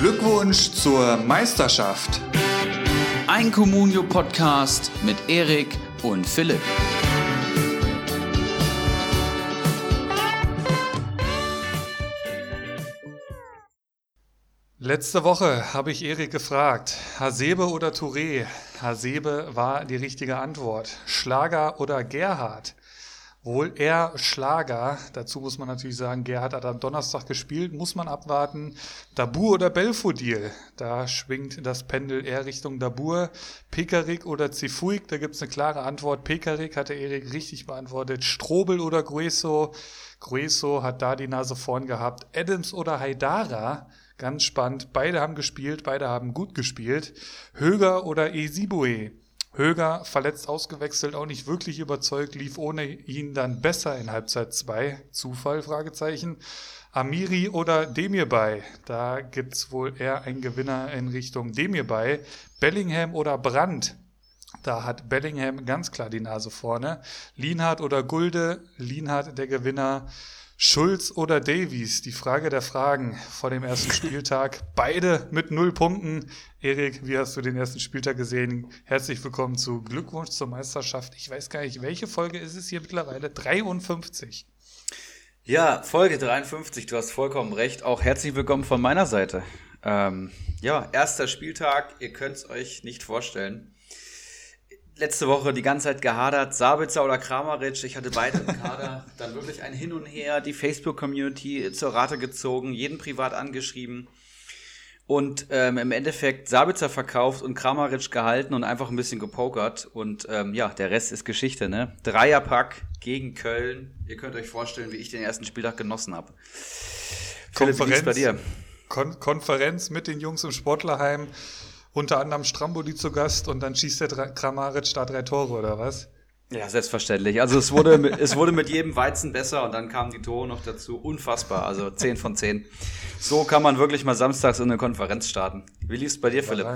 Glückwunsch zur Meisterschaft. Ein Communio-Podcast mit Erik und Philipp. Letzte Woche habe ich Erik gefragt, Hasebe oder Touré? Hasebe war die richtige Antwort. Schlager oder Gerhard? Wohl eher Schlager. Dazu muss man natürlich sagen, Gerhard hat am Donnerstag gespielt, muss man abwarten. Dabur oder Belfodil? Da schwingt das Pendel eher Richtung Dabur. Pekarik oder Zifuik? Da gibt es eine klare Antwort. Pekarik hatte Erik richtig beantwortet. Strobel oder Grueso? Grueso hat da die Nase vorn gehabt. Adams oder Haidara? Ganz spannend. Beide haben gespielt, beide haben gut gespielt. Höger oder Esibue? Höger verletzt ausgewechselt, auch nicht wirklich überzeugt, lief ohne ihn dann besser in Halbzeit 2. Zufall, Fragezeichen. Amiri oder Demirbay? Da gibt's wohl eher einen Gewinner in Richtung Demirbay. Bellingham oder Brandt? Da hat Bellingham ganz klar die Nase vorne. Lienhardt oder Gulde? Lienhardt der Gewinner. Schulz oder Davies? Die Frage der Fragen vor dem ersten Spieltag. Beide mit null Punkten. Erik, wie hast du den ersten Spieltag gesehen? Herzlich willkommen zu Glückwunsch zur Meisterschaft. Ich weiß gar nicht, welche Folge ist es hier mittlerweile? 53. Ja, Folge 53, du hast vollkommen recht. Auch herzlich willkommen von meiner Seite. Ähm, ja, erster Spieltag, ihr könnt es euch nicht vorstellen letzte Woche die ganze Zeit gehadert, Sabitzer oder Kramaric. Ich hatte beide im Kader. Dann wirklich ein Hin und Her, die Facebook-Community zur Rate gezogen, jeden privat angeschrieben. Und ähm, im Endeffekt Sabitzer verkauft und Kramaric gehalten und einfach ein bisschen gepokert. Und ähm, ja, der Rest ist Geschichte, ne? Dreierpack gegen Köln. Ihr könnt euch vorstellen, wie ich den ersten Spieltag genossen habe. Konferenz, bei dir? Kon Konferenz mit den Jungs im Sportlerheim unter anderem Stramboli zu Gast und dann schießt der Kramaric da drei Tore oder was? Ja, selbstverständlich. Also es wurde, es wurde mit jedem Weizen besser und dann kamen die Tore noch dazu. Unfassbar. Also 10 von 10. So kann man wirklich mal samstags in eine Konferenz starten. Wie lief es bei dir, Philipp?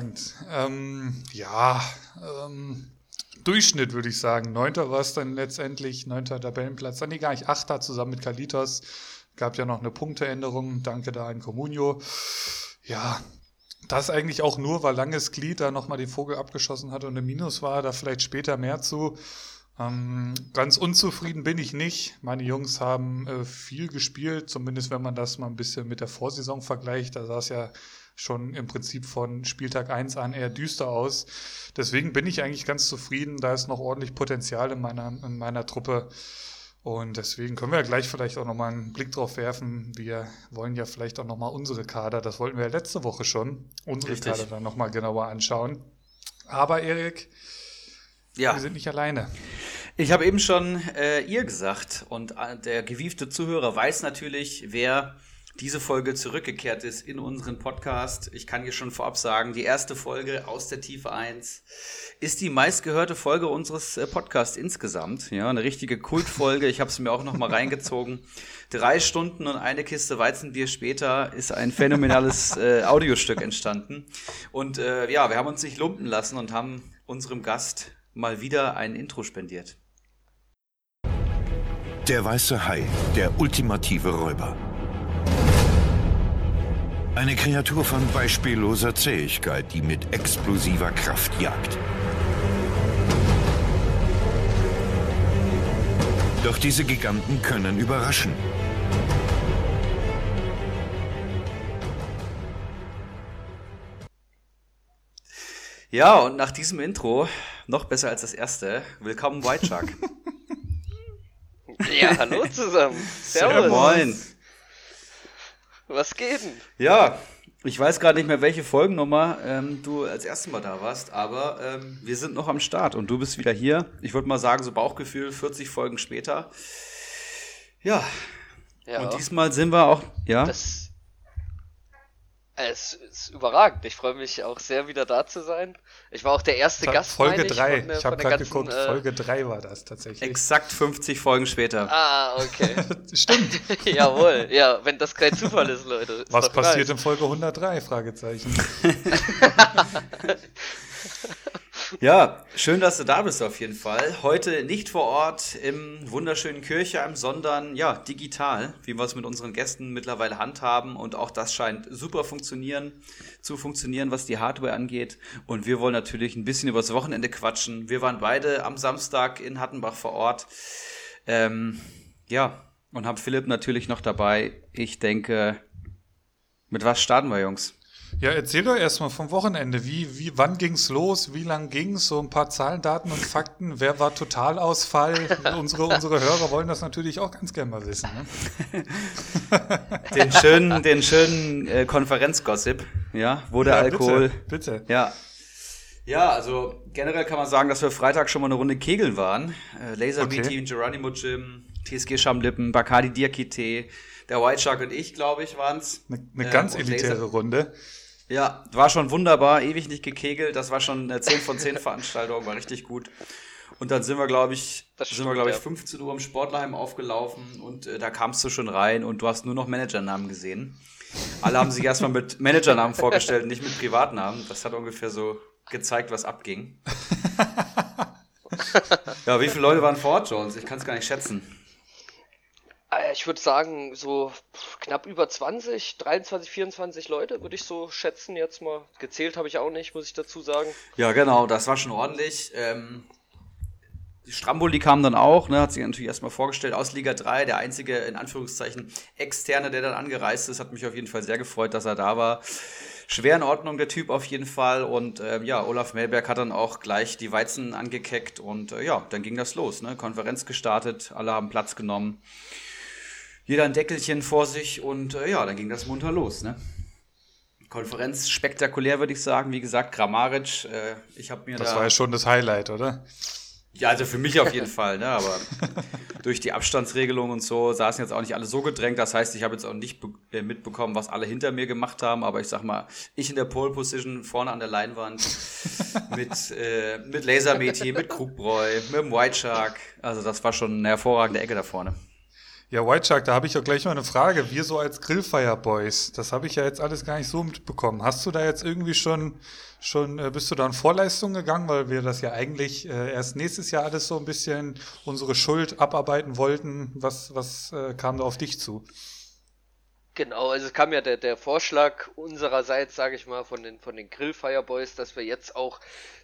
Ähm, ja, ähm, Durchschnitt würde ich sagen. Neunter war es dann letztendlich, neunter Tabellenplatz. Dann nee, gar nicht Achter zusammen mit Kalitos. Gab ja noch eine Punkteänderung. Danke da an Comunio. Ja, das eigentlich auch nur, weil langes Glied da nochmal den Vogel abgeschossen hat und im Minus war, da vielleicht später mehr zu. Ähm, ganz unzufrieden bin ich nicht. Meine Jungs haben äh, viel gespielt, zumindest wenn man das mal ein bisschen mit der Vorsaison vergleicht. Da sah es ja schon im Prinzip von Spieltag 1 an eher düster aus. Deswegen bin ich eigentlich ganz zufrieden. Da ist noch ordentlich Potenzial in meiner, in meiner Truppe. Und deswegen können wir ja gleich vielleicht auch nochmal einen Blick drauf werfen. Wir wollen ja vielleicht auch nochmal unsere Kader, das wollten wir ja letzte Woche schon, unsere Richtig. Kader dann nochmal genauer anschauen. Aber Erik, ja. wir sind nicht alleine. Ich habe eben schon äh, ihr gesagt und äh, der gewiefte Zuhörer weiß natürlich, wer diese Folge zurückgekehrt ist in unseren Podcast. Ich kann hier schon vorab sagen, die erste Folge aus der Tiefe 1 ist die meistgehörte Folge unseres äh, Podcasts insgesamt. Ja, eine richtige Kultfolge. Ich habe es mir auch noch mal reingezogen. Drei Stunden und eine Kiste Weizenbier später ist ein phänomenales äh, Audiostück entstanden. Und äh, ja, wir haben uns nicht lumpen lassen und haben unserem Gast mal wieder ein Intro spendiert. Der weiße Hai, der ultimative Räuber. Eine Kreatur von beispielloser Zähigkeit, die mit explosiver Kraft jagt. Doch diese Giganten können überraschen. Ja, und nach diesem Intro, noch besser als das erste, willkommen White Shark. ja, hallo zusammen. Servus. Moin. Was geht denn? Ja, ich weiß gerade nicht mehr, welche Folgennummer ähm, du als erstes Mal da warst, aber ähm, wir sind noch am Start und du bist wieder hier. Ich würde mal sagen, so Bauchgefühl, 40 Folgen später. Ja. ja. Und diesmal sind wir auch, ja. Das es ist überragend. Ich freue mich auch sehr, wieder da zu sein. Ich war auch der erste Gast. Folge 3. Ich, ich habe gerade geguckt, äh, Folge 3 war das tatsächlich. Exakt 50 Folgen später. Ah, okay. Stimmt. Jawohl, ja, wenn das kein Zufall ist, Leute. Ist Was passiert nice. in Folge 103? Fragezeichen. Ja, schön, dass du da bist auf jeden Fall. Heute nicht vor Ort im wunderschönen Kirchheim, sondern ja, digital, wie wir es mit unseren Gästen mittlerweile handhaben. Und auch das scheint super funktionieren, zu funktionieren, was die Hardware angeht. Und wir wollen natürlich ein bisschen übers Wochenende quatschen. Wir waren beide am Samstag in Hattenbach vor Ort. Ähm, ja, und haben Philipp natürlich noch dabei. Ich denke, mit was starten wir, Jungs? Ja, erzähl doch erstmal vom Wochenende. Wie, wie, wann ging's los? Wie lang ging's? So ein paar Zahlen, Daten und Fakten. Wer war Totalausfall? unsere, unsere Hörer wollen das natürlich auch ganz gerne mal wissen. Ne? Den schönen, den schönen äh, Konferenzgossip, ja, wo der Ja, Alkohol. Bitte, bitte. Ja. Ja, also generell kann man sagen, dass wir Freitag schon mal eine Runde Kegeln waren. Äh, Laser Okay. Team, Geronimo Gym, TSG Schamlippen, Bacardi Diakite, der White Shark und ich, glaube ich, waren's. Eine, eine Äh, ganz und elitäre Laser- Runde. Ja, war schon wunderbar, ewig nicht gekegelt. Das war schon eine 10 von 10 Veranstaltung, war richtig gut. Und dann sind wir, glaube ich, Das sind wir, stimmt, glaube ich, ja. 15 Uhr im Sportlerheim aufgelaufen und äh, da kamst du schon rein und du hast nur noch Managernamen gesehen. Alle haben sich erstmal mit Managernamen vorgestellt, nicht mit Privatnamen. Das hat ungefähr so gezeigt, was abging. ja, wie viele Leute waren vor Ort, Jones? Ich kann es gar nicht schätzen. Äh, Ich würde sagen, so knapp über 20, 23, 24 Leute würde ich so schätzen jetzt mal. Gezählt habe ich auch nicht, muss ich dazu sagen. Ja, genau, das war schon ordentlich. Ähm, die Stramboli kam dann auch, ne, hat sich natürlich erstmal vorgestellt aus Liga 3, der einzige, in Anführungszeichen, Externe, der dann angereist ist. Hat mich auf jeden Fall sehr gefreut, dass er da war. Schwer in Ordnung, der Typ auf jeden Fall. Und ähm, ja, Olaf Melberg hat dann auch gleich die Weizen angekeckt und äh, ja, dann ging das los. Ne? Konferenz gestartet, alle haben Platz genommen. Jeder ein Deckelchen vor sich und äh, ja, dann ging das munter los. Ne? Konferenz spektakulär, würde ich sagen. Wie gesagt, Grammaric, äh, ich habe mir Das da. war ja schon das Highlight, oder? Ja, also für mich auf jeden Fall, ne? aber durch die Abstandsregelung und so saßen jetzt auch nicht alle so gedrängt. Das heißt, ich habe jetzt auch nicht äh, mitbekommen, was alle hinter mir gemacht haben, aber ich sag mal, ich in der Pole Position vorne an der Leinwand mit, äh, mit Lasermeti, mit Krugbräu, mit dem White Shark. Also das war schon eine hervorragende Ecke da vorne. Ja, White Shark, da habe ich ja gleich mal eine Frage. Wir so als Grillfire Boys, das habe ich ja jetzt alles gar nicht so mitbekommen. Hast du da jetzt irgendwie schon, schon äh, bist du da in Vorleistung gegangen, weil wir das ja eigentlich äh, erst nächstes Jahr alles so ein bisschen unsere Schuld abarbeiten wollten? Was, was äh, kam da auf dich zu? Genau, also es kam ja der, der Vorschlag unsererseits, sage ich mal, von den, von den Grillfire Boys, dass wir jetzt auch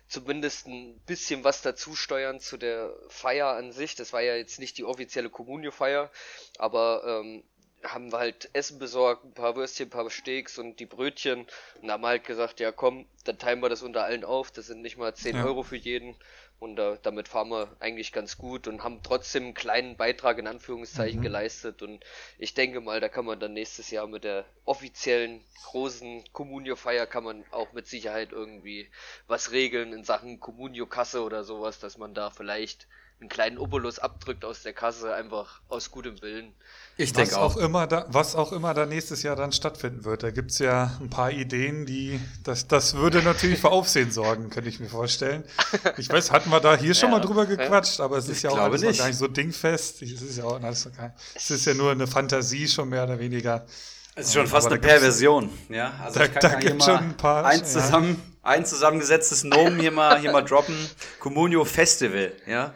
zumindest ein bisschen was dazu steuern zu der Feier an sich. Das war ja jetzt nicht die offizielle Communio-Feier, aber ähm, haben wir halt Essen besorgt, ein paar Würstchen, ein paar Steaks und die Brötchen und haben halt gesagt, ja komm, dann teilen wir das unter allen auf, das sind nicht mal 10 Ja. Euro für jeden und äh, damit fahren wir eigentlich ganz gut und haben trotzdem einen kleinen Beitrag in Anführungszeichen geleistet. Und ich denke mal, da kann man dann nächstes Jahr mit der offiziellen großen Communio-Feier kann man auch mit Sicherheit irgendwie was regeln in Sachen Communio-Kasse oder sowas, dass man da vielleicht einen kleinen Obolus abdrückt aus der Kasse, einfach aus gutem Willen. Ich Was auch, immer da, was auch immer da nächstes Jahr dann stattfinden wird. Da gibt's ja ein paar Ideen, die, das, das würde natürlich für Aufsehen sorgen, könnte ich mir vorstellen. Ich weiß, hatten wir da hier schon Ja, mal drüber gequatscht, aber es ist ja auch alles nicht. gar nicht so dingfest. Es ist ja auch alles gar, es ist ja nur eine Fantasie schon mehr oder weniger. Es ist schon fast Aber eine Perversion. Ja, also Da- ich kann da mal schon ein paar- ein, ja. Ein zusammengesetztes Nomen hier mal, hier mal droppen. Communio Festival. Ja,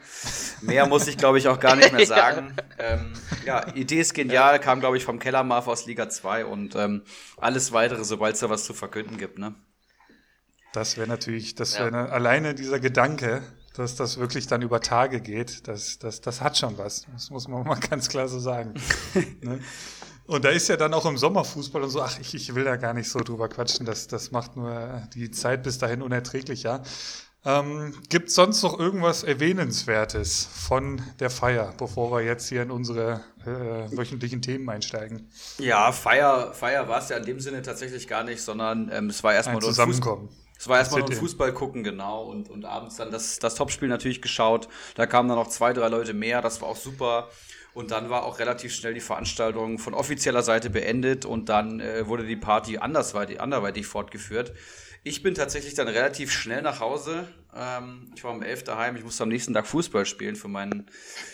mehr muss ich glaube ich auch gar nicht mehr sagen. ähm, ja, Idee ist genial, kam glaube ich vom Kellermarf aus Liga 2 und ähm, alles weitere, sobald es da was zu verkünden gibt. Ne? Das wäre natürlich, das Ja. wäre alleine dieser Gedanke, dass das wirklich dann über Tage geht, das, das, das hat schon was. Das muss man mal ganz klar so sagen. ne? Und da ist ja dann auch im Sommerfußball und so, ach, ich, ich will da gar nicht so drüber quatschen, das, das macht nur die Zeit bis dahin unerträglicher. Ähm, Gibt es sonst noch irgendwas Erwähnenswertes von der Feier, bevor wir jetzt hier in unsere äh, wöchentlichen Themen einsteigen? Ja, Feier, Feier war es ja in dem Sinne tatsächlich gar nicht, sondern ähm, es war erstmal nur Zusammenkommen. Es war erstmal nur ein. Fußball gucken, genau. Und, und abends dann das, das Topspiel natürlich geschaut. Da kamen dann noch zwei, drei Leute mehr. Das war auch super. Und dann war auch relativ schnell die Veranstaltung von offizieller Seite beendet und dann äh, wurde die Party andersweitig, anderweitig fortgeführt. Ich bin tatsächlich dann relativ schnell nach Hause. Ähm, ich war um 11 daheim. Ich musste am nächsten Tag Fußball spielen für meinen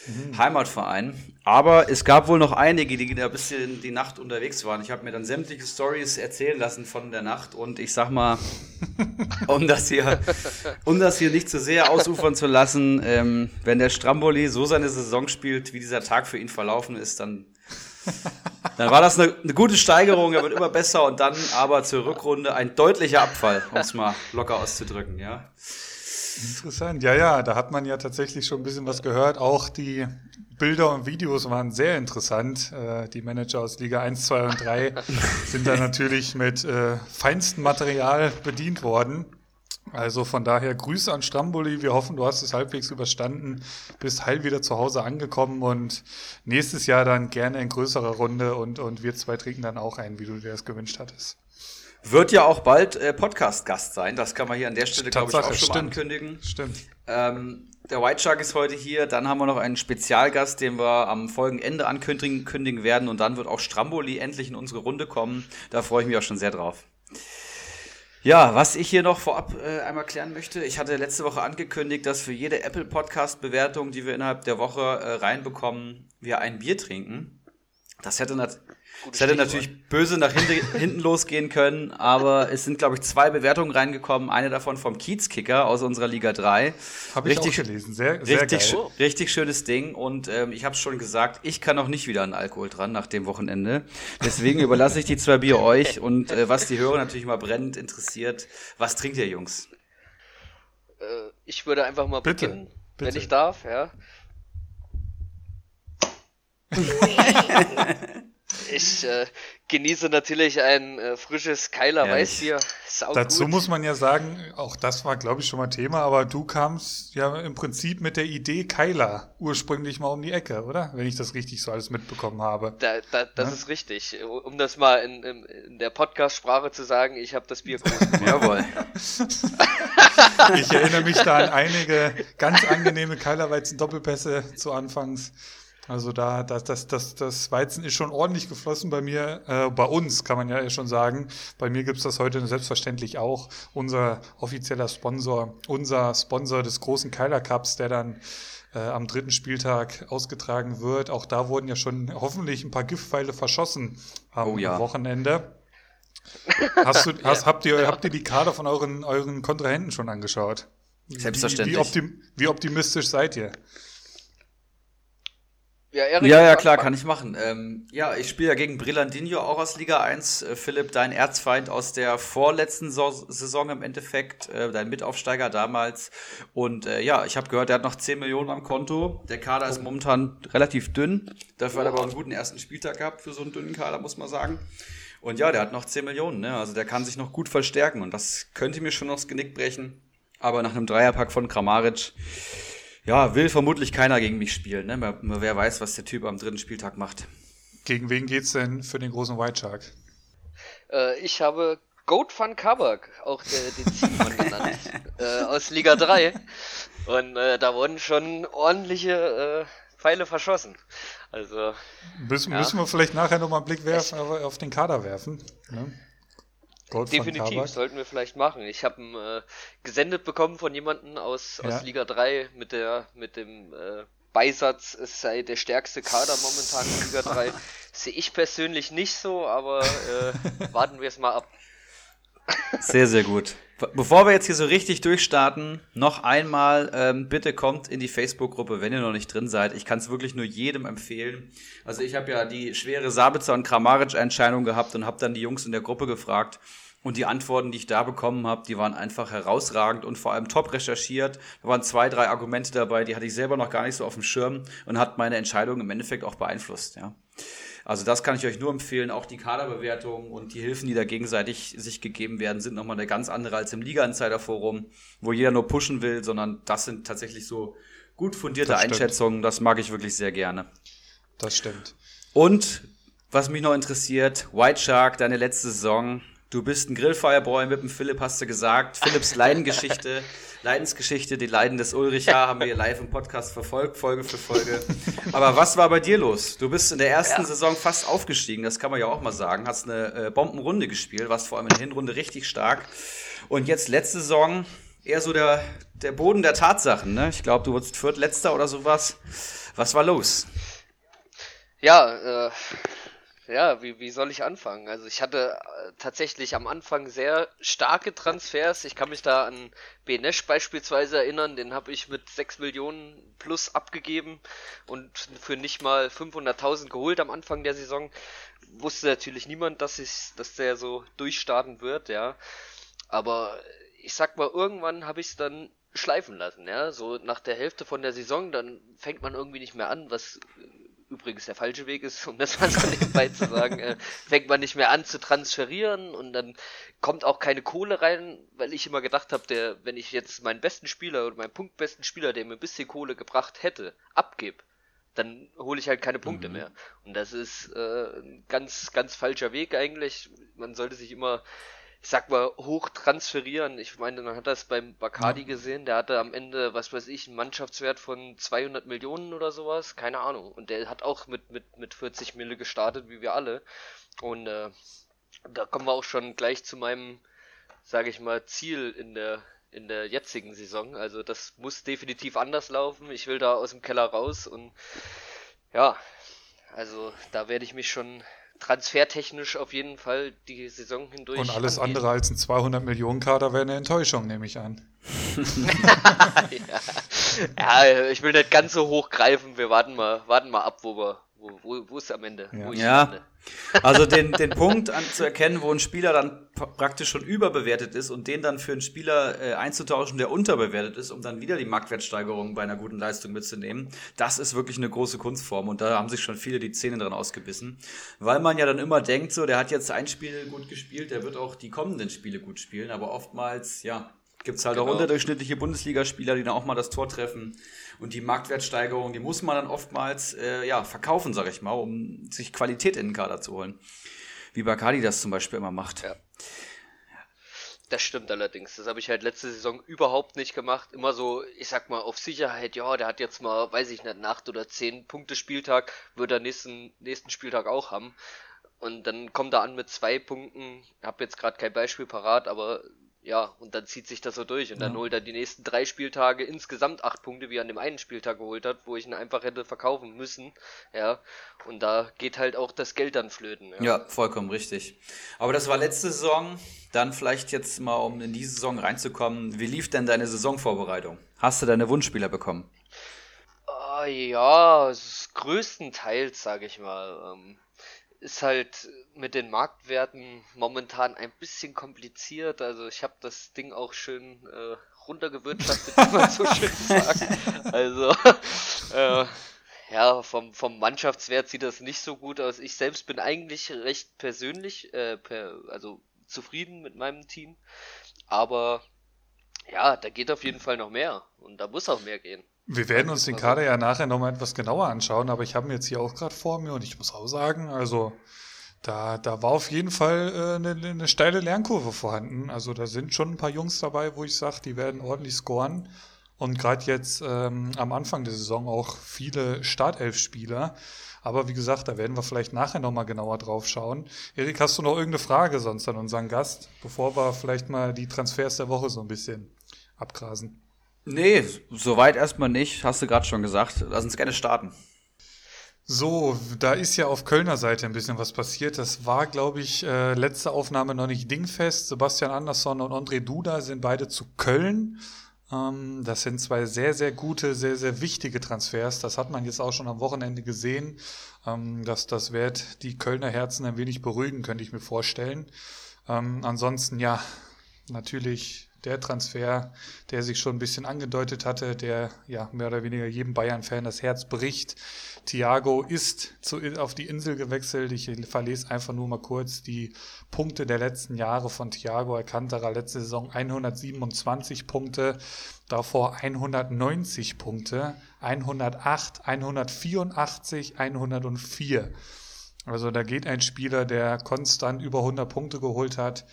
mhm. Heimatverein. Aber es gab wohl noch einige, die da ein bisschen die Nacht unterwegs waren. Ich habe mir dann sämtliche Stories erzählen lassen von der Nacht. Und ich sag mal, um das hier, um das hier nicht zu sehr ausufern zu lassen, ähm, wenn der Stramboli so seine Saison spielt, wie dieser Tag für ihn verlaufen ist, dann dann war das eine, eine, gute Steigerung, er wird immer besser und dann aber zur Rückrunde ein deutlicher Abfall, um es mal locker auszudrücken, ja. Interessant, ja, ja, da hat man ja tatsächlich schon ein bisschen was gehört. Auch die Bilder und Videos waren sehr interessant. Äh, die Manager aus Liga 1, 2 und 3 sind da natürlich mit äh, feinstem Material bedient worden. Also von daher Grüße an Stramboli. Wir hoffen, du hast es halbwegs überstanden, bist heil wieder zu Hause angekommen und nächstes Jahr dann gerne in größerer Runde und, und wir zwei trinken dann auch ein, wie du dir das gewünscht hattest. Wird ja auch bald äh, Podcast-Gast sein. Das kann man hier an der Stelle, glaube ich, auch schon stimmt. mal ankündigen. Stimmt. Ähm, der White Shark ist heute hier. Dann haben wir noch einen Spezialgast, den wir am Folgenende ankündigen werden. Und dann wird auch Stramboli endlich in unsere Runde kommen. Da freue ich mich auch schon sehr drauf. Ja, was ich hier noch vorab äh, einmal klären möchte, ich hatte letzte Woche angekündigt, dass für jede Apple Podcast Bewertung, die wir innerhalb der Woche äh, reinbekommen, wir ein Bier trinken. Das hätte, nat es hätte natürlich böse nach hinten losgehen können, aber es sind, glaube ich, zwei Bewertungen reingekommen. Eine davon vom Kiezkicker aus unserer Liga 3. Habe ich richtig, auch gelesen. Sehr, sehr richtig, geil. richtig schönes Ding. Und ähm, ich habe es schon gesagt, ich kann noch nicht wieder an Alkohol dran nach dem Wochenende. Deswegen überlasse ich die zwei Bier euch. Und äh, was die Hörer natürlich mal brennend interessiert, was trinkt ihr, Jungs? Äh, ich würde einfach mal bitte, beginnen, bitte. wenn ich darf, ja. Ich äh, genieße natürlich ein äh, frisches Keiler ja, Weißbier. Dazu gut. muss man ja sagen, auch das war, glaube ich, schon mal Thema, aber du kamst ja im Prinzip mit der Idee Keiler ursprünglich mal um die Ecke, oder? Wenn ich das richtig so alles mitbekommen habe. Da, da, das ja? ist richtig. Um das mal in, in, in der Podcast-Sprache zu sagen, ich habe das Bier groß Jawohl. ich erinnere mich da an einige ganz angenehme Keilerweizen-Doppelpässe zu Anfangs. Also da, das, das, das, das Weizen ist schon ordentlich geflossen bei mir, äh, bei uns kann man ja schon sagen. Bei mir gibt's das heute selbstverständlich auch. Unser offizieller Sponsor, unser Sponsor des großen Keiler Cups, der dann äh, am dritten Spieltag ausgetragen wird. Auch da wurden ja schon hoffentlich ein paar Giftpfeile verschossen am oh ja. Wochenende. Hast du, hast, habt, ihr, habt ihr die Kader von euren, euren Kontrahenten schon angeschaut? Selbstverständlich. Wie, wie, optim, wie optimistisch seid ihr? Ja, Erik, ja, ja, klar, kann ich machen. Ähm, ja, ich spiele ja gegen Brillandinho auch aus Liga 1. Äh, Philipp, dein Erzfeind aus der vorletzten so Saison im Endeffekt, äh, dein Mitaufsteiger damals. Und äh, ja, ich habe gehört, er hat noch 10 Millionen am Konto. Der Kader ist momentan relativ dünn. Dafür hat er aber einen guten ersten Spieltag gehabt für so einen dünnen Kader, muss man sagen. Und ja, der hat noch 10 Millionen, ne? Also der kann sich noch gut verstärken. Und das könnte mir schon aufs Genick brechen. Aber nach einem Dreierpack von Kramaric ja, will vermutlich keiner gegen mich spielen. Ne? Wer weiß, was der Typ am dritten Spieltag macht. Gegen wen geht's denn für den großen White Shark? Äh, ich habe Goat van Kabak, auch der, den Ziehmann genannt, äh, aus Liga 3. Und äh, da wurden schon ordentliche äh, Pfeile verschossen. Also. Müssen, ja. müssen wir vielleicht nachher nochmal einen Blick werfen, auf den Kader werfen. Ne? Gold Definitiv, sollten wir vielleicht machen. Ich habe äh, gesendet bekommen von jemandem aus, ja. aus Liga 3 mit der mit dem äh, Beisatz, es sei der stärkste Kader momentan in Liga 3. Sehe ich persönlich nicht so, aber äh, warten wir es mal ab. Sehr, sehr gut. Bevor wir jetzt hier so richtig durchstarten, noch einmal, ähm, bitte kommt in die Facebook-Gruppe, wenn ihr noch nicht drin seid. Ich kann es wirklich nur jedem empfehlen. Also ich habe ja die schwere Sabitzer und Kramaric-Entscheidung gehabt und habe dann die Jungs in der Gruppe gefragt. Und die Antworten, die ich da bekommen habe, die waren einfach herausragend und vor allem top recherchiert. Da waren zwei, drei Argumente dabei, die hatte ich selber noch gar nicht so auf dem Schirm und hat meine Entscheidung im Endeffekt auch beeinflusst. Ja. Also das kann ich euch nur empfehlen. Auch die Kaderbewertung und die Hilfen, die da gegenseitig sich gegeben werden, sind nochmal eine ganz andere als im Liga-Insider-Forum, wo jeder nur pushen will, sondern das sind tatsächlich so gut fundierte das Einschätzungen. Das mag ich wirklich sehr gerne. Das stimmt. Und was mich noch interessiert, White Shark, deine letzte Saison. Du bist ein Grillfireboy mit dem Philipp, hast du gesagt. Philipps Leidengeschichte, Leidensgeschichte, die Leiden des Ulricha haben wir live im Podcast verfolgt, Folge für Folge. Aber was war bei dir los? Du bist in der ersten ja. Saison fast aufgestiegen, das kann man ja auch mal sagen. Hast eine äh, Bombenrunde gespielt, warst vor allem in der Hinrunde richtig stark. Und jetzt letzte Saison eher so der, der Boden der Tatsachen. Ne? Ich glaube, du wurdest Viertletzter oder sowas. Was war los? Ja, äh, ja, wie, wie soll ich anfangen? Also ich hatte äh, tatsächlich am Anfang sehr starke Transfers. Ich kann mich da an Benesch beispielsweise erinnern, den habe ich mit 6 Millionen plus abgegeben und für nicht mal 500.000 geholt am Anfang der Saison. Wusste natürlich niemand, dass ich, dass der so durchstarten wird, ja. Aber ich sag mal, irgendwann habe ich es dann schleifen lassen, ja. So nach der Hälfte von der Saison, dann fängt man irgendwie nicht mehr an, was übrigens der falsche Weg ist, um das mal so nebenbei zu sagen, äh, fängt man nicht mehr an zu transferieren und dann kommt auch keine Kohle rein, weil ich immer gedacht habe, der, wenn ich jetzt meinen besten Spieler oder meinen punktbesten Spieler, der mir ein bisschen Kohle gebracht hätte, abgebe, dann hole ich halt keine Punkte mhm. mehr. Und das ist äh, ein ganz, ganz falscher Weg eigentlich. Man sollte sich immer ich sag mal, hoch transferieren. Ich meine, man hat das beim Bacardi gesehen, der hatte am Ende, was weiß ich, einen Mannschaftswert von 200 Millionen oder sowas, keine Ahnung. Und der hat auch mit, mit, mit 40 Mille gestartet, wie wir alle. Und äh, da kommen wir auch schon gleich zu meinem, sage ich mal, Ziel in der in der jetzigen Saison. Also das muss definitiv anders laufen. Ich will da aus dem Keller raus und ja, also da werde ich mich schon transfertechnisch auf jeden Fall die Saison hindurch. Und alles angehen. andere als ein 200 Millionen Kader wäre eine Enttäuschung, nehme ich an. ja. ja. ich will nicht ganz so hoch greifen. Wir warten mal, warten mal ab, wo wir, wo, wo, wo ist am Ende? Ja, ja. also den, den Punkt an, zu erkennen, wo ein Spieler dann praktisch schon überbewertet ist und den dann für einen Spieler äh, einzutauschen, der unterbewertet ist, um dann wieder die Marktwertsteigerung bei einer guten Leistung mitzunehmen, das ist wirklich eine große Kunstform und da haben sich schon viele die Zähne dran ausgebissen, weil man ja dann immer denkt, so, der hat jetzt ein Spiel gut gespielt, der wird auch die kommenden Spiele gut spielen, aber oftmals, ja, gibt es halt genau. auch unterdurchschnittliche Bundesligaspieler, die dann auch mal das Tor treffen. Und die Marktwertsteigerung, die muss man dann oftmals äh, ja, verkaufen, sag ich mal, um sich Qualität in den Kader zu holen. Wie Bacardi das zum Beispiel immer macht. Ja. Das stimmt allerdings. Das habe ich halt letzte Saison überhaupt nicht gemacht. Immer so, ich sag mal, auf Sicherheit, ja, der hat jetzt mal, weiß ich nicht, einen 8 oder 10 Punkte Spieltag, wird er nächsten, nächsten Spieltag auch haben. Und dann kommt er an mit zwei Punkten. Ich habe jetzt gerade kein Beispiel parat, aber ja, und dann zieht sich das so durch und dann holt er die nächsten drei Spieltage insgesamt acht Punkte, wie er an dem einen Spieltag geholt hat, wo ich ihn einfach hätte verkaufen müssen. Ja, und da geht halt auch das Geld dann flöten. Ja, ja vollkommen richtig. Aber das war letzte Saison. Dann vielleicht jetzt mal, um in diese Saison reinzukommen. Wie lief denn deine Saisonvorbereitung? Hast du deine Wunschspieler bekommen? Uh, ja, größtenteils, sage ich mal. Ähm, ist halt mit den Marktwerten momentan ein bisschen kompliziert. Also ich habe das Ding auch schön äh, runtergewirtschaftet, wie man so schön sagt. Also äh, ja, vom, vom Mannschaftswert sieht das nicht so gut aus. Ich selbst bin eigentlich recht persönlich, äh, per, also zufrieden mit meinem Team. Aber ja, da geht auf jeden Fall noch mehr. Und da muss auch mehr gehen. Wir werden uns den Kader ja nachher nochmal etwas genauer anschauen, aber ich habe ihn jetzt hier auch gerade vor mir und ich muss auch sagen, also da, da war auf jeden Fall äh, eine, eine steile Lernkurve vorhanden. Also da sind schon ein paar Jungs dabei, wo ich sage, die werden ordentlich scoren. Und gerade jetzt ähm, am Anfang der Saison auch viele Startelf-Spieler. Aber wie gesagt, da werden wir vielleicht nachher nochmal genauer drauf schauen. Erik, hast du noch irgendeine Frage sonst an unseren Gast, bevor wir vielleicht mal die Transfers der Woche so ein bisschen abgrasen? Nee, soweit erstmal nicht. Hast du gerade schon gesagt. Lass uns gerne starten. So, da ist ja auf Kölner Seite ein bisschen was passiert. Das war, glaube ich, äh, letzte Aufnahme noch nicht dingfest. Sebastian Andersson und André Duda sind beide zu Köln. Ähm, das sind zwei sehr, sehr gute, sehr, sehr wichtige Transfers. Das hat man jetzt auch schon am Wochenende gesehen. Ähm, dass das wird die Kölner Herzen ein wenig beruhigen, könnte ich mir vorstellen. Ähm, ansonsten, ja, natürlich der Transfer, der sich schon ein bisschen angedeutet hatte, der ja mehr oder weniger jedem Bayern-Fan das Herz bricht. Thiago ist zu, auf die Insel gewechselt. Ich verlese einfach nur mal kurz die Punkte der letzten Jahre von Thiago Alcantara. Letzte Saison 127 Punkte, davor 190 Punkte, 108, 184, 104. Also da geht ein Spieler, der konstant über 100 Punkte geholt hat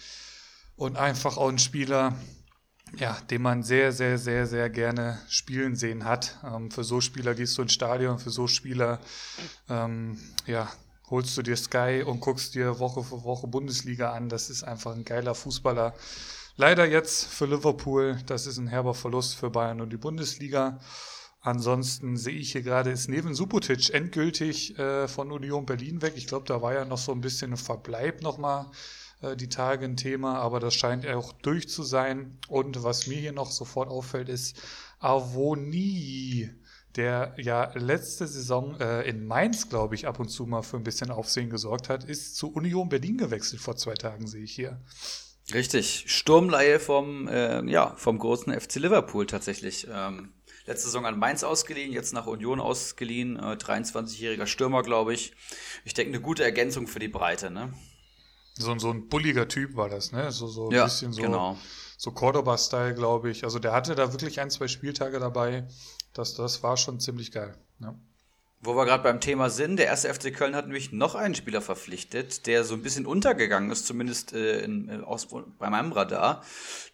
und einfach auch ein Spieler, ja, den man sehr, sehr, sehr, sehr gerne spielen sehen hat. Ähm, für so Spieler gehst du ins Stadion, für so Spieler, ähm, ja, holst du dir Sky und guckst dir Woche für Woche Bundesliga an. Das ist einfach ein geiler Fußballer. Leider jetzt für Liverpool, das ist ein herber Verlust für Bayern und die Bundesliga. Ansonsten sehe ich hier gerade, ist Neven Subotic endgültig äh, von Union Berlin weg. Ich glaube, da war ja noch so ein bisschen ein Verbleib nochmal äh, die Tage ein Thema, aber das scheint auch durch zu sein. Und was mir hier noch sofort auffällt, ist Avoni, der ja letzte Saison äh, in Mainz, glaube ich, ab und zu mal für ein bisschen Aufsehen gesorgt hat, ist zu Union Berlin gewechselt vor zwei Tagen, sehe ich hier. Richtig, Sturmleihe vom, äh, ja, vom großen FC Liverpool tatsächlich. Ähm, letzte Saison an Mainz ausgeliehen, jetzt nach Union ausgeliehen. Äh, 23-jähriger Stürmer, glaube ich. Ich denke, eine gute Ergänzung für die Breite, ne? So, so ein bulliger Typ war das, ne? So, so ein ja, bisschen so, genau. so Cordoba-Style, glaube ich. Also der hatte da wirklich ein, zwei Spieltage dabei. Das, das war schon ziemlich geil. Ne? Wo wir gerade beim Thema sind, der erste FC Köln hat nämlich noch einen Spieler verpflichtet, der so ein bisschen untergegangen ist, zumindest äh, in, äh, aus, bei meinem Radar.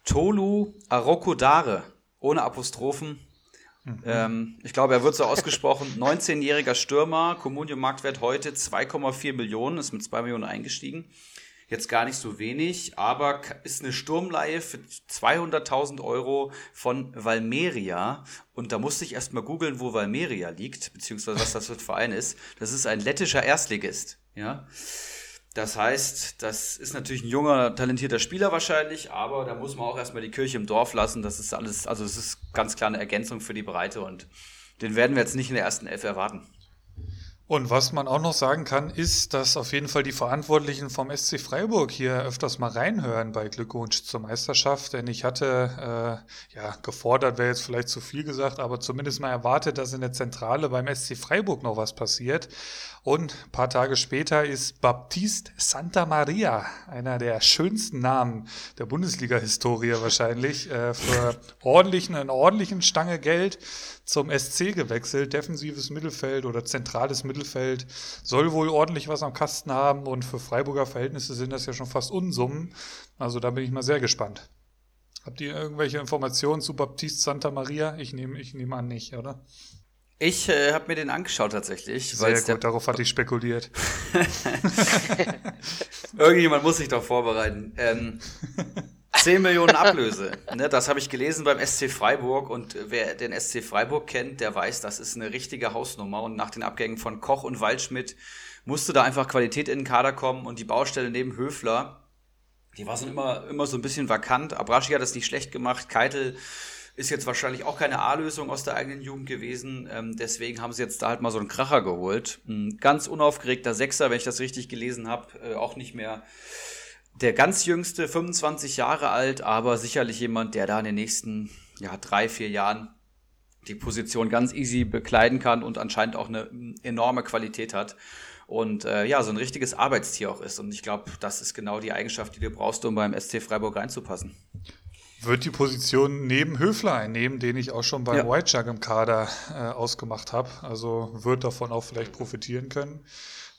Tolu Arokodare, ohne Apostrophen. Mhm. Ähm, ich glaube, er wird so ausgesprochen. 19-jähriger Stürmer, Comunio-Marktwert heute 2,4 Millionen, ist mit 2 Millionen eingestiegen jetzt gar nicht so wenig, aber ist eine Sturmleihe für 200.000 Euro von Valmeria. Und da musste ich erstmal googeln, wo Valmeria liegt, beziehungsweise was das für ein Verein ist. Das ist ein lettischer Erstligist, ja. Das heißt, das ist natürlich ein junger, talentierter Spieler wahrscheinlich, aber da muss man auch erstmal die Kirche im Dorf lassen. Das ist alles, also es ist ganz klar eine Ergänzung für die Breite und den werden wir jetzt nicht in der ersten Elf erwarten. Und was man auch noch sagen kann, ist, dass auf jeden Fall die Verantwortlichen vom SC Freiburg hier öfters mal reinhören bei Glückwunsch zur Meisterschaft. Denn ich hatte, äh, ja, gefordert wäre jetzt vielleicht zu viel gesagt, aber zumindest mal erwartet, dass in der Zentrale beim SC Freiburg noch was passiert. Und ein paar Tage später ist Baptiste Santa Maria, einer der schönsten Namen der Bundesliga-Historie wahrscheinlich, äh, für ordentlichen, einen ordentlichen Stange Geld zum SC gewechselt. Defensives Mittelfeld oder zentrales Mittelfeld soll wohl ordentlich was am Kasten haben und für Freiburger Verhältnisse sind das ja schon fast Unsummen. Also da bin ich mal sehr gespannt. Habt ihr irgendwelche Informationen zu Baptiste Santa Maria? Ich nehme ich nehme an nicht, oder? Ich äh, habe mir den angeschaut tatsächlich. Sehr gut, darauf hatte ich spekuliert. Irgendjemand muss sich doch vorbereiten. Ähm, 10 Millionen Ablöse. Ne, das habe ich gelesen beim SC Freiburg und wer den SC Freiburg kennt, der weiß, das ist eine richtige Hausnummer und nach den Abgängen von Koch und Waldschmidt musste da einfach Qualität in den Kader kommen und die Baustelle neben Höfler, die war so immer, immer so ein bisschen vakant. Abraschi hat das nicht schlecht gemacht, Keitel ist jetzt wahrscheinlich auch keine A-Lösung aus der eigenen Jugend gewesen. Ähm, deswegen haben sie jetzt da halt mal so einen Kracher geholt. Ein ganz unaufgeregter Sechser, wenn ich das richtig gelesen habe, äh, auch nicht mehr der ganz jüngste, 25 Jahre alt, aber sicherlich jemand, der da in den nächsten ja, drei, vier Jahren die Position ganz easy bekleiden kann und anscheinend auch eine enorme Qualität hat. Und äh, ja, so ein richtiges Arbeitstier auch ist. Und ich glaube, das ist genau die Eigenschaft, die du brauchst, um beim SC Freiburg reinzupassen wird die Position neben Höfler einnehmen, den ich auch schon beim ja. White Jug im Kader äh, ausgemacht habe. Also wird davon auch vielleicht profitieren können.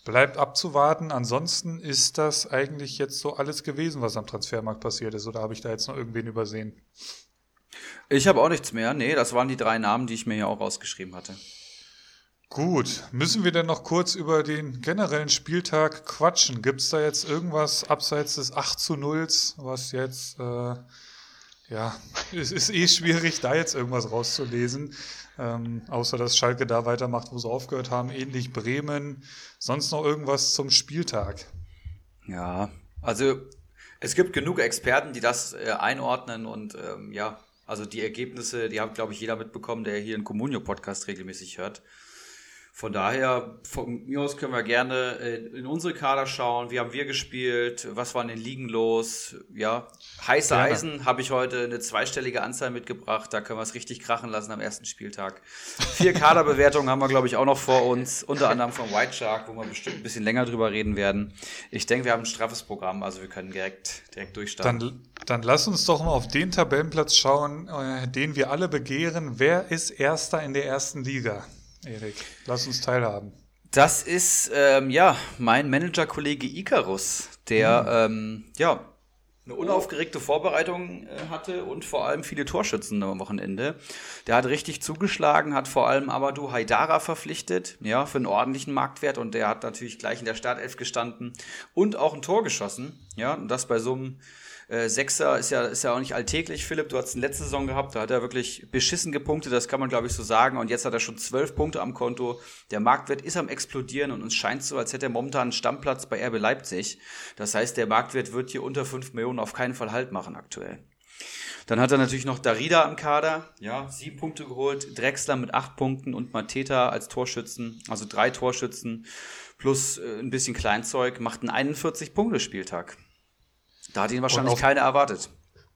Bleibt abzuwarten. Ansonsten ist das eigentlich jetzt so alles gewesen, was am Transfermarkt passiert ist. Oder habe ich da jetzt noch irgendwen übersehen? Ich habe auch nichts mehr. Nee, das waren die drei Namen, die ich mir hier auch rausgeschrieben hatte. Gut, müssen wir denn noch kurz über den generellen Spieltag quatschen? Gibt es da jetzt irgendwas abseits des 8 zu 0, was jetzt äh, ja, es ist eh schwierig, da jetzt irgendwas rauszulesen. Ähm, außer dass Schalke da weitermacht, wo sie aufgehört haben. Ähnlich Bremen. Sonst noch irgendwas zum Spieltag? Ja, also es gibt genug Experten, die das äh, einordnen und ähm, ja, also die Ergebnisse, die hat, glaube ich, jeder mitbekommen, der hier einen Communio-Podcast regelmäßig hört. Von daher, von mir aus können wir gerne äh, in unsere Kader schauen. Wie haben wir gespielt? Was war in den Ligen los? Ja, heiße gerne. Eisen habe ich heute eine zweistellige Anzahl mitgebracht. Da können wir es richtig krachen lassen am ersten Spieltag. Vier Kaderbewertungen haben wir, glaube ich, auch noch vor uns. Unter anderem von White Shark, wo wir bestimmt ein bisschen länger drüber reden werden. Ich denke, wir haben ein straffes Programm, also wir können direkt, direkt durchstarten. Dann, dann lass uns doch mal auf den Tabellenplatz schauen, äh, den wir alle begehren. Wer ist Erster in der ersten Liga? Erik, lass uns teilhaben. Das ist ähm, ja mein Manager-Kollege Icarus, der mhm. ähm, ja eine unaufgeregte Vorbereitung äh, hatte und vor allem viele Torschützen am Wochenende. Der hat richtig zugeschlagen, hat vor allem Amadou Haidara verpflichtet, ja, für einen ordentlichen Marktwert und der hat natürlich gleich in der Startelf gestanden und auch ein Tor geschossen, ja, und das bei so einem äh, Sechser ist ja, ist ja auch nicht alltäglich. Philipp, du hast eine letzte Saison gehabt, da hat er wirklich beschissen gepunktet, das kann man glaube ich so sagen. Und jetzt hat er schon zwölf Punkte am Konto. Der Marktwert ist am explodieren und uns scheint so, als hätte er momentan einen Stammplatz bei RB Leipzig. Das heißt, der Marktwert wird hier unter fünf Millionen auf keinen Fall Halt machen aktuell. Dann hat er natürlich noch Darida im Kader, ja, sieben Punkte geholt, Drexler mit acht Punkten und Mateta als Torschützen, also drei Torschützen plus äh, ein bisschen Kleinzeug, macht einen 41-Punkte-Spieltag. Da hat ihn wahrscheinlich auf, keiner erwartet.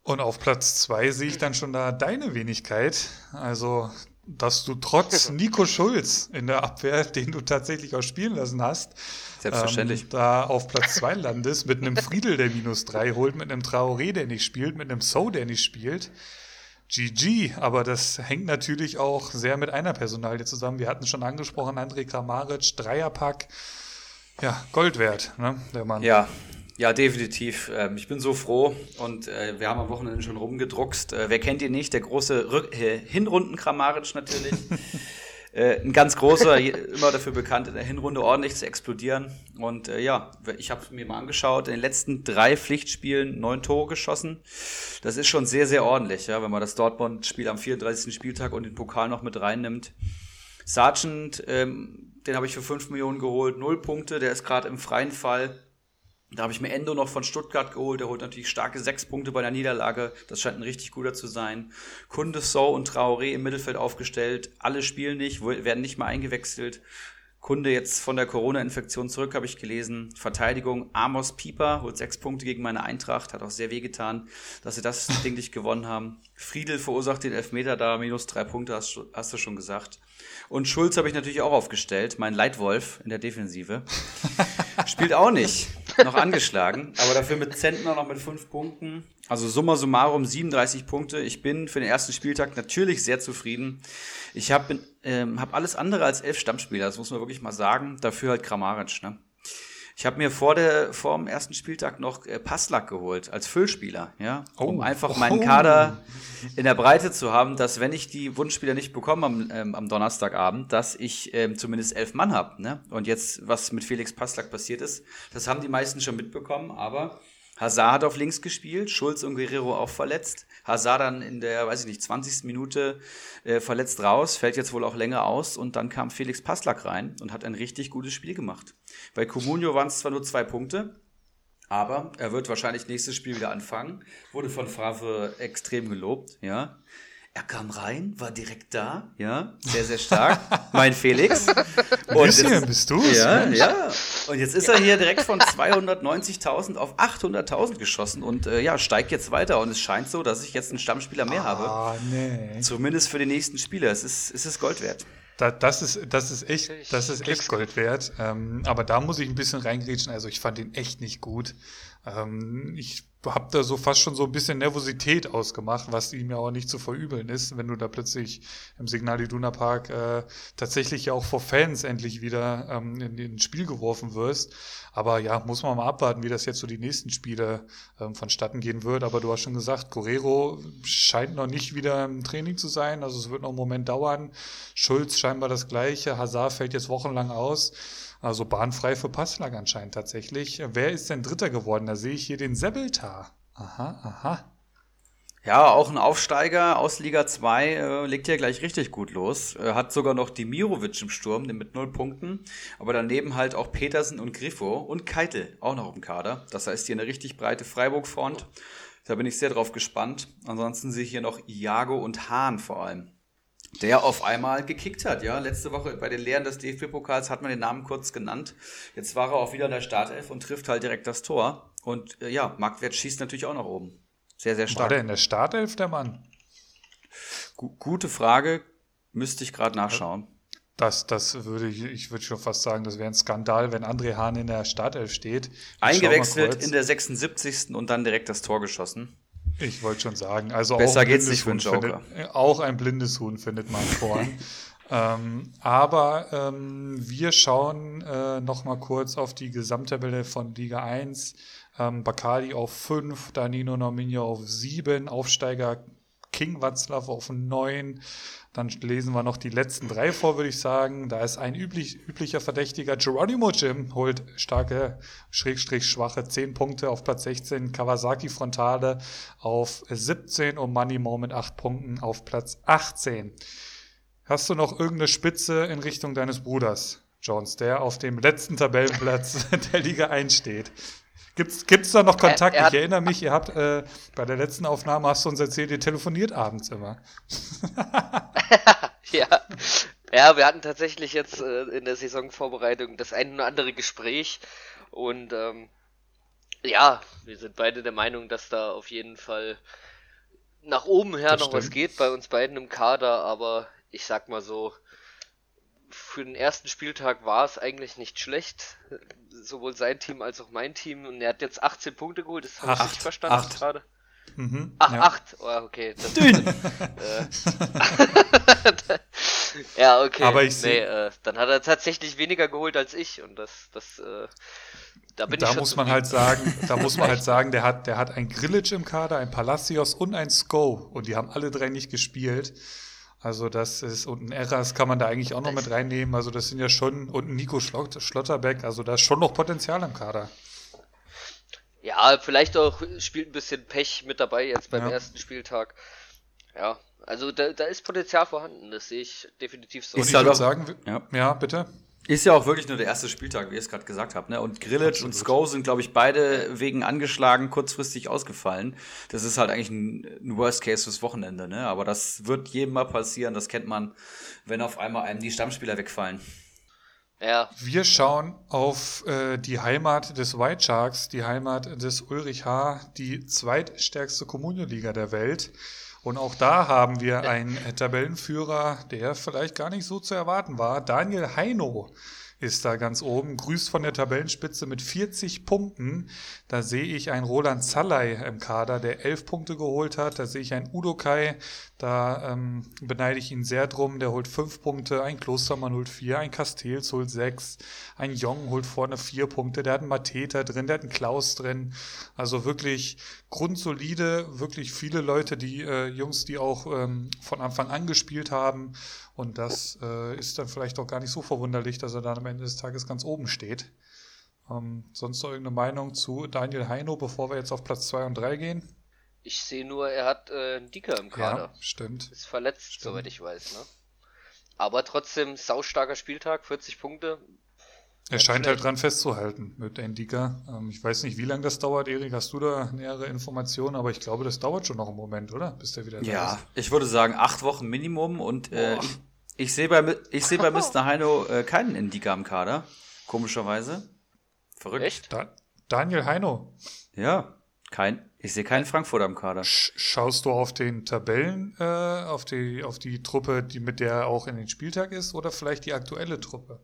Und auf Platz zwei sehe ich dann schon da deine Wenigkeit. Also, dass du trotz Nico Schulz in der Abwehr, den du tatsächlich auch spielen lassen hast, Selbstverständlich. Ähm, da auf Platz zwei landest, mit einem Friedel, der minus drei holt, mit einem Traoré, der nicht spielt, mit einem So, der nicht spielt. GG, aber das hängt natürlich auch sehr mit einer Personalie zusammen. Wir hatten schon angesprochen, André Kramaric, Dreierpack. Ja, Gold wert, ne, der Mann. Ja, ja, definitiv. Ähm, ich bin so froh und äh, wir haben am Wochenende schon rumgedruckst. Äh, wer kennt ihn nicht? Der große Rück äh, Hinrunden-Kramaric natürlich. äh, ein ganz großer, immer dafür bekannt, in der Hinrunde ordentlich zu explodieren. Und äh, ja, ich habe mir mal angeschaut, in den letzten drei Pflichtspielen neun Tore geschossen. Das ist schon sehr, sehr ordentlich, ja, wenn man das Dortmund-Spiel am 34. Spieltag und den Pokal noch mit reinnimmt. Sargent, ähm, den habe ich für fünf Millionen geholt, null Punkte, der ist gerade im freien Fall da habe ich mir Endo noch von Stuttgart geholt. Der holt natürlich starke sechs Punkte bei der Niederlage. Das scheint ein richtig guter zu sein. Kunde, So und Traoré im Mittelfeld aufgestellt. Alle spielen nicht, werden nicht mal eingewechselt. Kunde jetzt von der Corona-Infektion zurück, habe ich gelesen. Verteidigung, Amos Pieper holt sechs Punkte gegen meine Eintracht. Hat auch sehr wehgetan, dass sie das Ding nicht gewonnen haben. Friedel verursacht den Elfmeter da, minus drei Punkte, hast, hast du schon gesagt. Und Schulz habe ich natürlich auch aufgestellt, mein Leitwolf in der Defensive. Spielt auch nicht, noch angeschlagen, aber dafür mit Zentner noch mit fünf Punkten. Also summa summarum 37 Punkte. Ich bin für den ersten Spieltag natürlich sehr zufrieden. Ich habe ähm, hab alles andere als elf Stammspieler, das muss man wirklich mal sagen. Dafür halt Kramaric, ne? Ich habe mir vor, der, vor dem ersten Spieltag noch äh, Passlack geholt als Füllspieler, ja, um oh. einfach meinen Kader in der Breite zu haben, dass wenn ich die Wunschspieler nicht bekomme am, ähm, am Donnerstagabend, dass ich ähm, zumindest elf Mann habe. Ne? Und jetzt, was mit Felix Passlack passiert ist, das haben die meisten schon mitbekommen, aber Hazard hat auf links gespielt, Schulz und Guerrero auch verletzt. Hazard dann in der, weiß ich nicht, 20. Minute äh, verletzt raus, fällt jetzt wohl auch länger aus und dann kam Felix Passlack rein und hat ein richtig gutes Spiel gemacht. Bei Comunio waren es zwar nur zwei Punkte, aber er wird wahrscheinlich nächstes Spiel wieder anfangen. Wurde von Favre extrem gelobt, ja. Er kam rein, war direkt da, ja, sehr, sehr stark. mein Felix. Und jetzt, bist du Ja, ja. Und jetzt ist er hier direkt von 290.000 auf 800.000 geschossen und äh, ja, steigt jetzt weiter. Und es scheint so, dass ich jetzt einen Stammspieler mehr ah, habe. Nee. Zumindest für die nächsten Spiele. Es ist, es ist Gold wert. Da, das, ist, das ist echt, das ist echt Gold wert. Ähm, aber da muss ich ein bisschen reingrätschen. Also ich fand ihn echt nicht gut. Ähm, ich habe da so fast schon so ein bisschen Nervosität ausgemacht, was ihm ja auch nicht zu verübeln ist, wenn du da plötzlich im Signal Iduna Park äh, tatsächlich ja auch vor Fans endlich wieder ähm, in, in Spiel geworfen wirst. Aber ja, muss man mal abwarten, wie das jetzt so die nächsten Spiele ähm, vonstatten gehen wird. Aber du hast schon gesagt, Guerrero scheint noch nicht wieder im Training zu sein. Also es wird noch einen Moment dauern. Schulz scheinbar das gleiche. Hazard fällt jetzt wochenlang aus. Also bahnfrei für Passlag anscheinend tatsächlich. Wer ist denn Dritter geworden? Da sehe ich hier den Sebeltar. Aha, aha. Ja, auch ein Aufsteiger aus Liga 2 äh, legt hier gleich richtig gut los. Äh, hat sogar noch Dimirovic im Sturm mit null Punkten. Aber daneben halt auch Petersen und Griffo und Keitel auch noch im Kader. Das heißt hier eine richtig breite Freiburg-Front. Da bin ich sehr drauf gespannt. Ansonsten sehe ich hier noch Iago und Hahn vor allem der auf einmal gekickt hat. Ja, letzte Woche bei den Lehren des DFB-Pokals hat man den Namen kurz genannt. Jetzt war er auch wieder in der Startelf und trifft halt direkt das Tor. Und äh, ja, Marktwert schießt natürlich auch nach oben. Sehr, sehr stark. War der in der Startelf, der Mann? G gute Frage, müsste ich gerade nachschauen. Das, das würde ich, ich würde schon fast sagen, das wäre ein Skandal, wenn André Hahn in der Startelf steht. Ich Eingewechselt in der 76. und dann direkt das Tor geschossen. Ich wollte schon sagen. Also Besser geht's nicht für einen Joker. Findet, auch ein blindes Huhn findet man vorn. Ähm, aber ähm, wir schauen äh, noch mal kurz auf die Gesamttabelle von Liga 1. Ähm, Bacardi auf 5, Danino Nominio auf 7, Aufsteiger King Watzlaw auf 9. Dann lesen wir noch die letzten drei vor, würde ich sagen. Da ist ein üblich, üblicher Verdächtiger. Geronimo Jim holt starke, schrägstrich schwache 10 Punkte auf Platz 16. Kawasaki Frontale auf 17 und Money Mo mit 8 Punkten auf Platz 18. Hast du noch irgendeine Spitze in Richtung deines Bruders, Jones, der auf dem letzten Tabellenplatz der Liga 1 steht? Gibt's, gibt's da noch Kontakt? Er, er ich erinnere mich, ihr habt äh, bei der letzten Aufnahme hast du uns erzählt, ihr telefoniert abends immer. ja. Ja, wir hatten tatsächlich jetzt äh, in der Saisonvorbereitung das ein oder andere Gespräch und ähm, ja, wir sind beide der Meinung, dass da auf jeden Fall nach oben her das noch stimmt. was geht bei uns beiden im Kader, aber ich sag mal so, für den ersten Spieltag war es eigentlich nicht schlecht. Sowohl sein Team als auch mein Team. Und er hat jetzt 18 Punkte geholt, das habe ich nicht verstanden gerade. Mhm, Ach, ja. 8. Oh, okay. Das Dünn. Äh, ja, okay. Aber ich nee, äh, dann hat er tatsächlich weniger geholt als ich. Und das, das, äh, da bin da ich muss man halt sagen, da muss man halt sagen, der hat, der hat ein Grillage im Kader, ein Palacios und ein Sko. Und die haben alle drei nicht gespielt. Also das ist, und ein Eras kann man da eigentlich auch noch mit reinnehmen. Also das sind ja schon, und ein Nico Schlotterbeck, also da ist schon noch Potenzial im Kader. Ja, vielleicht auch spielt ein bisschen Pech mit dabei jetzt beim ja. ersten Spieltag. Ja, also da, da ist Potenzial vorhanden, das sehe ich definitiv so. Und ich würde sagen, ja. ja, bitte. Ist ja auch wirklich nur der erste Spieltag, wie ihr es gerade gesagt habt. Ne? Und Grillage und Sko sind, glaube ich, beide wegen angeschlagen kurzfristig ausgefallen. Das ist halt eigentlich ein, ein, Worst Case fürs Wochenende. Ne? Aber das wird jedem mal passieren. Das kennt man, wenn auf einmal einem die Stammspieler wegfallen. Ja. Wir schauen auf äh, die Heimat des White Sharks, die Heimat des Ulrich H., die zweitstärkste Kommunenliga der Welt. Und auch da haben wir einen Tabellenführer, der vielleicht gar nicht so zu erwarten war. Daniel Heino ist da ganz oben, grüßt von der Tabellenspitze mit 40 Punkten. Da sehe ich einen Roland Zallay im Kader, der 11 Punkte geholt hat. Da sehe ich einen Udo Kai, da ähm, beneide ich ihn sehr drum. Der holt 5 Punkte, ein Klostermann holt 4, ein Castells holt 6, ein Jong holt vorne 4 Punkte, der hat einen Mateta drin, der hat einen Klaus drin. Also wirklich grundsolide, wirklich viele Leute, die äh, Jungs, die auch ähm, von Anfang an gespielt haben. Und das äh, ist dann vielleicht auch gar nicht so verwunderlich, dass er dann am Ende des Tages ganz oben steht. Ähm, sonst noch irgendeine Meinung zu Daniel Heino, bevor wir jetzt auf Platz 2 und 3 gehen? Ich sehe nur, er hat äh, einen Dicker im Kader. Ja, stimmt. Ist verletzt, stimmt. soweit ich weiß. Ne? Aber trotzdem, saustarker Spieltag, 40 Punkte. Er scheint halt dran festzuhalten mit Endika. Ähm, ich weiß nicht, wie lange das dauert, Erik. Hast du da nähere Informationen? Aber ich glaube, das dauert schon noch einen Moment, oder? Bis der wieder da ja, ist. Ja, ich würde sagen, acht Wochen Minimum. Und äh, ich, ich sehe bei, ich seh bei Mr. Heino äh, keinen Endika im Kader. Komischerweise. Verrückt. Echt? Da Daniel Heino. Ja, kein, ich sehe keinen Frankfurter im Kader. Schaust du auf den Tabellen, äh, auf, die, auf die Truppe, die mit der er auch in den Spieltag ist, oder vielleicht die aktuelle Truppe?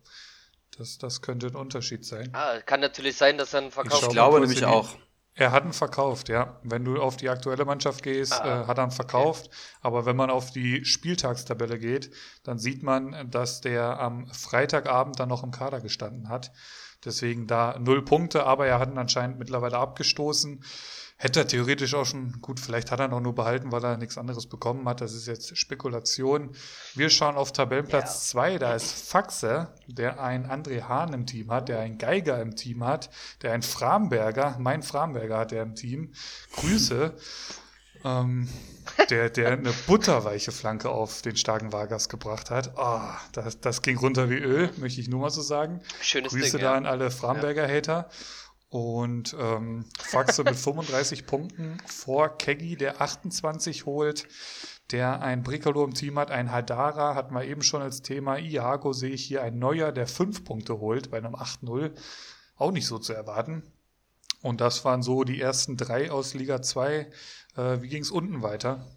Das, das könnte ein Unterschied sein. Ah, kann natürlich sein, dass er einen verkauft. Ich, ich glaube nämlich auch. Er hat einen verkauft, ja. Wenn du auf die aktuelle Mannschaft gehst, ah, äh, hat er einen verkauft. Okay. Aber wenn man auf die Spieltagstabelle geht, dann sieht man, dass der am Freitagabend dann noch im Kader gestanden hat. Deswegen da null Punkte, aber er hat ihn anscheinend mittlerweile abgestoßen. Hätte er theoretisch auch schon, gut, vielleicht hat er noch nur behalten, weil er nichts anderes bekommen hat. Das ist jetzt Spekulation. Wir schauen auf Tabellenplatz 2. Ja. Da ist Faxe, der einen André Hahn im Team hat, der einen Geiger im Team hat, der einen Framberger, mein Framberger hat er im Team. Grüße. ähm, der, der eine butterweiche Flanke auf den starken Vargas gebracht hat. Oh, das, das ging runter wie Öl, möchte ich nur mal so sagen. Schönes Grüße Ding, da ja. an alle Framberger-Hater. Und ähm, Faxe mit 35 Punkten vor Keggy, der 28 holt, der ein Bricolo im Team hat, ein Hadara, hat man eben schon als Thema. Iago sehe ich hier, ein Neuer, der 5 Punkte holt bei einem 8-0. Auch nicht so zu erwarten. Und das waren so die ersten drei aus Liga 2. Äh, wie ging es unten weiter?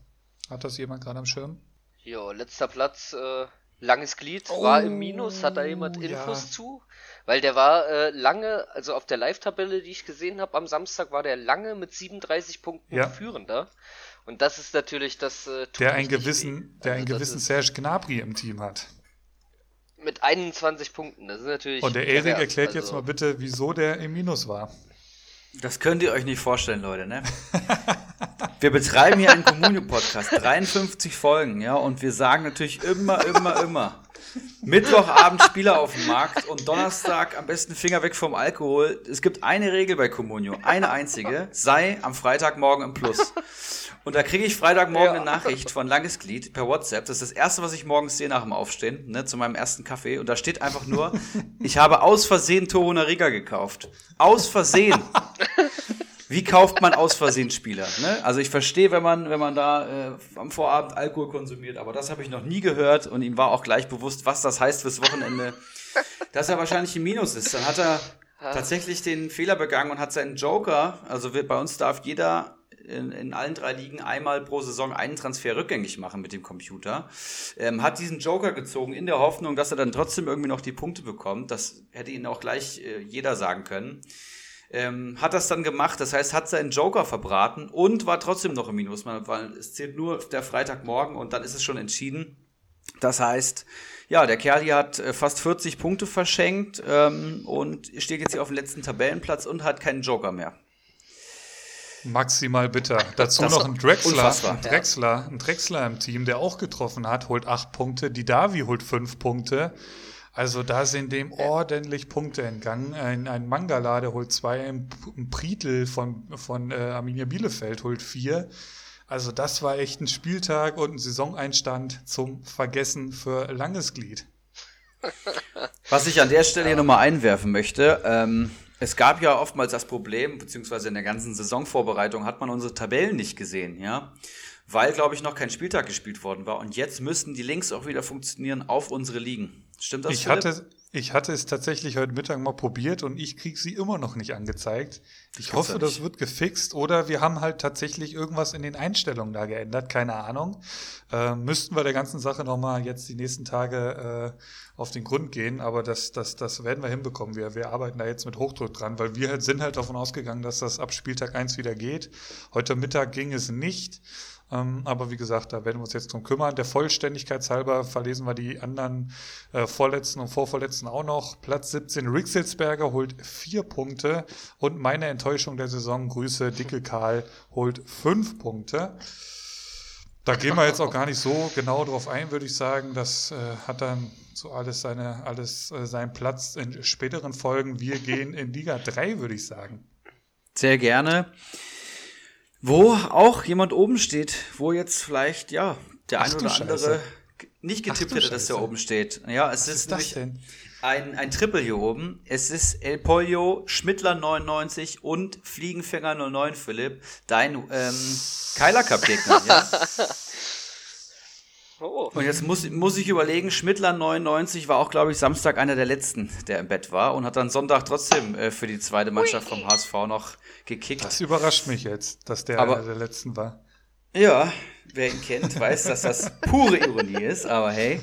Hat das jemand gerade am Schirm? Ja, letzter Platz, äh, langes Glied, oh, war im Minus. Hat da jemand Infos ja. zu? Weil der war äh, lange, also auf der Live-Tabelle, die ich gesehen habe am Samstag, war der lange mit 37 Punkten ja. führender. Und das ist natürlich das. Äh, der einen gewissen, weh. der also einen gewissen Serge Gnabry im Team hat. Mit 21 Punkten, das ist natürlich. Und der Erik erklärt also. jetzt mal bitte, wieso der im Minus war. Das könnt ihr euch nicht vorstellen, Leute, ne? Wir betreiben hier einen Kommunio-Podcast, 53 Folgen, ja, und wir sagen natürlich immer, immer, immer, Mittwochabend Spieler auf dem Markt und Donnerstag am besten Finger weg vom Alkohol. Es gibt eine Regel bei Comunio, eine einzige, sei am Freitagmorgen im Plus. Und da kriege ich Freitagmorgen ja. eine Nachricht von Langes Glied per WhatsApp. Das ist das Erste, was ich morgens sehe nach dem Aufstehen, ne, zu meinem ersten Kaffee. Und da steht einfach nur, ich habe aus Versehen Toro Nariga gekauft. Aus Versehen. Wie kauft man aus Versehen Spieler? Ne? Also ich verstehe, wenn man, wenn man da äh, am Vorabend Alkohol konsumiert, aber das habe ich noch nie gehört und ihm war auch gleich bewusst, was das heißt fürs Wochenende, dass er wahrscheinlich im Minus ist. Dann hat er tatsächlich den Fehler begangen und hat seinen Joker, also wird, bei uns darf jeder in, in, allen drei Ligen einmal pro Saison einen Transfer rückgängig machen mit dem Computer. Ähm, hat diesen Joker gezogen in der Hoffnung, dass er dann trotzdem irgendwie noch die Punkte bekommt. Das hätte ihnen auch gleich äh, jeder sagen können ähm, hat das dann gemacht, das heißt, hat seinen Joker verbraten und war trotzdem noch im Minus, weil es zählt nur der Freitagmorgen und dann ist es schon entschieden. Das heißt, ja, der Kerl hier hat äh, fast 40 Punkte verschenkt ähm, und steht jetzt hier auf dem letzten Tabellenplatz und hat keinen Joker mehr. Maximal bitter. Dazu das noch ein Drexler, ein Drexler, ein Drexler im Team, der auch getroffen hat, holt acht Punkte. Die Davi holt fünf Punkte. Also da sind dem ordentlich Punkte entgangen. Ein, ein Mangala, der holt zwei, ein, Prietl von, von äh, Arminia Bielefeld holt vier. Also das war echt ein Spieltag und ein Saisoneinstand zum Vergessen für langes Glied. Was ich an der Stelle hier nochmal einwerfen möchte, ähm, es gab ja oftmals das Problem, beziehungsweise in der ganzen Saisonvorbereitung hat man unsere Tabellen nicht gesehen, ja weil, glaube ich, noch kein Spieltag gespielt worden war. Und jetzt müssten die Links auch wieder funktionieren auf unsere Ligen. Stimmt das? Ich hatte, ich hatte es tatsächlich heute Mittag mal probiert und ich kriege sie immer noch nicht angezeigt. Ich hoffe, ja das wird gefixt oder wir haben halt tatsächlich irgendwas in den Einstellungen da geändert, keine Ahnung. Äh, müssten wir der ganzen Sache nochmal jetzt die nächsten Tage äh, auf den Grund gehen, aber das, das, das werden wir hinbekommen. Wir, wir arbeiten da jetzt mit Hochdruck dran, weil wir halt sind halt davon ausgegangen, dass das ab Spieltag 1 wieder geht. Heute Mittag ging es nicht. Ähm, aber wie gesagt, da werden wir uns jetzt drum kümmern. Der Vollständigkeit halber verlesen wir die anderen äh, Vorletzten und Vorvorletzten auch noch. Platz 17, Rixelsberger holt vier Punkte und meine Enttäuschung der Saison, Grüße, Dicke Karl holt fünf Punkte. Da gehen wir jetzt auch gar nicht so genau drauf ein, würde ich sagen. Das äh, hat dann so alles seine, alles äh, seinen Platz in späteren Folgen. Wir gehen in Liga 3, würde ich sagen. Sehr gerne. Wo auch jemand oben steht, wo jetzt vielleicht, ja, der ein oder andere Scheiße. nicht getippt hätte, dass der oben steht. Ja, es Was ist, ist denn? Ein, ein Triple hier oben. Es ist El Pollo, Schmittler 99 und Fliegenfänger 09 Philipp, dein ähm, Keiler Cup Gegner. ja? Oh. Und jetzt muss, muss ich überlegen, Schmittler 99 war auch, glaube ich, Samstag einer der letzten, der im Bett war und hat dann Sonntag trotzdem äh, für die zweite Mannschaft vom HSV noch gekickt. Das überrascht mich jetzt, dass der Aber, einer der letzten war. Ja, wer ihn kennt, weiß, dass das pure Ironie ist, aber hey.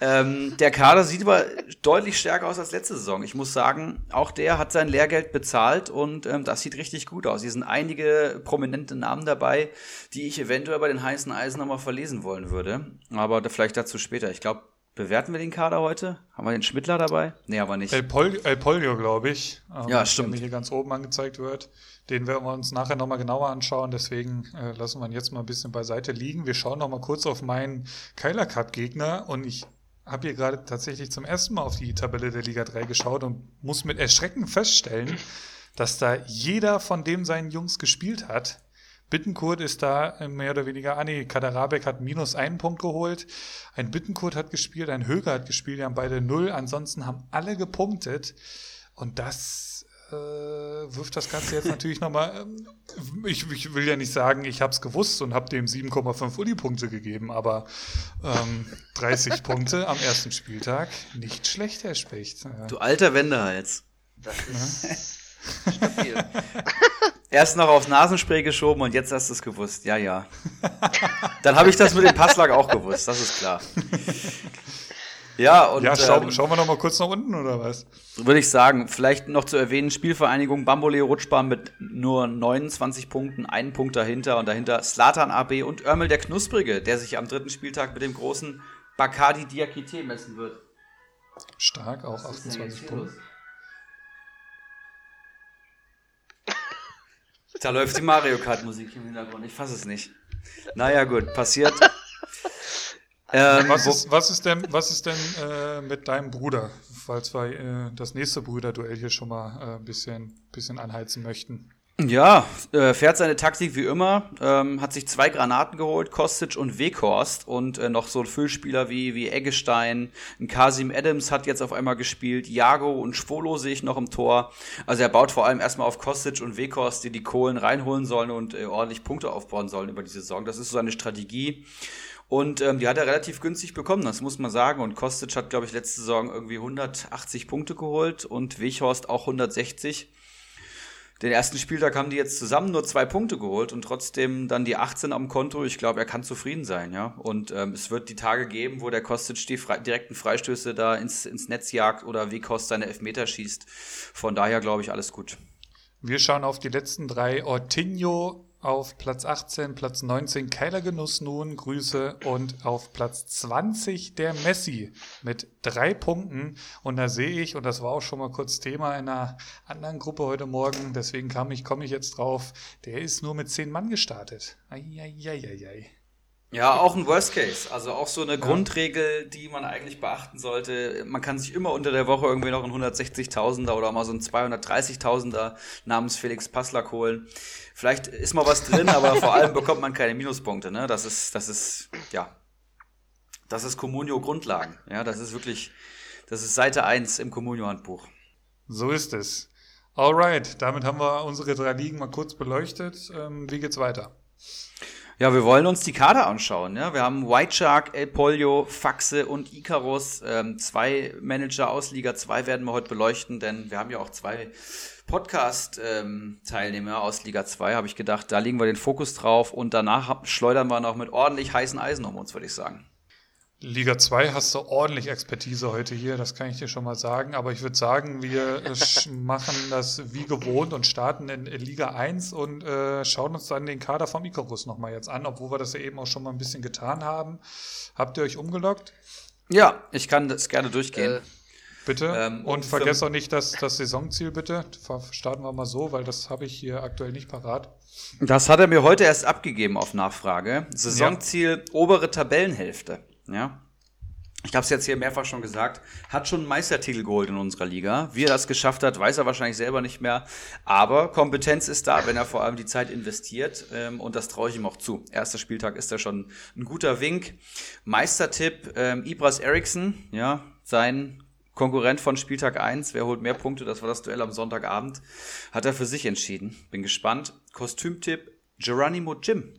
Ähm, der Kader sieht aber deutlich stärker aus als letzte Saison. Ich muss sagen, auch der hat sein Lehrgeld bezahlt und ähm, das sieht richtig gut aus. Hier sind einige prominente Namen dabei, die ich eventuell bei den heißen Eisen nochmal verlesen wollen würde. Aber vielleicht dazu später. Ich glaube, bewerten wir den Kader heute? Haben wir den Schmittler dabei? Nee, aber nicht. El, Pol El Polio, glaube ich. Ähm, ja, stimmt. Der mir hier ganz oben angezeigt wird. Den werden wir uns nachher nochmal genauer anschauen, deswegen äh, lassen wir ihn jetzt mal ein bisschen beiseite liegen. Wir schauen nochmal kurz auf meinen Keiler Cup Gegner und ich habe hier gerade tatsächlich zum ersten Mal auf die Tabelle der Liga 3 geschaut und muss mit Erschrecken feststellen, dass da jeder von dem seinen Jungs gespielt hat. Bittenkurt ist da mehr oder weniger, ah nee, Kaderabek hat minus einen Punkt geholt, ein Bittenkurt hat gespielt, ein Höger hat gespielt, die haben beide null, ansonsten haben alle gepunktet und das äh, wirft das Ganze jetzt natürlich nochmal. Ähm, ich, ich, will ja nicht sagen, ich habe es gewusst und habe dem 7,5 Uni-Punkte gegeben, aber ähm, 30 Punkte am ersten Spieltag, nicht schlecht, Herr Specht. Ja. Du alter Wendehals. Das ist stabil. Erst noch aufs Nasenspray geschoben und jetzt hast du es gewusst. Ja, ja. Dann habe ich das mit dem Passlag auch gewusst, das ist klar. Ja, und. Ja, schau, ähm, schauen wir noch mal kurz nach unten, oder was? Würde ich sagen. Vielleicht noch zu erwähnen: Spielvereinigung Bambole Rutschbahn mit nur 29 Punkten, einen Punkt dahinter und dahinter Slatan AB und Örmel der Knusprige, der sich am dritten Spieltag mit dem großen Bacardi Diakite messen wird. Stark, auch 28 Punkte. Da läuft die Mario Kart Musik im Hintergrund. Ich fasse es nicht. Naja, gut, passiert. Ähm, was, ist, was, ist, denn, was ist denn äh, mit deinem Bruder, falls wir äh, das nächste Brüderduell hier schon mal äh, ein bisschen, bisschen anheizen möchten? Ja, äh, fährt seine Taktik wie immer, ähm, hat sich zwei Granaten geholt, Kostic und Weghorst und äh, noch so Füllspieler wie, wie Eggestein, ein Kasim Adams hat jetzt auf einmal gespielt, Jago und Schwolo sehe ich noch im Tor. Also er baut vor allem erstmal auf Kostic und Weghorst, die die Kohlen reinholen sollen und äh, ordentlich Punkte aufbauen sollen über die Saison. Das ist so seine Strategie. Und ähm, die hat er relativ günstig bekommen, das muss man sagen. Und Kostic hat, glaube ich, letzte Saison irgendwie 180 Punkte geholt und Weghorst auch 160. Den ersten Spieltag haben die jetzt zusammen nur zwei Punkte geholt und trotzdem dann die 18 am Konto. Ich glaube, er kann zufrieden sein, ja. Und ähm, es wird die Tage geben, wo der Kostic die Fre direkten Freistöße da ins, ins Netz jagt oder Weghorst seine Elfmeter schießt. Von daher glaube ich, alles gut. Wir schauen auf die letzten drei. Ortinho, auf Platz 18, Platz 19 Keiler Genuss nun, Grüße und auf Platz 20 der Messi mit drei Punkten und da sehe ich, und das war auch schon mal kurz Thema in einer anderen Gruppe heute Morgen, deswegen kam ich, komme ich jetzt drauf, der ist nur mit zehn Mann gestartet. Eieieiei. Ja, auch ein Worst Case. Also auch so eine ja. Grundregel, die man eigentlich beachten sollte. Man kann sich immer unter der Woche irgendwie noch einen 160.000er oder mal so einen 230.000er namens Felix Passlack holen. Vielleicht ist mal was drin, aber vor allem bekommt man keine Minuspunkte. Ne? Das ist, das ist, ja, das ist Communio Grundlagen. Ja, das ist wirklich, das ist Seite 1 im Communio Handbuch. So ist es. Alright, damit haben wir unsere drei Ligen mal kurz beleuchtet. Ähm, wie geht's weiter? Ja, wir wollen uns die Kader anschauen. Ja? Wir haben White Shark, El Pollo, Faxe und Icarus. Ähm, zwei Manager aus Liga 2 werden wir heute beleuchten, denn wir haben ja auch zwei Podcast-Teilnehmer ähm, aus Liga 2, habe ich gedacht. Da legen wir den Fokus drauf und danach schleudern wir noch mit ordentlich heißen Eisen um uns, würde ich sagen. Liga 2 hast du ordentlich Expertise heute hier, das kann ich dir schon mal sagen. Aber ich würde sagen, wir machen das wie gewohnt und starten in Liga 1 und äh, schauen uns dann den Kader vom Icarus nochmal jetzt an, obwohl wir das ja eben auch schon mal ein bisschen getan haben. Habt ihr euch umgeloggt? Ja, ich kann das gerne durchgehen. Äh, bitte. Ähm, und, und vergesst auch nicht das, das Saisonziel, bitte. Starten wir mal so, weil das habe ich hier aktuell nicht parat. Das hat er mir heute erst abgegeben auf Nachfrage. Saisonziel ja. obere Tabellenhälfte. Ja. Ich habe es jetzt hier mehrfach schon gesagt, hat schon einen Meistertitel geholt in unserer Liga. Wie er das geschafft hat, weiß er wahrscheinlich selber nicht mehr. Aber Kompetenz ist da, wenn er vor allem die Zeit investiert. Ähm, und das traue ich ihm auch zu. Erster Spieltag ist da schon ein guter Wink. Meistertipp, ähm, Ibras Eriksson, ja, sein Konkurrent von Spieltag 1. Wer holt mehr Punkte? Das war das Duell am Sonntagabend. Hat er für sich entschieden. Bin gespannt. Kostümtipp, Geronimo Jim.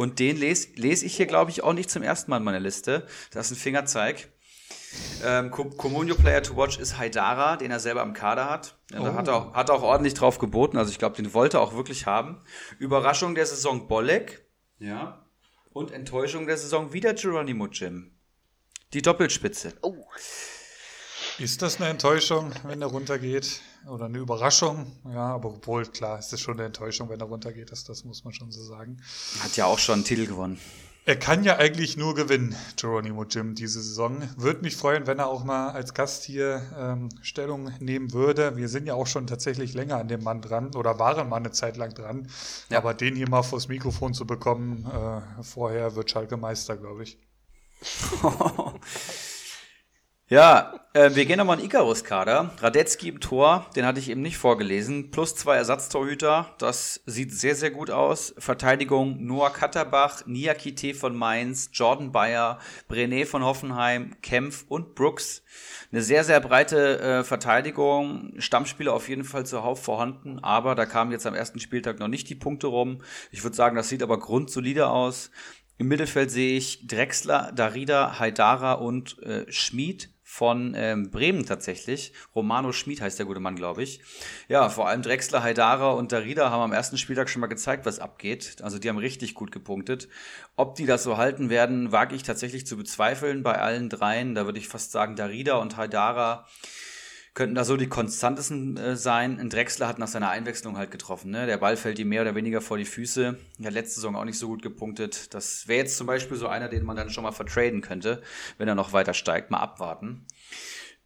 Und den lese, lese ich hier, glaube ich, auch nicht zum ersten Mal in meiner Liste. Das ist ein Fingerzeig. Ähm, Comunio Player to Watch ist Haidara, den er selber am Kader hat. Ja, da hat er, auch, hat er auch ordentlich drauf geboten. Also ich glaube, den wollte er auch wirklich haben. Überraschung der Saison Bolek. Ja. Und Enttäuschung der Saison wieder Geronimo Jim. Die Doppelspitze. Oh. Ist das eine Enttäuschung, wenn er runtergeht? Oder eine Überraschung? Ja, aber obwohl, klar, ist es schon eine Enttäuschung, wenn er runtergeht. Das, das muss man schon so sagen. Hat ja auch schon einen Titel gewonnen. Er kann ja eigentlich nur gewinnen, Geronimo Jim, diese Saison. Würde mich freuen, wenn er auch mal als Gast hier ähm, Stellung nehmen würde. Wir sind ja auch schon tatsächlich länger an dem Mann dran oder waren mal eine Zeit lang dran. Ja. Aber den hier mal vors Mikrofon zu bekommen, äh, vorher wird Schalke Meister, glaube ich. Ja, äh, wir gehen nochmal in Icarus-Kader. Radetzky im Tor, den hatte ich eben nicht vorgelesen. Plus zwei Ersatztorhüter, das sieht sehr, sehr gut aus. Verteidigung Noah Katterbach, Niakite von Mainz, Jordan Bayer, Brené von Hoffenheim, Kempf und Brooks. Eine sehr, sehr breite äh, Verteidigung. Stammspieler auf jeden Fall zuhauf vorhanden, aber da kamen jetzt am ersten Spieltag noch nicht die Punkte rum. Ich würde sagen, das sieht aber grundsolide aus. Im Mittelfeld sehe ich Drexler, Darida, Haidara und äh, Schmid von ähm, Bremen tatsächlich. Romano Schmid heißt der gute Mann, glaube ich. Ja, vor allem Drexler, Haidara und Darida haben am ersten Spieltag schon mal gezeigt, was abgeht. Also die haben richtig gut gepunktet. Ob die das so halten werden, wage ich tatsächlich zu bezweifeln bei allen dreien. Da würde ich fast sagen, Darida und Haidara könnten da so die konstantesten äh, sein. Ein Drexler hat nach seiner Einwechslung halt getroffen. Ne? Der Ball fällt ihm mehr oder weniger vor die Füße. Er hat letzte Saison auch nicht so gut gepunktet. Das wäre jetzt zum Beispiel so einer, den man dann schon mal vertraden könnte, wenn er noch weiter steigt. Mal abwarten.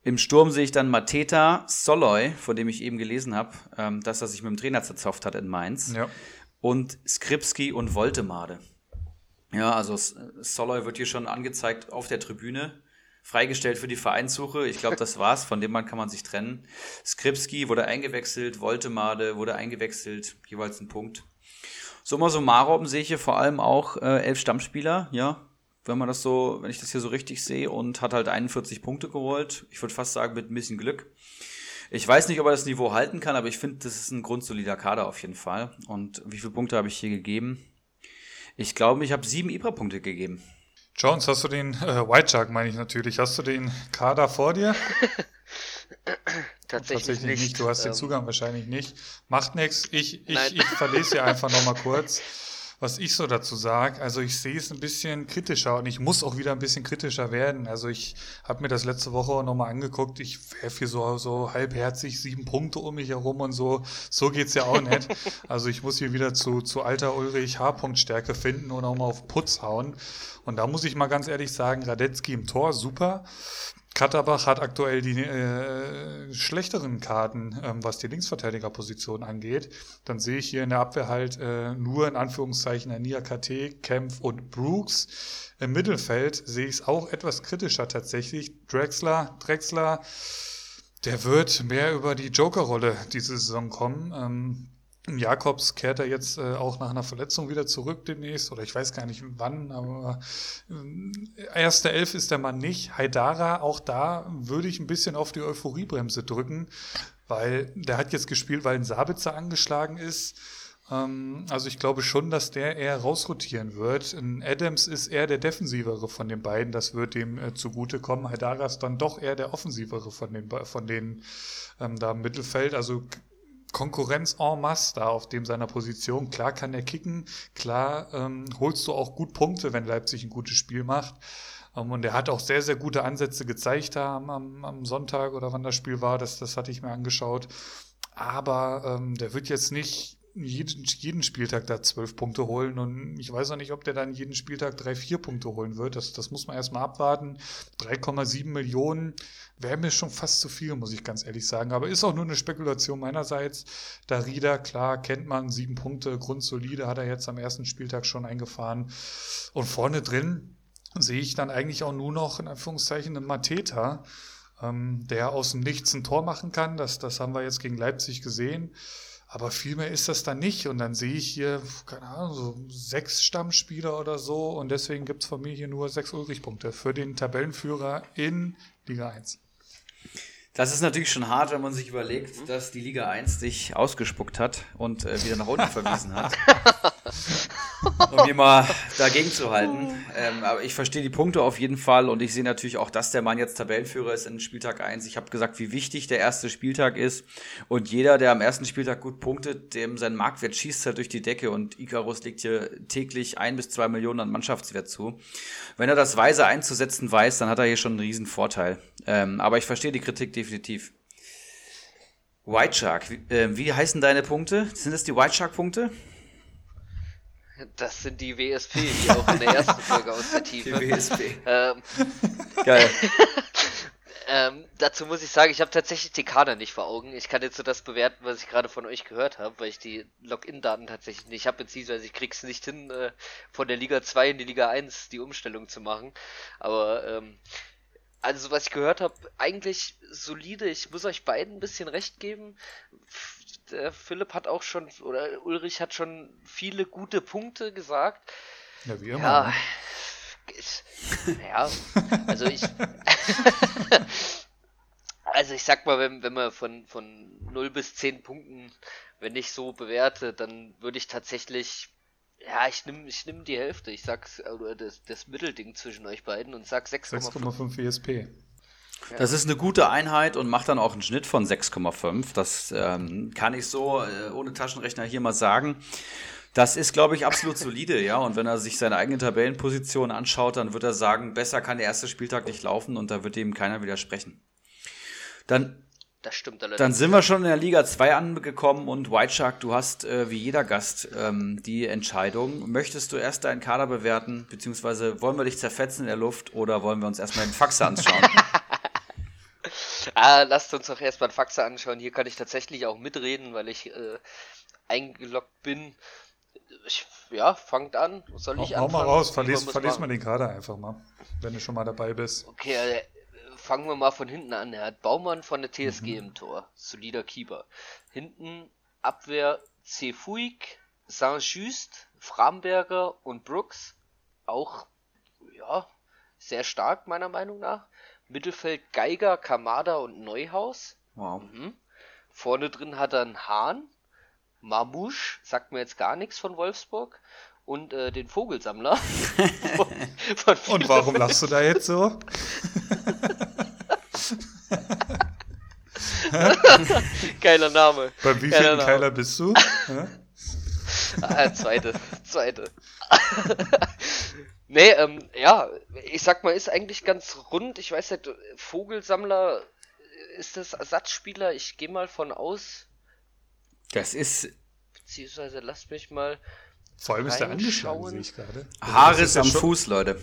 Im Sturm sehe ich dann Mateta Soloy, von dem ich eben gelesen habe, ähm, dass er sich mit dem Trainer zerzopft hat in Mainz. Ja. Und Skripski und Voltemade. Ja, also Soloy wird hier schon angezeigt auf der Tribüne freigestellt für die Vereinssuche. Ich glaube, das war's. Von dem Mann kann man sich trennen. Skripski wurde eingewechselt, Voltemade wurde eingewechselt, jeweils ein Punkt. Summa summarum sehe ich hier vor allem auch äh, elf Stammspieler, ja, wenn man das so, wenn ich das hier so richtig sehe und hat halt 41 Punkte geholt. Ich würde fast sagen, mit ein bisschen Glück. Ich weiß nicht, ob er das Niveau halten kann, aber ich finde, das ist ein grundsolider Kader auf jeden Fall. Und wie viele Punkte habe ich hier gegeben? Ich glaube, ich habe sieben Ibra-Punkte gegeben. Jones, hast du den, äh, White Shark meine ich natürlich, hast du den Kader vor dir? Tatsächlich, Tatsächlich nicht. nicht. Du hast ähm, den Zugang wahrscheinlich nicht. Macht nichts. Ich, ich, ich verlese hier einfach nochmal kurz was ich so dazu sage. Also ich sehe es ein bisschen kritischer und ich muss auch wieder ein bisschen kritischer werden. Also ich habe mir das letzte Woche nochmal angeguckt. Ich werfe hier so, so halbherzig sieben Punkte um mich herum und so. So geht's ja auch nicht. Also ich muss hier wieder zu, zu alter Ulrich H-Punkt-Stärke finden und auch mal auf Putz hauen. Und da muss ich mal ganz ehrlich sagen, Radetzky im Tor, super. Katterbach hat aktuell die äh, schlechteren Karten, ähm, was die Linksverteidigerposition angeht. Dann sehe ich hier in der Abwehr halt äh, nur in Anführungszeichen Ania KT, Kempf und Brooks. Im Mittelfeld sehe ich es auch etwas kritischer tatsächlich. Drexler, Drexler, der wird mehr über die Joker-Rolle diese Saison kommen. Ähm, Jakobs kehrt er jetzt äh, auch nach einer Verletzung wieder zurück demnächst, oder ich weiß gar nicht wann, aber äh, erste Elf ist der Mann nicht. Haidara, auch da würde ich ein bisschen auf die Euphoriebremse drücken, weil der hat jetzt gespielt, weil ein Sabitzer angeschlagen ist. Ähm, also ich glaube schon, dass der eher rausrotieren wird. Ein Adams ist eher der defensivere von den beiden, das wird dem äh, zugutekommen. Haidara ist dann doch eher der offensivere von den, von den ähm, da im Mittelfeld. Also Konkurrenz en masse da auf dem seiner Position. Klar kann er kicken, klar ähm, holst du auch gut Punkte, wenn Leipzig ein gutes Spiel macht. Ähm, und er hat auch sehr, sehr gute Ansätze gezeigt da am, am, am Sonntag oder wann das Spiel war. Das, das hatte ich mir angeschaut. Aber ähm, der wird jetzt nicht jeden, jeden Spieltag da zwölf Punkte holen und ich weiß auch nicht, ob der dann jeden Spieltag drei, vier Punkte holen wird. Das, das muss man erstmal abwarten. 3,7 Millionen wäre mir schon fast zu viel, muss ich ganz ehrlich sagen. Aber ist auch nur eine Spekulation meinerseits. Darida, klar, kennt man, sieben Punkte, grundsolide, hat er jetzt am ersten Spieltag schon eingefahren. Und vorne drin sehe ich dann eigentlich auch nur noch, in Anführungszeichen, einen Mateta, ähm, der aus dem Nichts ein Tor machen kann. Das, das haben wir jetzt gegen Leipzig gesehen. Aber viel mehr ist das dann nicht. Und dann sehe ich hier, keine Ahnung, so sechs Stammspieler oder so. Und deswegen gibt es von mir hier nur sechs Ulrich-Punkte für den Tabellenführer in Liga 1. Das ist natürlich schon hart, wenn man sich überlegt, dass die Liga 1 dich ausgespuckt hat und äh, wieder nach unten verwiesen hat. um hier mal dagegen zu halten. Ähm, aber ich verstehe die Punkte auf jeden Fall und ich sehe natürlich auch, dass der Mann jetzt Tabellenführer ist in Spieltag 1. Ich habe gesagt, wie wichtig der erste Spieltag ist und jeder, der am ersten Spieltag gut punktet, dem sein Marktwert schießt halt durch die Decke und Icarus legt hier täglich ein bis zwei Millionen an Mannschaftswert zu. Wenn er das weise einzusetzen weiß, dann hat er hier schon einen riesen Vorteil. Ähm, aber ich verstehe die Kritik definitiv. White Shark, wie, äh, wie heißen deine Punkte? Sind das die White Shark Punkte? Das sind die WSP, die auch in der ersten Folge aus der Tiefe. Die WSP. Ähm, Geil. ähm, dazu muss ich sagen, ich habe tatsächlich die Kader nicht vor Augen. Ich kann jetzt so das bewerten, was ich gerade von euch gehört habe, weil ich die Login-Daten tatsächlich nicht habe, beziehungsweise ich krieg's nicht hin, äh, von der Liga 2 in die Liga 1 die Umstellung zu machen. Aber ähm, also was ich gehört habe, eigentlich solide. Ich muss euch beiden ein bisschen recht geben. Der Philipp hat auch schon, oder Ulrich hat schon viele gute Punkte gesagt. Ja, wie immer. Ja, ja also ich. also ich sag mal, wenn, wenn man von, von 0 bis 10 Punkten, wenn ich so bewerte, dann würde ich tatsächlich ja, ich nehme ich nehm die Hälfte. Ich sag's, oder das, das Mittelding zwischen euch beiden und sag 6,5 Das ist eine gute Einheit und macht dann auch einen Schnitt von 6,5. Das ähm, kann ich so äh, ohne Taschenrechner hier mal sagen. Das ist, glaube ich, absolut solide, ja. Und wenn er sich seine eigene Tabellenposition anschaut, dann wird er sagen, besser kann der erste Spieltag nicht laufen und da wird ihm keiner widersprechen. Dann Das stimmt allerdings. Dann sind wir schon in der Liga 2 angekommen und White Shark, du hast äh, wie jeder Gast ähm, die Entscheidung. Möchtest du erst deinen Kader bewerten, beziehungsweise wollen wir dich zerfetzen in der Luft oder wollen wir uns erstmal den Faxe anschauen? ah, lasst uns doch erstmal den Faxe anschauen. Hier kann ich tatsächlich auch mitreden, weil ich äh, eingeloggt bin. Ich, ja, fangt an. Soll ich hau, anfangen? Hau mal raus, verlies, verlies mal den Kader einfach mal, wenn du schon mal dabei bist. Okay, äh, fangen wir mal von hinten an. Er hat Baumann von der TSG mhm. im Tor. Solider Keeper. Hinten Abwehr Cefuig, Saint-Just, Framberger und Brooks. Auch, ja, sehr stark meiner Meinung nach. Mittelfeld Geiger, Kamada und Neuhaus. Wow. Mhm. Vorne drin hat er einen Hahn. Mamouche, sagt mir jetzt gar nichts von Wolfsburg. Und äh, den Vogelsammler. von, von und warum lachst du da jetzt so? Geiler Name. Bei wie vielen Keiler bist du? ah, zweite, zweite. Nee, ähm, ja, ich sag mal, ist eigentlich ganz rund. Ich weiß nicht, Vogelsammler ist das Ersatzspieler. Ich gehe mal von aus. Das ist. Beziehungsweise lasst mich mal. Vor allem ist der angeschlagen, sehe ich gerade. Haares am Fuß, Leute.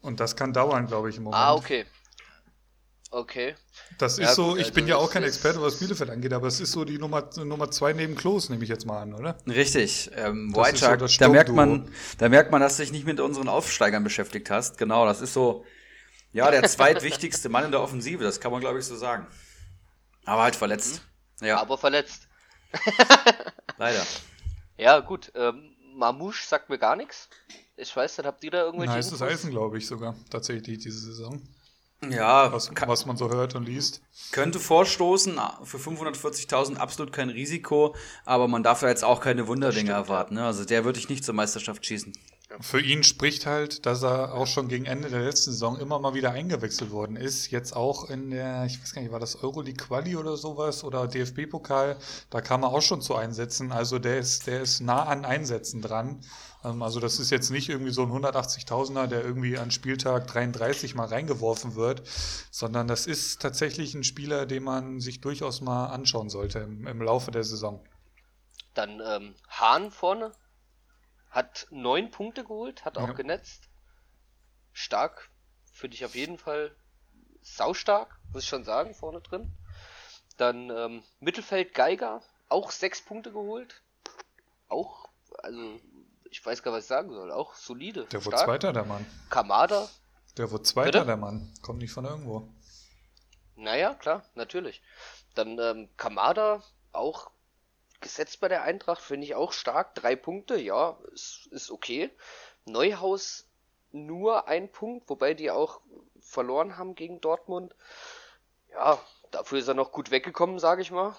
Und das kann dauern, glaube ich, im Moment. Ah, okay. Okay. Das ist ja, so, ich also bin ja auch kein Experte, was Bielefeld angeht, aber es ist so die Nummer, Nummer zwei neben Klos, nehme ich jetzt mal an, oder? Richtig. Ähm, White Shark, so da merkt man, da merkt man, dass du dich nicht mit unseren Aufsteigern beschäftigt hast. Genau, das ist so, ja, der zweitwichtigste Mann in der Offensive, das kann man, glaube ich, so sagen. Aber halt verletzt. Mhm. Ja. Aber verletzt. Leider. Ja, gut. Ähm, Mamouche sagt mir gar nichts. Ich weiß nicht, habt ihr da irgendwelche. Heißes Eisen, glaube ich sogar, tatsächlich diese Saison. Ja, was, was, man so hört und liest. Könnte vorstoßen, für 540.000 absolut kein Risiko, aber man darf ja jetzt auch keine Wunderdinge erwarten. Ne? Also der würde ich nicht zur Meisterschaft schießen. Für ihn spricht halt, dass er auch schon gegen Ende der letzten Saison immer mal wieder eingewechselt worden ist. Jetzt auch in der, ich weiß gar nicht, war das Euroleague Quali oder sowas oder DFB-Pokal, da kam er auch schon zu Einsätzen. Also der ist, der ist nah an Einsätzen dran. Ähm, also das ist jetzt nicht irgendwie so ein 180.000er, der irgendwie an Spieltag 33 mal reingeworfen wird, sondern das ist tatsächlich ein Spieler, den man sich durchaus mal anschauen sollte im, im Laufe der Saison. Dann ähm, Hahn vorne hat neun Punkte geholt, hat auch ja. genetzt. Stark, finde ich auf jeden Fall saustark, muss ich schon sagen, vorne drin. Dann ähm, Mittelfeld Geiger, auch sechs Punkte geholt. Auch, also ich weiß gar nicht, was ich sagen soll. Auch solide. Der wurde Zweiter, der Mann. Kamada. Der wurde Zweiter, Bitte? der Mann. Kommt nicht von irgendwo. Naja, klar, natürlich. Dann ähm, Kamada, auch gesetzt bei der Eintracht, finde ich auch stark. Drei Punkte, ja, ist, ist okay. Neuhaus nur ein Punkt, wobei die auch verloren haben gegen Dortmund. Ja, dafür ist er noch gut weggekommen, sage ich mal.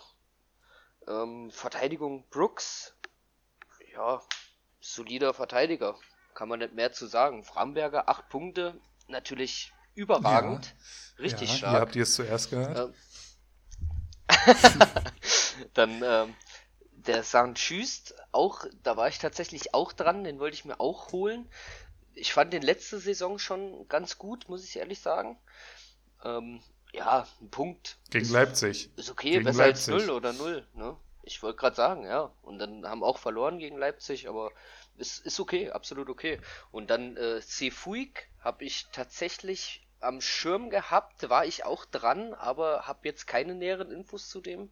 Ähm, Verteidigung Brooks, ja, solider Verteidiger. Kann man nicht mehr zu sagen. Framberger, acht Punkte, natürlich überragend. Ja. Richtig ja, stark. Hier habt ihr es zuerst gehört. Ähm. Dann ähm, der St. Schüst, auch, da war ich tatsächlich auch dran, den wollte ich mir auch holen. Ich fand den letzte Saison schon ganz gut, muss ich ehrlich sagen. Ähm, ja, ein Punkt. Gegen ist, Leipzig. Ist okay, gegen besser Leipzig. als 0 oder 0. Ne? Ich wollte gerade sagen, ja. Und dann haben auch verloren gegen Leipzig, aber ist, ist okay, absolut okay. Und dann äh, Cefuig habe ich tatsächlich am Schirm gehabt, war ich auch dran, aber habe jetzt keine näheren Infos zu dem.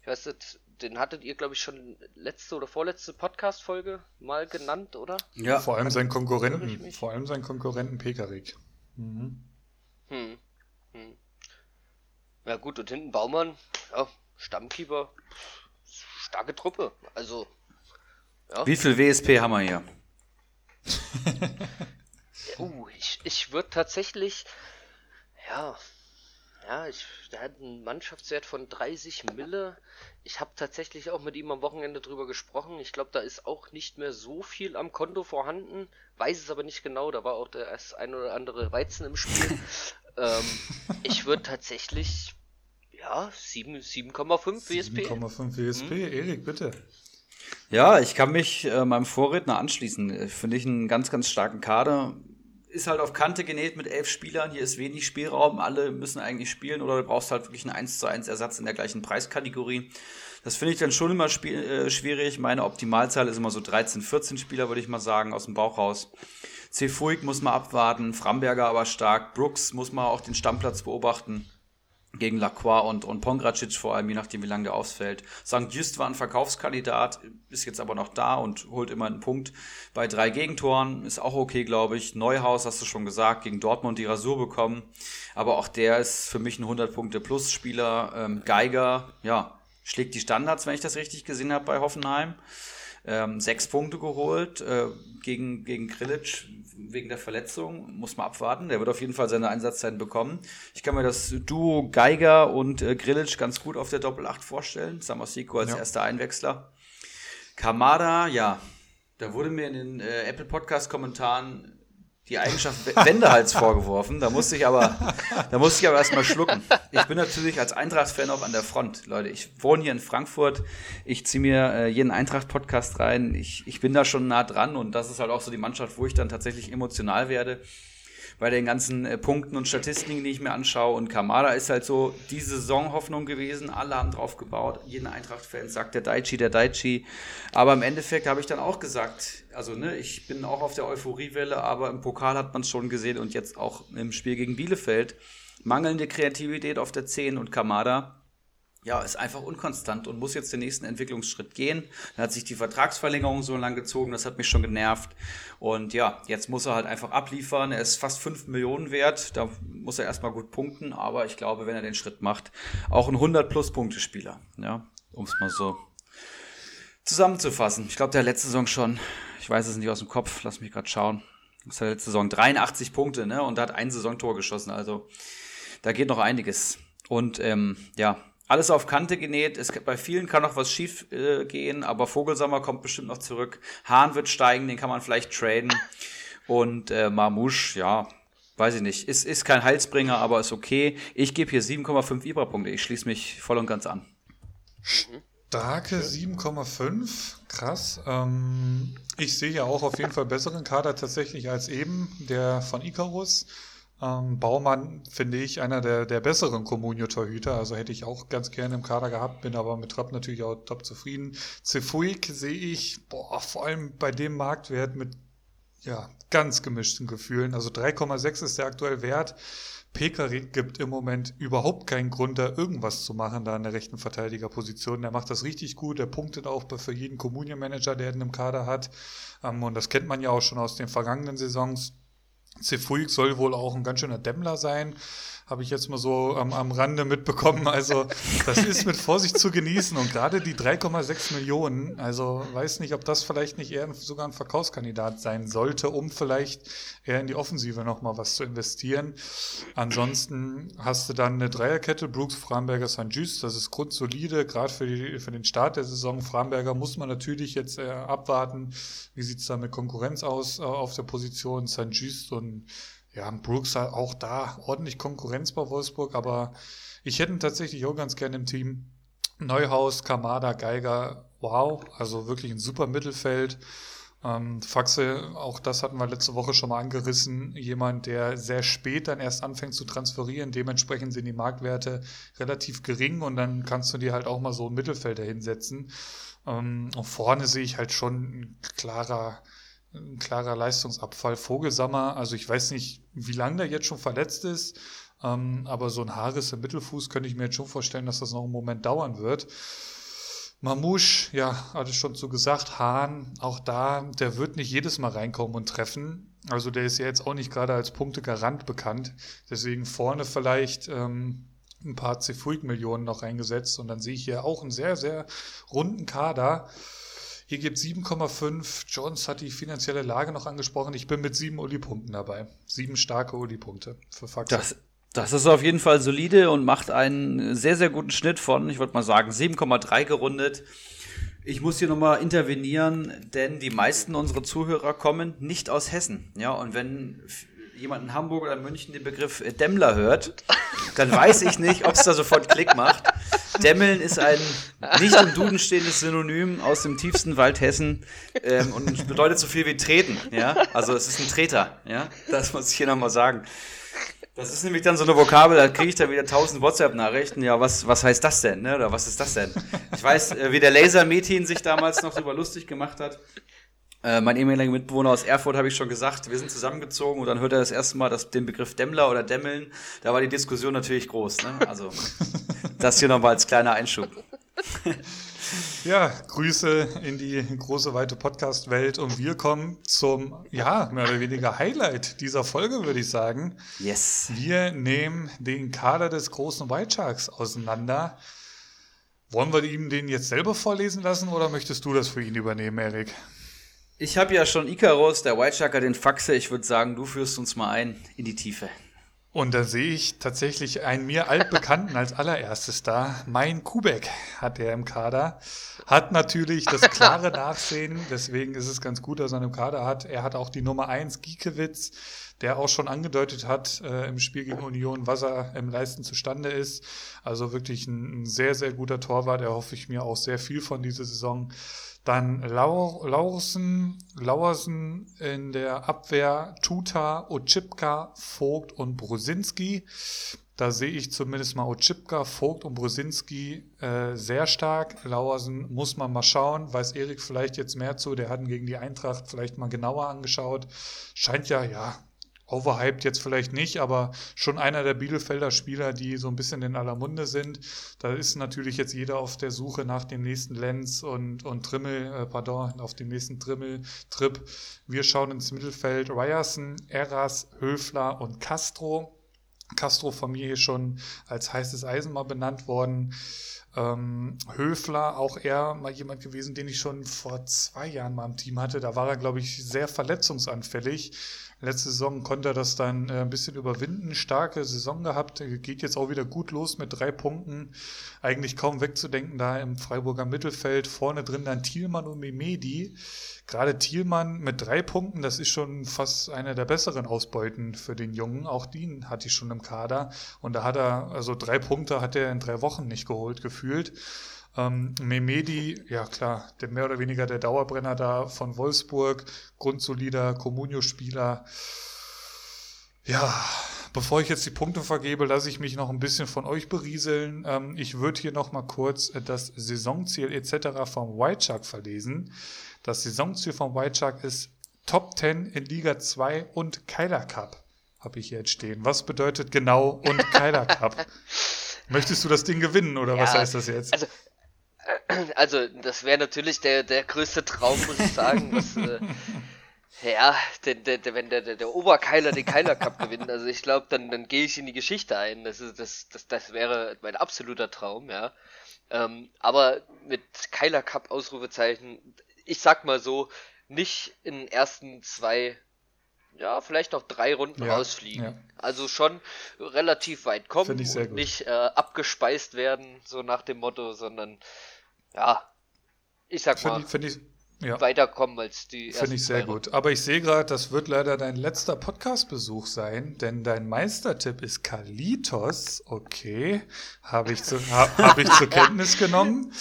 Ich weiß nicht, den hattet ihr, glaube ich, schon letzte oder vorletzte Podcast-Folge mal genannt, oder? Ja, vor allem sein Konkurrenten, vor allem sein Konkurrenten Pekarik. Mhm. Hm. Hm. Ja gut, und hinten Baumann, ja, Stammkeeper, starke Truppe. Also. Ja. Wie viel WSP haben wir hier? uh, ich, ich würde tatsächlich. Ja. Ja, ich, der hat einen Mannschaftswert von 30 Mille. Ich habe tatsächlich auch mit ihm am Wochenende drüber gesprochen. Ich glaube, da ist auch nicht mehr so viel am Konto vorhanden. Weiß es aber nicht genau. Da war auch der das ein oder andere Weizen im Spiel. ähm, ich würde tatsächlich ja, 7,5 WSP. 7,5 WSP, hm? Erik, bitte. Ja, ich kann mich äh, meinem Vorredner anschließen. Finde ich einen ganz, ganz starken Kader. Ist halt auf Kante genäht mit elf Spielern. Hier ist wenig Spielraum. Alle müssen eigentlich spielen oder du brauchst halt wirklich einen 1 zu 1 Ersatz in der gleichen Preiskategorie. Das finde ich dann schon immer äh, schwierig. Meine Optimalzahl ist immer so 13, 14 Spieler, würde ich mal sagen, aus dem Bauch raus. Cefuig muss man abwarten, Framberger aber stark, Brooks muss man auch den Stammplatz beobachten gegen Lacroix und, und Pongracic vor allem, je nachdem, wie lange der ausfällt. St. Just war ein Verkaufskandidat, ist jetzt aber noch da und holt immer einen Punkt bei drei Gegentoren. Ist auch okay, glaube ich. Neuhaus, hast du schon gesagt, gegen Dortmund die Rasur bekommen. Aber auch der ist für mich ein 100-Punkte-Plus-Spieler. Ähm, Geiger, ja, schlägt die Standards, wenn ich das richtig gesehen habe bei Hoffenheim. Ähm, sechs Punkte geholt äh, gegen, gegen Grilic wegen der Verletzung. Muss man abwarten. Der wird auf jeden Fall seine Einsatzzeiten bekommen. Ich kann mir das Duo Geiger und äh, Grilic ganz gut auf der Doppel-8 vorstellen. Samasiko als ja. erster Einwechsler. Kamada, ja, da wurde mir in den äh, Apple Podcast-Kommentaren die Eigenschaft Wendehals vorgeworfen. Da musste ich aber, da musste ich aber erstmal schlucken. Ich bin natürlich als Eintracht-Fan auch an der Front, Leute. Ich wohne hier in Frankfurt. Ich ziehe mir äh, jeden Eintracht-Podcast rein. Ich, ich bin da schon nah dran und das ist halt auch so die Mannschaft, wo ich dann tatsächlich emotional werde bei den ganzen äh, Punkten und Statistiken, die ich mir anschaue. Und Kamada ist halt so die Saisonhoffnung gewesen. Alle haben drauf gebaut. Jeden Eintracht-Fan sagt der Daichi, der Daichi. Aber im Endeffekt habe ich dann auch gesagt, also ne, ich bin auch auf der Euphoriewelle, aber im Pokal hat man es schon gesehen und jetzt auch im Spiel gegen Bielefeld. Mangelnde Kreativität auf der 10 und Kamada ja, ist einfach unkonstant und muss jetzt den nächsten Entwicklungsschritt gehen. Dann hat sich die Vertragsverlängerung so lang gezogen, das hat mich schon genervt. Und ja, jetzt muss er halt einfach abliefern. Er ist fast 5 Millionen wert, da muss er erstmal gut punkten, aber ich glaube, wenn er den Schritt macht, auch ein 100-Plus-Punkte-Spieler, ja, um es mal so zusammenzufassen. Ich glaube, der letzte Saison schon, ich weiß es nicht aus dem Kopf, lass mich gerade schauen. Das der letzte Saison 83 Punkte, ne? Und da hat ein Saisontor geschossen. Also da geht noch einiges. Und ähm, ja, alles auf Kante genäht. Es, bei vielen kann noch was schief äh, gehen, aber Vogelsammer kommt bestimmt noch zurück. Hahn wird steigen, den kann man vielleicht traden. Und äh, Marmouche, ja, weiß ich nicht. Ist, ist kein Heilsbringer, aber ist okay. Ich gebe hier 7,5 Ibra-Punkte. Ich schließe mich voll und ganz an. Starke 7,5. Krass. Ähm, ich sehe ja auch auf jeden Fall besseren Kader tatsächlich als eben der von Icarus. Ähm, Baumann finde ich einer der, der besseren Comunio-Torhüter, also hätte ich auch ganz gerne im Kader gehabt, bin aber mit Trapp natürlich auch top zufrieden. Cefuig sehe ich, boah, vor allem bei dem Marktwert mit ja, ganz gemischten Gefühlen. Also 3,6 ist der aktuelle Wert. Pekari gibt im Moment überhaupt keinen Grund, da irgendwas zu machen, da in der rechten Verteidigerposition. Der macht das richtig gut, der punktet auch für jeden Communion-Manager, der ihn im Kader hat. Ähm, und das kennt man ja auch schon aus den vergangenen Saisons. Cefuig soll wohl auch ein ganz schöner Dämmler sein habe ich jetzt mal so am, am Rande mitbekommen. Also das ist mit Vorsicht zu genießen und gerade die 3,6 Millionen, also weiß nicht, ob das vielleicht nicht eher sogar ein Verkaufskandidat sein sollte, um vielleicht eher in die Offensive nochmal was zu investieren. Ansonsten hast du dann eine Dreierkette, Brooks, Framberger, St. Just, das ist grundsolide, gerade für, für den Start der Saison. Framberger muss man natürlich jetzt äh, abwarten, wie sieht's da mit Konkurrenz aus äh, auf der Position, St. Just und ja, Brooks hat auch da ordentlich Konkurrenz bei Wolfsburg, aber ich hätte ihn tatsächlich auch ganz gerne im Team. Neuhaus, Kamada, Geiger, wow, also wirklich ein super Mittelfeld. Ähm, Faxe, auch das hatten wir letzte Woche schon mal angerissen, jemand, der sehr spät dann erst anfängt zu transferieren, dementsprechend sind die Marktwerte relativ gering und dann kannst du dir halt auch mal so ein Mittelfeld dahinsetzen. Ähm, und vorne sehe ich halt schon ein klarer, ein klarer Leistungsabfall. Vogelsammer, also ich weiß nicht, wie lange der jetzt schon verletzt ist, ähm, aber so ein Haarriss im Mittelfuß könnte ich mir jetzt schon vorstellen, dass das noch einen Moment dauern wird. Mamouche, ja, hatte ich schon so gesagt, Hahn, auch da, der wird nicht jedes Mal reinkommen und treffen. Also der ist ja jetzt auch nicht gerade als Punktegarant bekannt. Deswegen vorne vielleicht ähm, ein paar C-Fuig-Millionen noch reingesetzt und dann sehe ich hier auch einen sehr, sehr runden Kader. Hier gibt 7,5. Jones hat die finanzielle Lage noch angesprochen. Ich bin mit sieben Uli-Punkten dabei. Sieben starke Uli-Punkte für Faxe. Das, das ist auf jeden Fall solide und macht einen sehr, sehr guten Schnitt von, ich würde mal sagen, 7,3 gerundet. Ich muss hier nochmal intervenieren, denn die meisten unserer Zuhörer kommen nicht aus Hessen. Ja, und wenn jemand in Hamburg oder München den Begriff Dämmler hört, dann weiß ich nicht, ob es da sofort Klick macht. Demmeln ist ein nicht im Duden stehendes Synonym aus dem tiefsten Wald Hessen ähm, und bedeutet so viel wie treten. Ja? Also es ist ein Treter. Ja? Das muss ich hier nochmal sagen. Das ist nämlich dann so eine Vokabel, da kriege ich dann wieder tausend WhatsApp-Nachrichten. Ja, was, was heißt das denn? Ne? Oder was ist das denn? Ich weiß, äh, wie der Laser-Metin sich damals noch darüber lustig gemacht hat. Äh, mein ehemaliger Mitbewohner aus Erfurt habe ich schon gesagt, wir sind zusammengezogen und dann hört er das erste Mal das, den Begriff Dämmler oder Dämmeln. Da war die Diskussion natürlich groß. Ne? Also das hier nochmal als kleiner Einschub. Ja, Grüße in die große, weite Podcast-Welt und wir kommen zum, ja, mehr oder weniger Highlight dieser Folge, würde ich sagen. Yes. Wir nehmen den Kader des großen White Sharks auseinander. Wollen wir ihm den jetzt selber vorlesen lassen oder möchtest du das für ihn übernehmen, Erik? Ich habe ja schon Icarus, der White Sharker, den Faxe. Ich würde sagen, du führst uns mal ein in die Tiefe. Und da sehe ich tatsächlich einen mir altbekannten als allererstes da. Mein Kubek hat er im Kader. Hat natürlich das klare Nachsehen, deswegen ist es ganz gut, dass er einen Kader hat. Er hat auch die Nummer 1, Giekewitz, der auch schon angedeutet hat äh, im Spiel gegen Union, was er im Leisten zustande ist. Also wirklich ein, ein sehr, sehr guter Torwart. Da hoffe ich mir auch sehr viel von dieser Saison. Dann Lau Laursen, Lauersen in der Abwehr, Tuta, Ochipka, Vogt und Brusinski. Da sehe ich zumindest mal Ochipka, Vogt und Brusinski äh, sehr stark. Lauersen muss man mal schauen. Weiß Erik vielleicht jetzt mehr zu. Der hat ihn gegen die Eintracht vielleicht mal genauer angeschaut. Scheint ja, ja, overhyped jetzt vielleicht nicht, aber schon einer der Bielefelder Spieler, die so ein bisschen in aller Munde sind. Da ist natürlich jetzt jeder auf der Suche nach dem nächsten Lenz und, und Trimmel, äh, pardon, auf dem nächsten Trimmel-Trip. Wir schauen ins Mittelfeld Ryerson, Eras, Höfler und Castro. Castro von mir hier schon als heißes Eisen mal benannt worden. Ähm, Höfler, auch er mal jemand gewesen, den ich schon vor zwei Jahren mal im Team hatte. Da war er, glaube ich, sehr verletzungsanfällig. Letzte Saison konnte er das dann äh, ein bisschen überwinden. Starke Saison gehabt. Geht jetzt auch wieder gut los mit drei Punkten. Eigentlich kaum wegzudenken da im Freiburger Mittelfeld. Vorne drin dann Thielmann und Memedi. Gerade Thielmann mit drei Punkten, das ist schon fast eine der besseren Ausbeuten für den Jungen. Auch den hatte ich schon im Kader. Und da hat er, also drei Punkte hat er in drei Wochen nicht geholt, gefühlt. Ähm, Memedi, ja klar, der mehr oder weniger der Dauerbrenner da von Wolfsburg, grundsolider Comunio-Spieler. Ja, bevor ich jetzt die Punkte vergebe, lasse ich mich noch ein bisschen von euch berieseln. Ähm, ich würde hier noch mal kurz das Saisonziel etc. vom White Shark verlesen. Das Saisonziel vom White Shark ist Top 10 in Liga 2 und Keiler Cup, habe ich hier jetzt stehen. Was bedeutet genau und Keiler Cup? Möchtest du das Ding gewinnen oder ja, was heißt das jetzt? Also also, das wäre natürlich der, der größte Traum, muss ich sagen. Was, äh, ja, der, der, wenn der, der, der Oberkeiler den Keiler Cup gewinnt, also ich glaube, dann, dann gehe ich in die Geschichte ein. Das, ist, das, das, das wäre mein absoluter Traum, ja. Ähm, aber mit Keiler Cup Ausrufezeichen, ich sag mal so, nicht in den ersten zwei, ja, vielleicht noch drei Runden ja, rausfliegen. Ja. Also schon relativ weit kommen und gut. nicht äh, abgespeist werden, so nach dem Motto, sondern ja, ich sag mal, find ich, ja. weiterkommen als die Finde ich sehr gut. Aber ich sehe gerade, das wird leider dein letzter Podcast-Besuch sein, denn dein Meistertipp ist Kalitos. Okay, habe ich, zu, hab, hab ich zur Kenntnis genommen.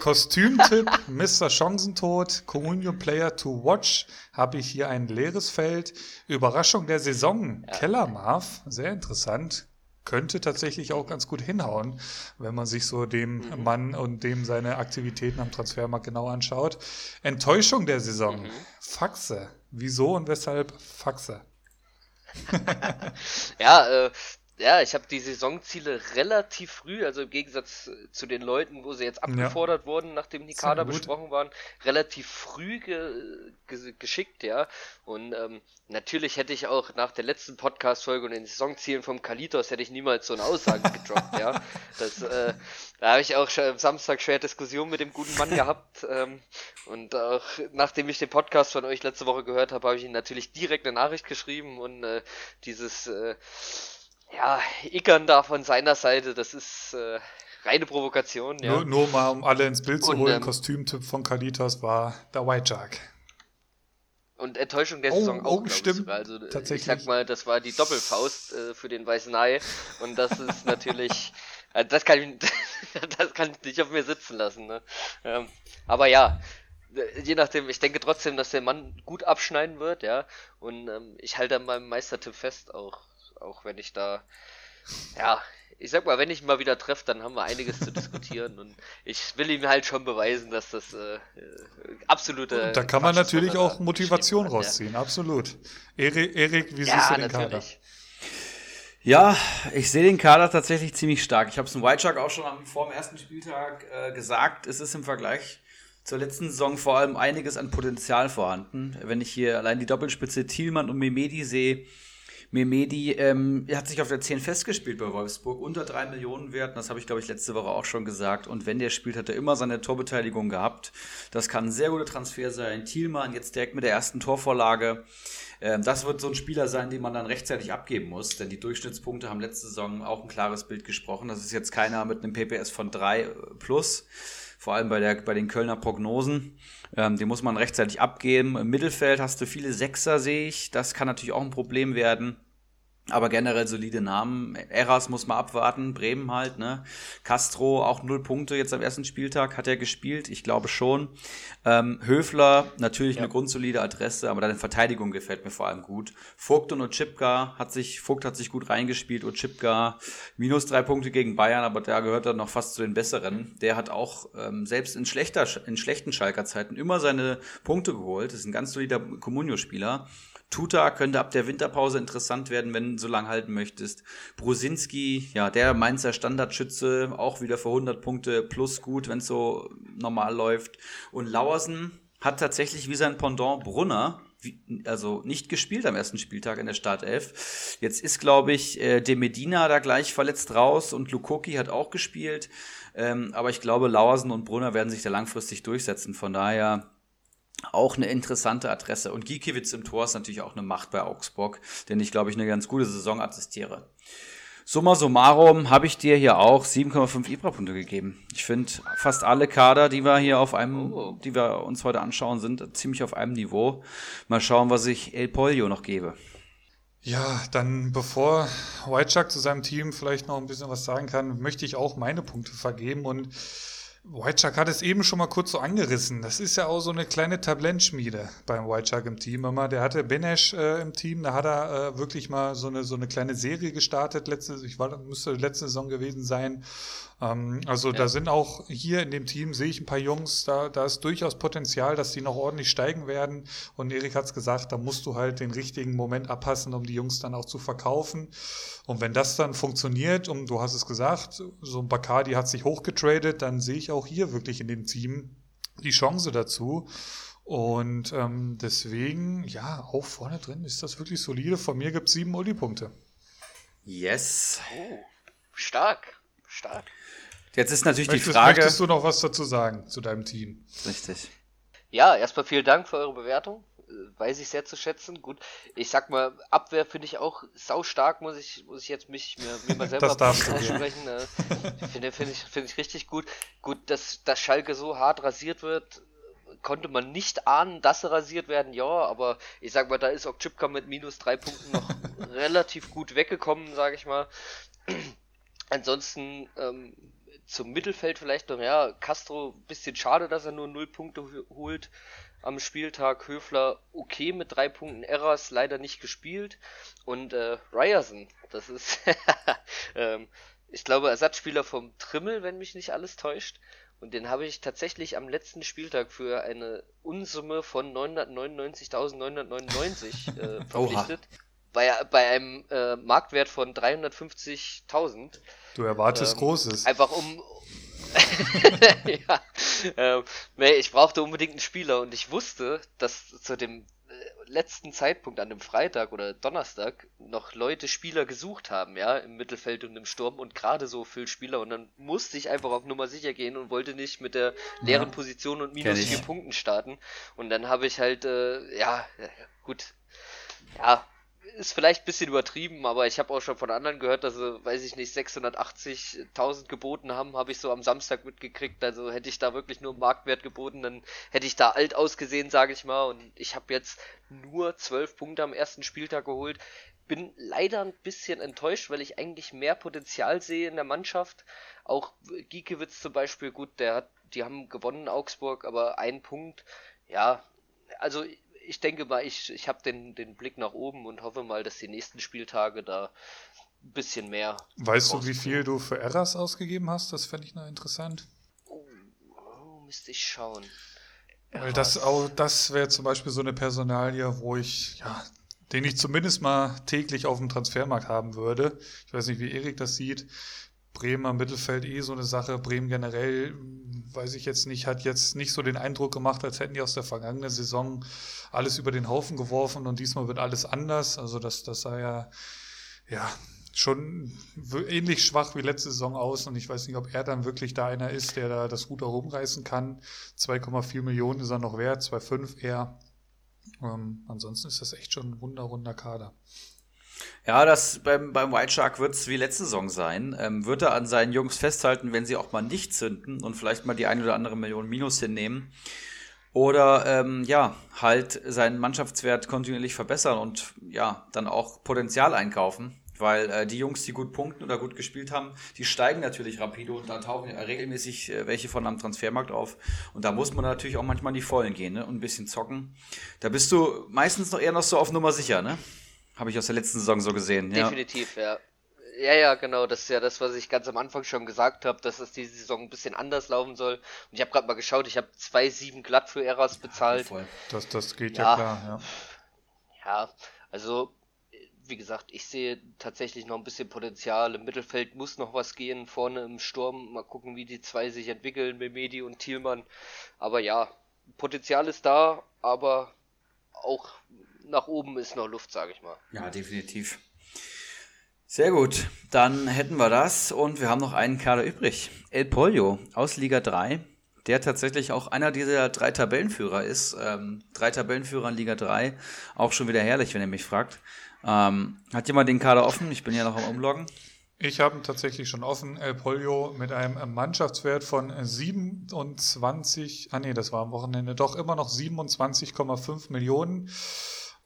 Kostümtipp, Mr. Chancentod, Communion Player to Watch, habe ich hier ein leeres Feld. Überraschung der Saison, ja. Kellermarv, sehr interessant könnte tatsächlich auch ganz gut hinhauen, wenn man sich so dem mhm. Mann und dem seine Aktivitäten am Transfermarkt genau anschaut. Enttäuschung der Saison. Mhm. Faxe. Wieso und weshalb Faxe? ja, äh, ja, ich habe die Saisonziele relativ früh, also im Gegensatz zu den Leuten, wo sie jetzt abgefordert ja. wurden, nachdem die Kader besprochen waren, relativ früh ge ge geschickt, ja. Und ähm, natürlich hätte ich auch nach der letzten Podcast-Folge und den Saisonzielen vom Kalitos hätte ich niemals so eine Aussage gedroppt, ja. Das, äh, da habe ich auch schon am Samstag schwer Diskussion mit dem guten Mann gehabt. Ähm, und auch nachdem ich den Podcast von euch letzte Woche gehört habe, habe ich ihm natürlich direkt eine Nachricht geschrieben und äh, dieses äh, ja, Ickern da von seiner Seite, das ist äh, reine Provokation. Ja. Nur, nur, mal, um alle ins Bild zu und, holen, ähm, Kostümtipp von Kalitas war der White Shark. Und Enttäuschung der oh, Saison auch, oh, stimmt. Ich. Also Tatsächlich. ich sag mal, das war die Doppelfaust äh, für den Weißen Hai. Und das ist natürlich Also das kann ich, das kann ich nicht auf mir sitzen lassen. Ne? Ähm, aber ja, je nachdem, ich denke trotzdem, dass der Mann gut abschneiden wird, ja. Und ähm, ich halte an meinem Meistertipp fest, auch, auch wenn ich da, ja, ich sag mal, wenn ich ihn mal wieder treffe, dann haben wir einiges zu diskutieren und ich will ihm halt schon beweisen, dass das äh, absolute. Und da kann man natürlich auch Motivation rausziehen, ja. absolut. Erik, Erik wie ja, siehst du den natürlich. Kader? Ja, ich sehe den Kader tatsächlich ziemlich stark. Ich habe es im White Shark auch schon am, vor dem ersten Spieltag äh, gesagt. Es ist im Vergleich zur letzten Saison vor allem einiges an Potenzial vorhanden. Wenn ich hier allein die Doppelspitze Thielmann und Memedi sehe, Memedi ähm, hat sich auf der 10 festgespielt bei Wolfsburg, unter 3 Millionen wert. Das habe ich, glaube ich, letzte Woche auch schon gesagt. Und wenn der spielt, hat er immer seine Torbeteiligung gehabt. Das kann ein sehr guter Transfer sein. Thielmann jetzt direkt mit der ersten Torvorlage. Ähm, das wird so ein Spieler sein, den man dann rechtzeitig abgeben muss, denn die Durchschnittspunkte haben letzte Saison auch ein klares Bild gesprochen. Das ist jetzt keiner mit einem PPS von 3 äh, plus vor allem bei, der, bei den Kölner Prognosen. Ähm, den muss man rechtzeitig abgeben. Im Mittelfeld hast du viele Sechser, sehe ich. Das kann natürlich auch ein Problem werden. Aber generell solide Namen. Eras muss man abwarten, Bremen halt, ne? Castro auch null Punkte jetzt am ersten Spieltag, hat er gespielt, ich glaube schon. Ähm, Höfler, natürlich ja. eine grundsolide Adresse, aber deine Verteidigung gefällt mir vor allem gut. Vogt und Ochipka hat sich, Vogt hat sich gut reingespielt, Ochipka minus drei Punkte gegen Bayern, aber der gehört dann noch fast zu den besseren. Der hat auch ähm, selbst in schlechter, in schlechten Schalker Zeiten immer seine Punkte geholt. Das ist ein ganz solider Comunio-Spieler. Tuta könnte ab der Winterpause interessant werden, wenn du so lange halten möchtest. Brusinski, ja, der Mainzer Standardschütze, auch wieder für 100 Punkte plus gut, wenn es so normal läuft. Und Lauersen hat tatsächlich wie sein Pendant Brunner also nicht gespielt am ersten Spieltag in der Startelf. Jetzt ist, glaube ich, äh, De Medina da gleich verletzt raus und Lukoki hat auch gespielt. Ähm, aber ich glaube, Lauersen und Brunner werden sich da langfristig durchsetzen. Von daher auch eine interessante Adresse. Und Gikiewicz im Tor ist natürlich auch eine Macht bei Augsburg, den ich, glaube ich, eine ganz gute Saison assistiere. Summa summarum habe ich dir hier auch 7,5 Ibra-Punkte gegeben. Ich finde, fast alle Kader, die wir hier auf einem, oh. die wir uns heute anschauen, sind ziemlich auf einem Niveau. Mal schauen, was ich El Polio noch gebe. Ja, dann bevor White zu seinem Team vielleicht noch ein bisschen was sagen kann, möchte ich auch meine Punkte vergeben und White hat es eben schon mal kurz so angerissen. Das ist ja auch so eine kleine Tabellenschmiede beim White im Team immer. Der hatte Benesch äh, im Team, da hat er äh, wirklich mal so eine, so eine kleine Serie gestartet. Letzte, ich war, müsste letzte Saison gewesen sein. Ähm, also ja. da sind auch hier in dem Team, sehe ich ein paar Jungs, da, da ist durchaus Potenzial, dass die noch ordentlich steigen werden. Und Erik hat es gesagt, da musst du halt den richtigen Moment abpassen, um die Jungs dann auch zu verkaufen. Und wenn das dann funktioniert, und du hast es gesagt, so ein Bacardi hat sich hochgetradet, dann sehe ich auch hier wirklich in dem Team die Chance dazu. Und ähm, deswegen, ja, auch vorne drin ist das wirklich solide. Von mir gibt es sieben Uli-Punkte. Yes. Oh, stark, stark. Jetzt ist natürlich möchtest, die Frage. Möchtest du noch was dazu sagen zu deinem Team? Richtig. Ja, erstmal vielen Dank für eure Bewertung. Äh, weiß ich sehr zu schätzen. Gut, ich sag mal, Abwehr finde ich auch sau stark, muss ich, muss ich jetzt mich mir, mir mal selber aussprechen. Äh, finde find ich, find ich richtig gut. Gut, dass, dass Schalke so hart rasiert wird, konnte man nicht ahnen, dass sie rasiert werden, ja, aber ich sag mal, da ist auch Chipka mit minus drei Punkten noch relativ gut weggekommen, sage ich mal. Ansonsten ähm, zum Mittelfeld vielleicht noch, ja, Castro, bisschen schade, dass er nur 0 Punkte holt am Spieltag. Höfler okay mit drei Punkten, Erras leider nicht gespielt. Und äh, Ryerson, das ist, ähm, ich glaube, Ersatzspieler vom Trimmel, wenn mich nicht alles täuscht. Und den habe ich tatsächlich am letzten Spieltag für eine Unsumme von 999.999 äh, verpflichtet. Oha bei, bei einem äh, Marktwert von 350.000. Du erwartest ähm, Großes. Einfach um. ja, ähm, nee, ich brauchte unbedingt einen Spieler und ich wusste, dass zu dem äh, letzten Zeitpunkt an dem Freitag oder Donnerstag noch Leute Spieler gesucht haben, ja, im Mittelfeld und im Sturm und gerade so viel Spieler und dann musste ich einfach auf Nummer sicher gehen und wollte nicht mit der leeren. Position und minus vier Punkten starten und dann habe ich halt, äh, ja, gut, ja, ist vielleicht ein bisschen übertrieben, aber ich habe auch schon von anderen gehört, dass sie, weiß ich nicht, 680.000 geboten haben, habe ich so am Samstag mitgekriegt. Also hätte ich da wirklich nur Marktwert geboten, dann hätte ich da alt ausgesehen, sage ich mal. Und ich habe jetzt nur 12 Punkte am ersten Spieltag geholt. bin leider ein bisschen enttäuscht, weil ich eigentlich mehr Potenzial sehe in der Mannschaft. Auch Giekewitz zum Beispiel, gut, der hat, die haben gewonnen Augsburg, aber ein Punkt, ja, also ich denke mal, ich, ich habe den, den Blick nach oben und hoffe mal, dass die nächsten Spieltage da ein bisschen mehr. Weißt du, wie viel du für Erras ausgegeben hast? Das fände ich noch interessant. Oh, oh, müsste ich schauen. Weil das auch, das wäre zum Beispiel so eine Personalie, wo ich, ja, den ich zumindest mal täglich auf dem Transfermarkt haben würde. Ich weiß nicht, wie Erik das sieht. Bremer Mittelfeld eh so eine Sache. Bremen generell, weiß ich jetzt nicht, hat jetzt nicht so den Eindruck gemacht, als hätten die aus der vergangenen Saison alles über den Haufen geworfen und diesmal wird alles anders. Also das, das sah ja, ja, schon ähnlich schwach wie letzte Saison aus und ich weiß nicht, ob er dann wirklich da einer ist, der da das Ruder rumreißen kann. 2,4 Millionen ist er noch wert, 2,5 eher. Ähm, ansonsten ist das echt schon ein wunderrunder Kader. Ja, das beim, beim White Shark wird es wie letzte Saison sein. Ähm, wird er an seinen Jungs festhalten, wenn sie auch mal nicht zünden und vielleicht mal die eine oder andere Million Minus hinnehmen. Oder ähm, ja, halt seinen Mannschaftswert kontinuierlich verbessern und ja, dann auch Potenzial einkaufen. Weil äh, die Jungs, die gut punkten oder gut gespielt haben, die steigen natürlich rapide und da tauchen ja regelmäßig äh, welche von am Transfermarkt auf. Und da muss man natürlich auch manchmal in die Vollen gehen ne? und ein bisschen zocken. Da bist du meistens noch eher noch so auf Nummer sicher, ne? Habe ich aus der letzten Saison so gesehen. Definitiv, ja. ja. Ja, ja, genau. Das ist ja das, was ich ganz am Anfang schon gesagt habe, dass es diese Saison ein bisschen anders laufen soll. Und ich habe gerade mal geschaut, ich habe 2,7 glatt für Eras bezahlt. Ja, das, das geht ja, ja klar, ja. Ja, also wie gesagt, ich sehe tatsächlich noch ein bisschen Potenzial. Im Mittelfeld muss noch was gehen. Vorne im Sturm mal gucken, wie die zwei sich entwickeln, Memedi und Thielmann. Aber ja, Potenzial ist da, aber auch nach oben ist noch Luft, sage ich mal. Ja, definitiv. Sehr gut, dann hätten wir das und wir haben noch einen Kader übrig. El Pollo aus Liga 3, der tatsächlich auch einer dieser drei Tabellenführer ist. Ähm, drei Tabellenführer in Liga 3, auch schon wieder herrlich, wenn ihr mich fragt. Ähm, hat jemand den Kader offen? Ich bin ja noch am Umloggen. Ich habe ihn tatsächlich schon offen. El Polio mit einem Mannschaftswert von 27, ah nee, das war am Wochenende, doch immer noch 27,5 Millionen.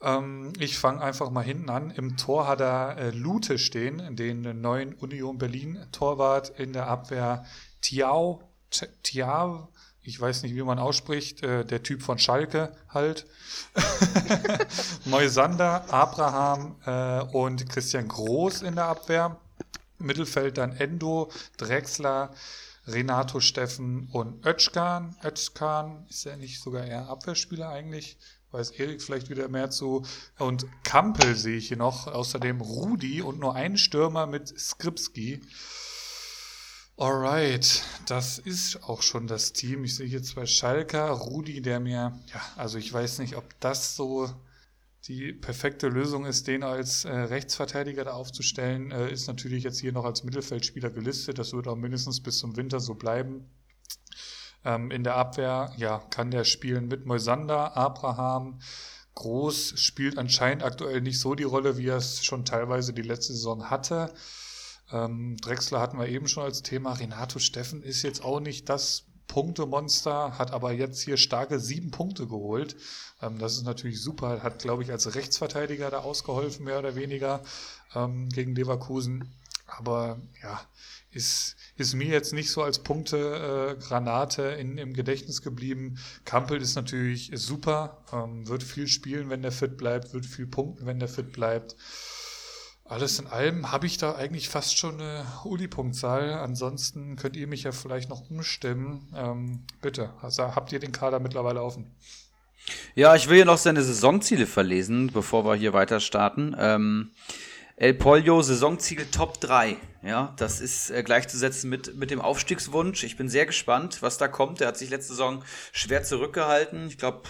Ähm, ich fange einfach mal hinten an. Im Tor hat er äh, Lute stehen, den neuen Union Berlin Torwart in der Abwehr Tiao, Tiao, ich weiß nicht, wie man ausspricht, äh, der Typ von Schalke halt. Moisander, Abraham äh, und Christian Groß in der Abwehr. Mittelfeld dann Endo, Drexler, Renato Steffen und Özkan. Özkan ist ja nicht sogar eher Abwehrspieler eigentlich. Weiß Erik vielleicht wieder mehr zu. Und Kampel sehe ich hier noch. Außerdem Rudi und nur ein Stürmer mit Skripski. Alright, das ist auch schon das Team. Ich sehe hier zwei Schalker, Rudi, der mir, ja, also ich weiß nicht, ob das so die perfekte Lösung ist, den als äh, Rechtsverteidiger da aufzustellen, äh, ist natürlich jetzt hier noch als Mittelfeldspieler gelistet. Das wird auch mindestens bis zum Winter so bleiben. Ähm, in der Abwehr, ja, kann der spielen mit Moisander, Abraham, Groß spielt anscheinend aktuell nicht so die Rolle, wie er es schon teilweise die letzte Saison hatte. Ähm, Drexler hatten wir eben schon als Thema. Renato Steffen ist jetzt auch nicht das Punktemonster, hat aber jetzt hier starke sieben Punkte geholt. Ähm, das ist natürlich super. Hat, glaube ich, als Rechtsverteidiger da ausgeholfen, mehr oder weniger, ähm, gegen Leverkusen. Aber ja, ist, ist mir jetzt nicht so als Punkte-Granate äh, in, im Gedächtnis geblieben. Kampel ist natürlich super, ähm, wird viel spielen, wenn der fit bleibt, wird viel punkten, wenn der fit bleibt. Alles in allem habe ich da eigentlich fast schon eine Uli-Punktzahl. Ansonsten könnt ihr mich ja vielleicht noch umstimmen. Ähm, bitte, also habt ihr den Kader mittlerweile offen? Ja, ich will hier noch seine Saisonziele verlesen, bevor wir hier weiter starten. Ähm, El Pollo, Saisonziel Top 3. Ja, das ist äh, gleichzusetzen mit, mit dem Aufstiegswunsch. Ich bin sehr gespannt, was da kommt. Er hat sich letzte Saison schwer zurückgehalten. Ich glaube,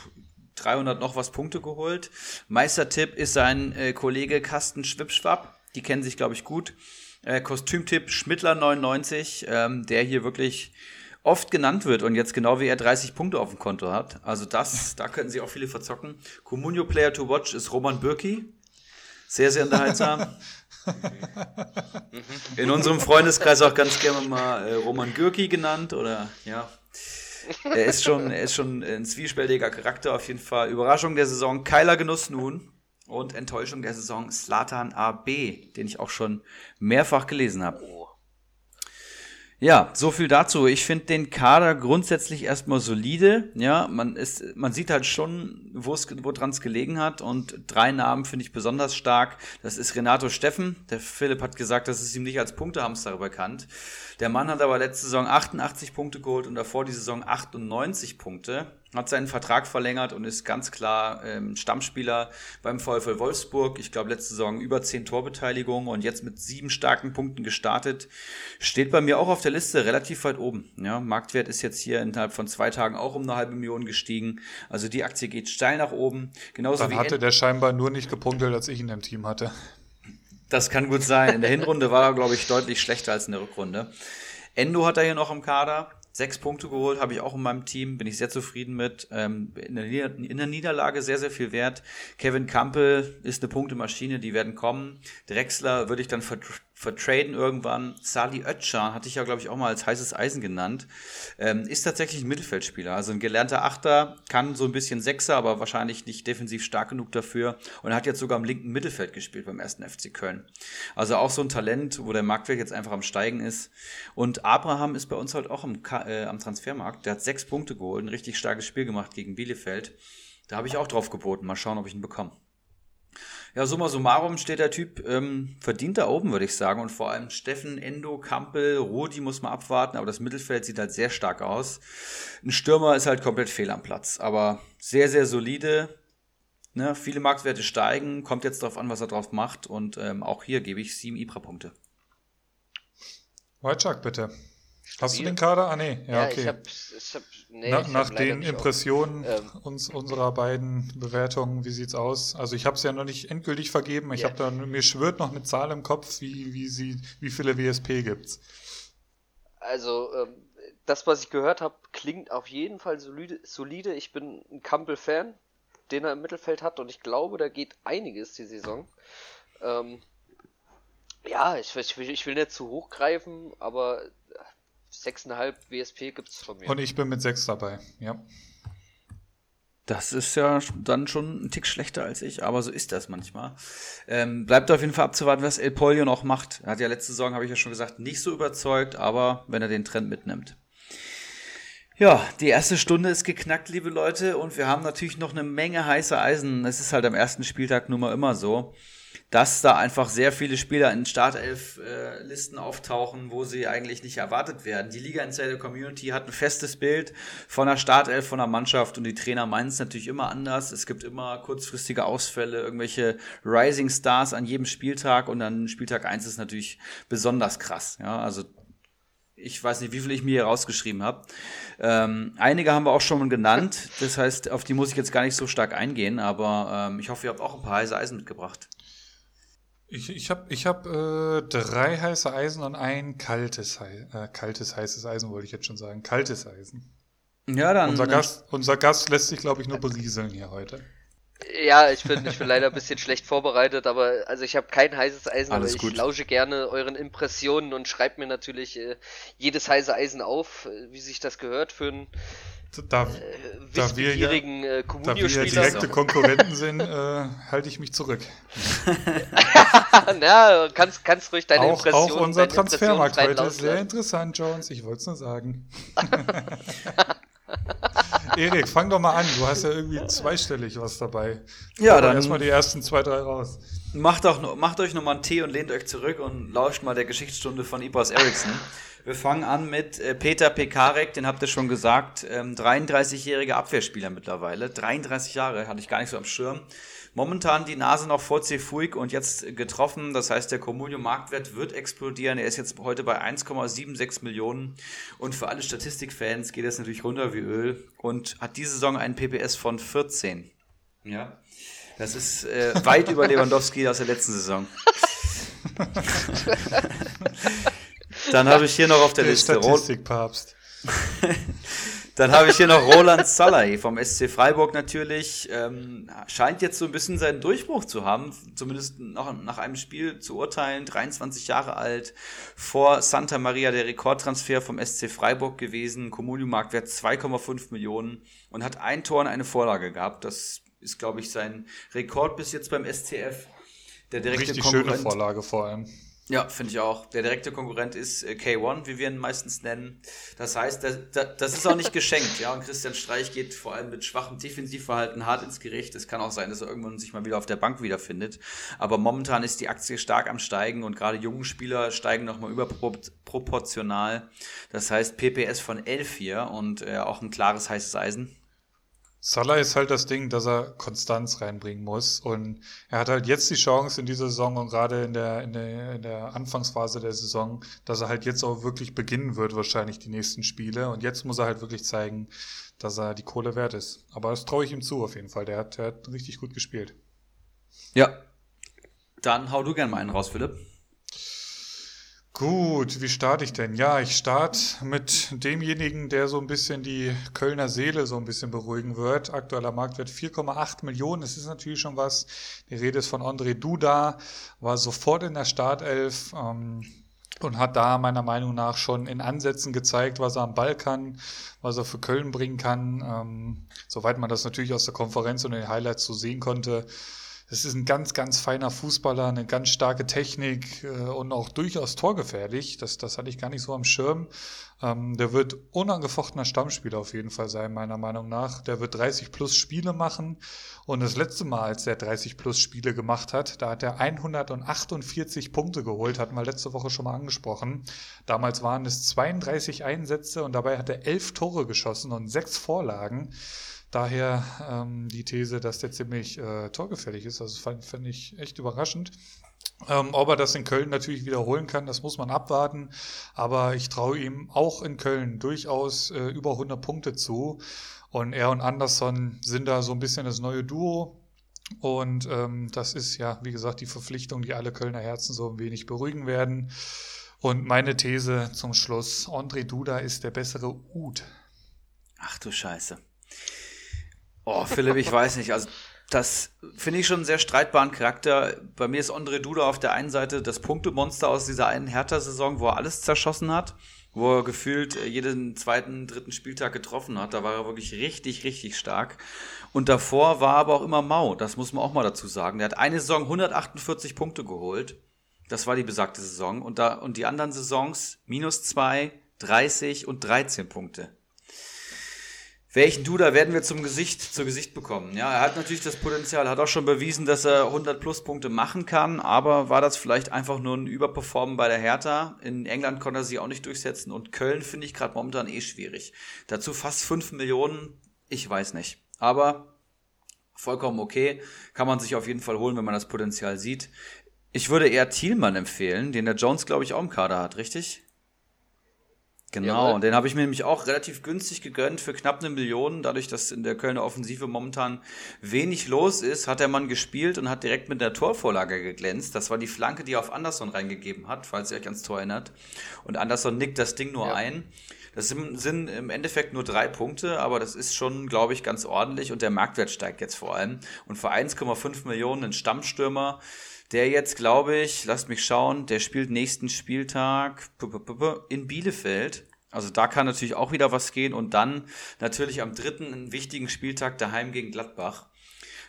300 noch was Punkte geholt. Meistertipp ist sein äh, Kollege Carsten Schwipschwapp. Die kennen sich, glaube ich, gut. Äh, Kostümtipp Schmittler 99, ähm, der hier wirklich oft genannt wird und jetzt genau wie er 30 Punkte auf dem Konto hat. Also das, da könnten sie auch viele verzocken. Comunio Player to Watch ist Roman Bürki. Sehr, sehr unterhaltsam. In unserem Freundeskreis auch ganz gerne mal äh, Roman Gürki genannt oder ja, er ist schon, er ist schon ein zwiespältiger Charakter auf jeden Fall. Überraschung der Saison, Keiler Genuss nun. und Enttäuschung der Saison Slatan AB, den ich auch schon mehrfach gelesen habe. Ja, so viel dazu. Ich finde den Kader grundsätzlich erstmal solide. Ja, man ist, man sieht halt schon, wo es, woran es gelegen hat. Und drei Namen finde ich besonders stark. Das ist Renato Steffen. Der Philipp hat gesagt, das ist ihm nicht als Punktehamster bekannt. Der Mann hat aber letzte Saison 88 Punkte geholt und davor die Saison 98 Punkte hat seinen Vertrag verlängert und ist ganz klar ähm, Stammspieler beim VfL Wolfsburg. Ich glaube, letzte Saison über zehn Torbeteiligungen und jetzt mit sieben starken Punkten gestartet. Steht bei mir auch auf der Liste relativ weit oben. Ja, Marktwert ist jetzt hier innerhalb von zwei Tagen auch um eine halbe Million gestiegen. Also die Aktie geht steil nach oben. Genauso Dann hatte der scheinbar nur nicht gepunktet, als ich ihn im Team hatte. Das kann gut sein. In der Hinrunde war er, glaube ich, deutlich schlechter als in der Rückrunde. Endo hat er hier noch im Kader Sechs Punkte geholt, habe ich auch in meinem Team, bin ich sehr zufrieden mit. Ähm, in, der Niederlage sehr, sehr viel wert. Kevin Campbell ist eine Punktemaschine, die werden kommen. Drexler würde ich dann vertraden irgendwann. Sali Ötschan hatte ich ja, glaube ich, auch mal als heißes Eisen genannt. Ähm, ist tatsächlich ein Mittelfeldspieler. Also ein gelernter Achter, kann so ein bisschen Sechser, aber wahrscheinlich nicht defensiv stark genug dafür. Und hat jetzt sogar im linken Mittelfeld gespielt beim ersten FC Köln. Also auch so ein Talent, wo der Marktwert jetzt einfach am Steigen ist. Und Abraham ist bei uns halt auch im, äh, am Transfermarkt. Der hat sechs Punkte geholt, ein richtig starkes Spiel gemacht gegen Bielefeld. Da habe ich auch drauf geboten. Mal schauen, ob ich ihn bekomme. Ja, summa summarum steht der Typ ähm, verdient da oben, würde ich sagen. Und vor allem Steffen, Endo, Kampel, Rudi muss man abwarten, aber das Mittelfeld sieht halt sehr stark aus. Ein Stürmer ist halt komplett fehl am Platz, aber sehr, sehr solide. Ne, viele Marktwerte steigen, kommt jetzt darauf an, was er drauf macht. Und ähm, auch hier gebe ich sieben Ibra-Punkte. Wojciech, bitte. Hast du den Kader? Ah, nee. Ja, ja okay. Ich hab, ich hab, nee, Na, nach den Impressionen ähm, uns, unserer beiden Bewertungen, wie sieht's aus? Also ich habe es ja noch nicht endgültig vergeben. Ich yeah. habe da mir schwört noch eine Zahl im Kopf, wie, wie, sie, wie viele WSP gibt's. Also ähm, das, was ich gehört habe, klingt auf jeden Fall solide. solide. Ich bin ein Campbell-Fan, den er im Mittelfeld hat und ich glaube, da geht einiges die Saison. Ähm, ja, ich, ich, will, ich will nicht zu hoch greifen, aber 6,5 WSP gibt es von mir. Und ich bin mit 6 dabei, ja. Das ist ja dann schon ein Tick schlechter als ich, aber so ist das manchmal. Ähm, bleibt auf jeden Fall abzuwarten, was El Polio noch macht. Er hat ja letzte Saison, habe ich ja schon gesagt, nicht so überzeugt, aber wenn er den Trend mitnimmt. Ja, die erste Stunde ist geknackt, liebe Leute, und wir haben natürlich noch eine Menge heiße Eisen. Es ist halt am ersten Spieltag nun mal immer so dass da einfach sehr viele Spieler in Startelf-Listen äh, auftauchen, wo sie eigentlich nicht erwartet werden. Die Liga Insider Community hat ein festes Bild von der Startelf, von der Mannschaft und die Trainer meinen es natürlich immer anders. Es gibt immer kurzfristige Ausfälle, irgendwelche Rising Stars an jedem Spieltag und dann Spieltag 1 ist natürlich besonders krass. Ja, also ich weiß nicht, wie viel ich mir hier rausgeschrieben habe. Ähm, einige haben wir auch schon genannt. Das heißt, auf die muss ich jetzt gar nicht so stark eingehen, aber ähm, ich hoffe, ihr habt auch ein paar heiße Eisen mitgebracht. Ich, ich habe ich hab, äh, drei heiße Eisen und ein kaltes, äh, kaltes, heißes Eisen, wollte ich jetzt schon sagen. Kaltes Eisen. Ja, dann. Unser Gast, unser Gast lässt sich, glaube ich, nur berieseln hier heute. Ja, ich bin, ich bin leider ein bisschen schlecht vorbereitet, aber also ich habe kein heißes Eisen, Alles aber ich lausche gerne euren Impressionen und schreibe mir natürlich äh, jedes heiße Eisen auf, äh, wie sich das gehört für ein da, äh, da wir ja, äh, da wir ja direkte Konkurrenten sind, äh, halte ich mich zurück. Na, kannst, kannst ruhig deine auch, Impressionen Auch unser Transfermarkt heute ist sehr interessant, Jones. Ich wollte es nur sagen. Erik, fang doch mal an. Du hast ja irgendwie zweistellig was dabei. Ja, dann erstmal die ersten zwei, drei raus. Macht, auch, macht euch nochmal einen Tee und lehnt euch zurück und lauscht mal der Geschichtsstunde von Ibras Eriksson. Wir fangen an mit äh, Peter Pekarek, den habt ihr schon gesagt. Ähm, 33-jähriger Abwehrspieler mittlerweile. 33 Jahre, hatte ich gar nicht so am Schirm. Momentan die Nase noch vor Cefuig und jetzt getroffen. Das heißt, der Comunio-Marktwert wird explodieren. Er ist jetzt heute bei 1,76 Millionen. Und für alle Statistikfans geht es natürlich runter wie Öl und hat diese Saison einen PPS von 14. Ja. Das ist äh, weit über Lewandowski aus der letzten Saison. Dann habe ich hier noch auf der, der Liste Statistikpapst. Dann habe ich hier noch Roland Salai vom SC Freiburg natürlich. Ähm, scheint jetzt so ein bisschen seinen Durchbruch zu haben, zumindest noch nach einem Spiel zu urteilen. 23 Jahre alt, vor Santa Maria der Rekordtransfer vom SC Freiburg gewesen. Comunio Marktwert 2,5 Millionen und hat ein Tor und eine Vorlage gehabt. Das ist, glaube ich, sein Rekord bis jetzt beim SCF. Der direkte Richtig schöne Vorlage vor allem. Ja, finde ich auch. Der direkte Konkurrent ist äh, K1, wie wir ihn meistens nennen. Das heißt, das, das ist auch nicht geschenkt. Ja, und Christian Streich geht vor allem mit schwachem Defensivverhalten hart ins Gericht. Es kann auch sein, dass er irgendwann sich mal wieder auf der Bank wiederfindet. Aber momentan ist die Aktie stark am Steigen und gerade jungen Spieler steigen nochmal überproportional. Das heißt, PPS von 11 hier und äh, auch ein klares heißes Eisen. Salah ist halt das Ding, dass er Konstanz reinbringen muss. Und er hat halt jetzt die Chance in dieser Saison und gerade in der, in der, in der Anfangsphase der Saison, dass er halt jetzt auch wirklich beginnen wird, wahrscheinlich die nächsten Spiele. Und jetzt muss er halt wirklich zeigen, dass er die Kohle wert ist. Aber das traue ich ihm zu, auf jeden Fall. Der hat, der hat richtig gut gespielt. Ja. Dann hau du gerne mal einen raus, Philipp. Gut, wie starte ich denn? Ja, ich starte mit demjenigen, der so ein bisschen die Kölner Seele so ein bisschen beruhigen wird. Aktueller Marktwert 4,8 Millionen. Das ist natürlich schon was. Die Rede ist von André Duda, war sofort in der Startelf ähm, und hat da meiner Meinung nach schon in Ansätzen gezeigt, was er am Ball kann, was er für Köln bringen kann. Ähm, soweit man das natürlich aus der Konferenz und den Highlights so sehen konnte es ist ein ganz, ganz feiner Fußballer, eine ganz starke Technik äh, und auch durchaus torgefährlich. Das, das hatte ich gar nicht so am Schirm. Ähm, der wird unangefochtener Stammspieler auf jeden Fall sein, meiner Meinung nach. Der wird 30 plus Spiele machen. Und das letzte Mal, als er 30 plus Spiele gemacht hat, da hat er 148 Punkte geholt, hatten wir letzte Woche schon mal angesprochen. Damals waren es 32 Einsätze und dabei hat er 11 Tore geschossen und 6 Vorlagen. Daher ähm, die These, dass der ziemlich äh, torgefällig ist. Also fand, fand ich echt überraschend. Ähm, ob er das in Köln natürlich wiederholen kann, das muss man abwarten. Aber ich traue ihm auch in Köln durchaus äh, über 100 Punkte zu. Und er und Anderson sind da so ein bisschen das neue Duo. Und ähm, das ist ja, wie gesagt, die Verpflichtung, die alle Kölner Herzen so ein wenig beruhigen werden. Und meine These zum Schluss, André Duda ist der bessere Ud. Ach du Scheiße. Oh, Philipp, ich weiß nicht. Also, das finde ich schon einen sehr streitbaren Charakter. Bei mir ist Andre Duda auf der einen Seite das Punktemonster aus dieser einen Hertha-Saison, wo er alles zerschossen hat, wo er gefühlt jeden zweiten, dritten Spieltag getroffen hat. Da war er wirklich richtig, richtig stark. Und davor war er aber auch immer mau. Das muss man auch mal dazu sagen. Der hat eine Saison 148 Punkte geholt. Das war die besagte Saison. Und, da, und die anderen Saisons minus zwei, 30 und 13 Punkte welchen Duda werden wir zum Gesicht, zu Gesicht bekommen? Ja, er hat natürlich das Potenzial, hat auch schon bewiesen, dass er 100 plus Punkte machen kann, aber war das vielleicht einfach nur ein Überperformen bei der Hertha? In England konnte er sich auch nicht durchsetzen und Köln finde ich gerade momentan eh schwierig. Dazu fast 5 Millionen, ich weiß nicht. Aber vollkommen okay, kann man sich auf jeden Fall holen, wenn man das Potenzial sieht. Ich würde eher Thielmann empfehlen, den der Jones, glaube ich, auch im Kader hat, richtig? Genau, und den habe ich mir nämlich auch relativ günstig gegönnt für knapp eine Million. Dadurch, dass in der Kölner Offensive momentan wenig los ist, hat der Mann gespielt und hat direkt mit der Torvorlage geglänzt. Das war die Flanke, die er auf Anderson reingegeben hat, falls ihr euch ans Tor erinnert. Und Anderson nickt das Ding nur ja. ein. Das sind, sind im Endeffekt nur drei Punkte, aber das ist schon, glaube ich, ganz ordentlich und der Marktwert steigt jetzt vor allem. Und für 1,5 Millionen ein Stammstürmer, der jetzt, glaube ich, lasst mich schauen, der spielt nächsten Spieltag in Bielefeld. Also da kann natürlich auch wieder was gehen und dann natürlich am dritten einen wichtigen Spieltag daheim gegen Gladbach.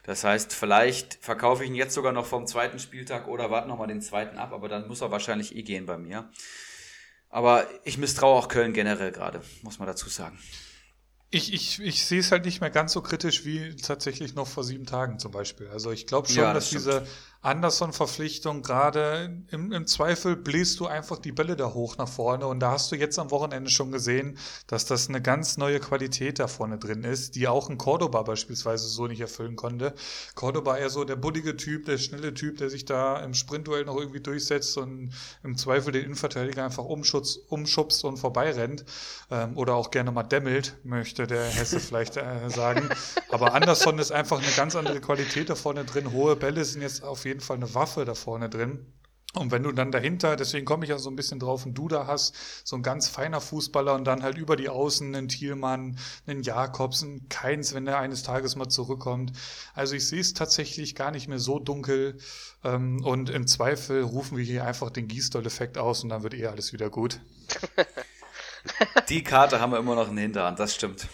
Das heißt, vielleicht verkaufe ich ihn jetzt sogar noch vom zweiten Spieltag oder warte nochmal den zweiten ab, aber dann muss er wahrscheinlich eh gehen bei mir. Aber ich misstraue auch Köln generell gerade, muss man dazu sagen. Ich, ich, ich sehe es halt nicht mehr ganz so kritisch wie tatsächlich noch vor sieben Tagen zum Beispiel. Also ich glaube schon, ja, das dass stimmt. diese Anderson-Verpflichtung gerade im, im Zweifel bläst du einfach die Bälle da hoch nach vorne und da hast du jetzt am Wochenende schon gesehen, dass das eine ganz neue Qualität da vorne drin ist, die auch ein Cordoba beispielsweise so nicht erfüllen konnte. Cordoba eher so der bullige Typ, der schnelle Typ, der sich da im Sprintduell noch irgendwie durchsetzt und im Zweifel den Innenverteidiger einfach umschutz, umschubst und vorbeirennt ähm, oder auch gerne mal dämmelt, möchte der Hesse vielleicht äh, sagen. Aber Anderson ist einfach eine ganz andere Qualität da vorne drin. Hohe Bälle sind jetzt auf jeden jeden Fall eine Waffe da vorne drin. Und wenn du dann dahinter, deswegen komme ich ja so ein bisschen drauf, einen Duda hast, so ein ganz feiner Fußballer und dann halt über die Außen einen Thielmann, einen Jakobs, einen Keins, wenn der eines Tages mal zurückkommt. Also ich sehe es tatsächlich gar nicht mehr so dunkel. Ähm, und im Zweifel rufen wir hier einfach den Gießdoll-Effekt aus und dann wird eh alles wieder gut. Die Karte haben wir immer noch in der Hinterhand, das stimmt.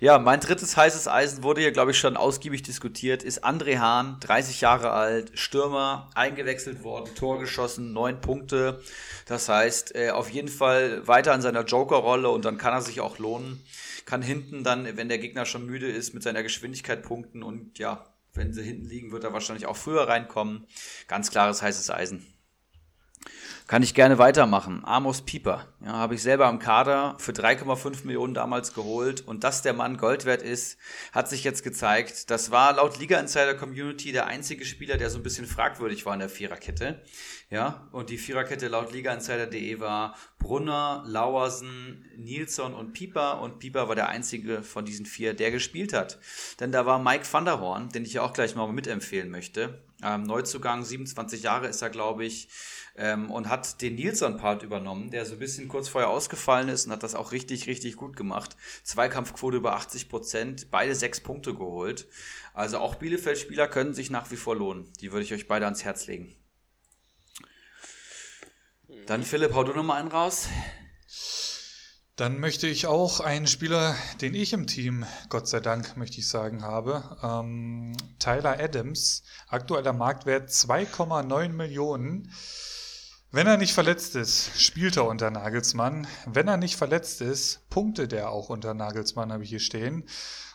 Ja, mein drittes heißes Eisen wurde hier, glaube ich, schon ausgiebig diskutiert, ist André Hahn, 30 Jahre alt, Stürmer, eingewechselt worden, Tor geschossen, neun Punkte. Das heißt, äh, auf jeden Fall weiter an seiner Joker-Rolle und dann kann er sich auch lohnen. Kann hinten dann, wenn der Gegner schon müde ist, mit seiner Geschwindigkeit punkten und ja, wenn sie hinten liegen, wird er wahrscheinlich auch früher reinkommen. Ganz klares heißes Eisen. Kann ich gerne weitermachen. Amos Pieper, ja, habe ich selber am Kader für 3,5 Millionen damals geholt und dass der Mann Gold wert ist, hat sich jetzt gezeigt. Das war laut Liga Insider Community der einzige Spieler, der so ein bisschen fragwürdig war in der Viererkette. Ja, und die Viererkette laut ligainsider.de war Brunner, Lauersen, Nilsson und Pieper und Pieper war der einzige von diesen vier, der gespielt hat. Denn da war Mike van der Horn, den ich auch gleich mal mitempfehlen möchte. Ähm, Neuzugang, 27 Jahre ist er, glaube ich ähm, und hat den Nilsson-Part übernommen, der so ein bisschen kurz vorher ausgefallen ist und hat das auch richtig, richtig gut gemacht. Zweikampfquote über 80 Prozent, beide sechs Punkte geholt. Also auch Bielefeld-Spieler können sich nach wie vor lohnen. Die würde ich euch beide ans Herz legen. Dann Philipp, hau du nochmal einen raus. Dann möchte ich auch einen Spieler, den ich im Team, Gott sei Dank, möchte ich sagen, habe. Ähm, Tyler Adams, aktueller Marktwert 2,9 Millionen. Wenn er nicht verletzt ist, spielt er unter Nagelsmann. Wenn er nicht verletzt ist, punktet er auch unter Nagelsmann, habe ich hier stehen.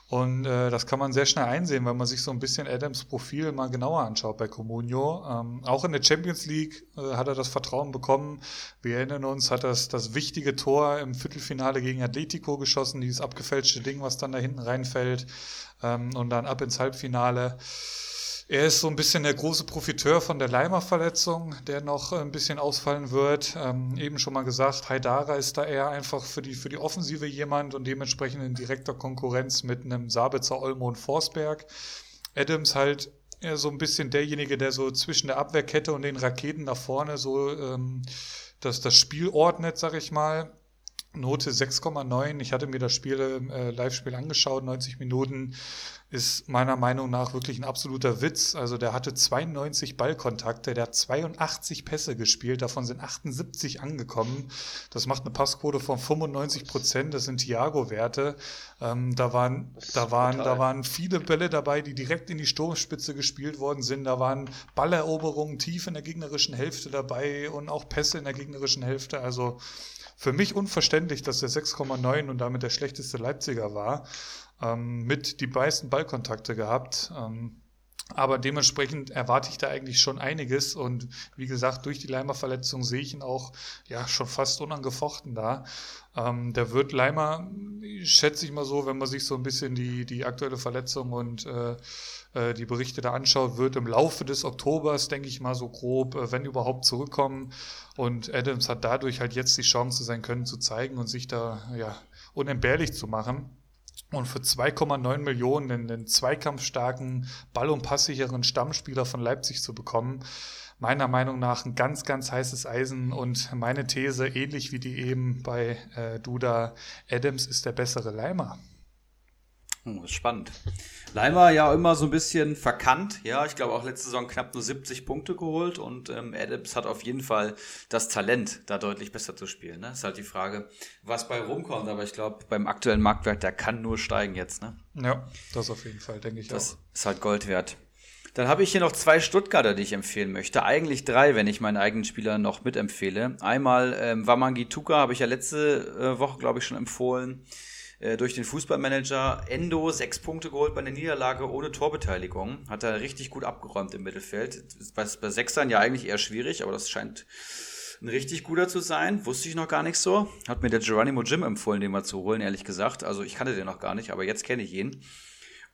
Und äh, das kann man sehr schnell einsehen, wenn man sich so ein bisschen Adams Profil mal genauer anschaut bei Comunio. Ähm, auch in der Champions League äh, hat er das Vertrauen bekommen. Wir erinnern uns, hat das, das wichtige Tor im Viertelfinale gegen Atletico geschossen, dieses abgefälschte Ding, was dann da hinten reinfällt. Ähm, und dann ab ins Halbfinale. Er ist so ein bisschen der große Profiteur von der Leimer-Verletzung, der noch ein bisschen ausfallen wird. Ähm, eben schon mal gesagt, Haidara ist da eher einfach für die, für die Offensive jemand und dementsprechend in direkter Konkurrenz mit einem Sabitzer, Olmo und Forsberg. Adams halt eher so ein bisschen derjenige, der so zwischen der Abwehrkette und den Raketen nach vorne so ähm, das, das Spiel ordnet, sag ich mal. Note 6,9. Ich hatte mir das Spiel, äh, Live-Spiel angeschaut, 90 Minuten ist meiner Meinung nach wirklich ein absoluter Witz. Also der hatte 92 Ballkontakte, der hat 82 Pässe gespielt, davon sind 78 angekommen. Das macht eine Passquote von 95 Prozent, das sind Thiago-Werte. Ähm, da waren, da waren, da waren viele Bälle dabei, die direkt in die Sturmspitze gespielt worden sind. Da waren Balleroberungen tief in der gegnerischen Hälfte dabei und auch Pässe in der gegnerischen Hälfte. Also für mich unverständlich, dass der 6,9 und damit der schlechteste Leipziger war ähm, mit die meisten Ballkontakte gehabt. Ähm, aber dementsprechend erwarte ich da eigentlich schon einiges. Und wie gesagt, durch die Leimer-Verletzung sehe ich ihn auch ja schon fast unangefochten da. Ähm, der wird Leimer, schätze ich mal so, wenn man sich so ein bisschen die, die aktuelle Verletzung und äh, äh, die Berichte da anschaut, wird im Laufe des Oktobers, denke ich mal so grob, äh, wenn überhaupt zurückkommen. Und Adams hat dadurch halt jetzt die Chance, sein Können zu zeigen und sich da ja unentbehrlich zu machen. Und für 2,9 Millionen einen zweikampfstarken, ball- und passsicheren Stammspieler von Leipzig zu bekommen, meiner Meinung nach ein ganz, ganz heißes Eisen. Und meine These, ähnlich wie die eben bei äh, Duda, Adams ist der bessere Leimer. Hm, spannend. Leimer ja immer so ein bisschen verkannt. Ja, ich glaube auch letzte Saison knapp nur 70 Punkte geholt und ähm, Adams hat auf jeden Fall das Talent, da deutlich besser zu spielen. Ne? Ist halt die Frage, was bei rumkommt. Aber ich glaube, beim aktuellen Marktwert, der kann nur steigen jetzt. Ne? Ja, das auf jeden Fall, denke ich das auch. Das ist halt Gold wert. Dann habe ich hier noch zwei Stuttgarter, die ich empfehlen möchte. Eigentlich drei, wenn ich meinen eigenen Spieler noch mitempfehle. Einmal ähm, Wamangi Tuka habe ich ja letzte äh, Woche, glaube ich, schon empfohlen. Äh, durch den Fußballmanager Endo sechs Punkte geholt bei der Niederlage ohne Torbeteiligung. Hat er richtig gut abgeräumt im Mittelfeld. Bei, bei Sechsern ja eigentlich eher schwierig, aber das scheint ein richtig guter zu sein. Wusste ich noch gar nicht so. Hat mir der Geronimo Jim empfohlen, den mal zu holen, ehrlich gesagt. Also ich kannte den noch gar nicht, aber jetzt kenne ich ihn.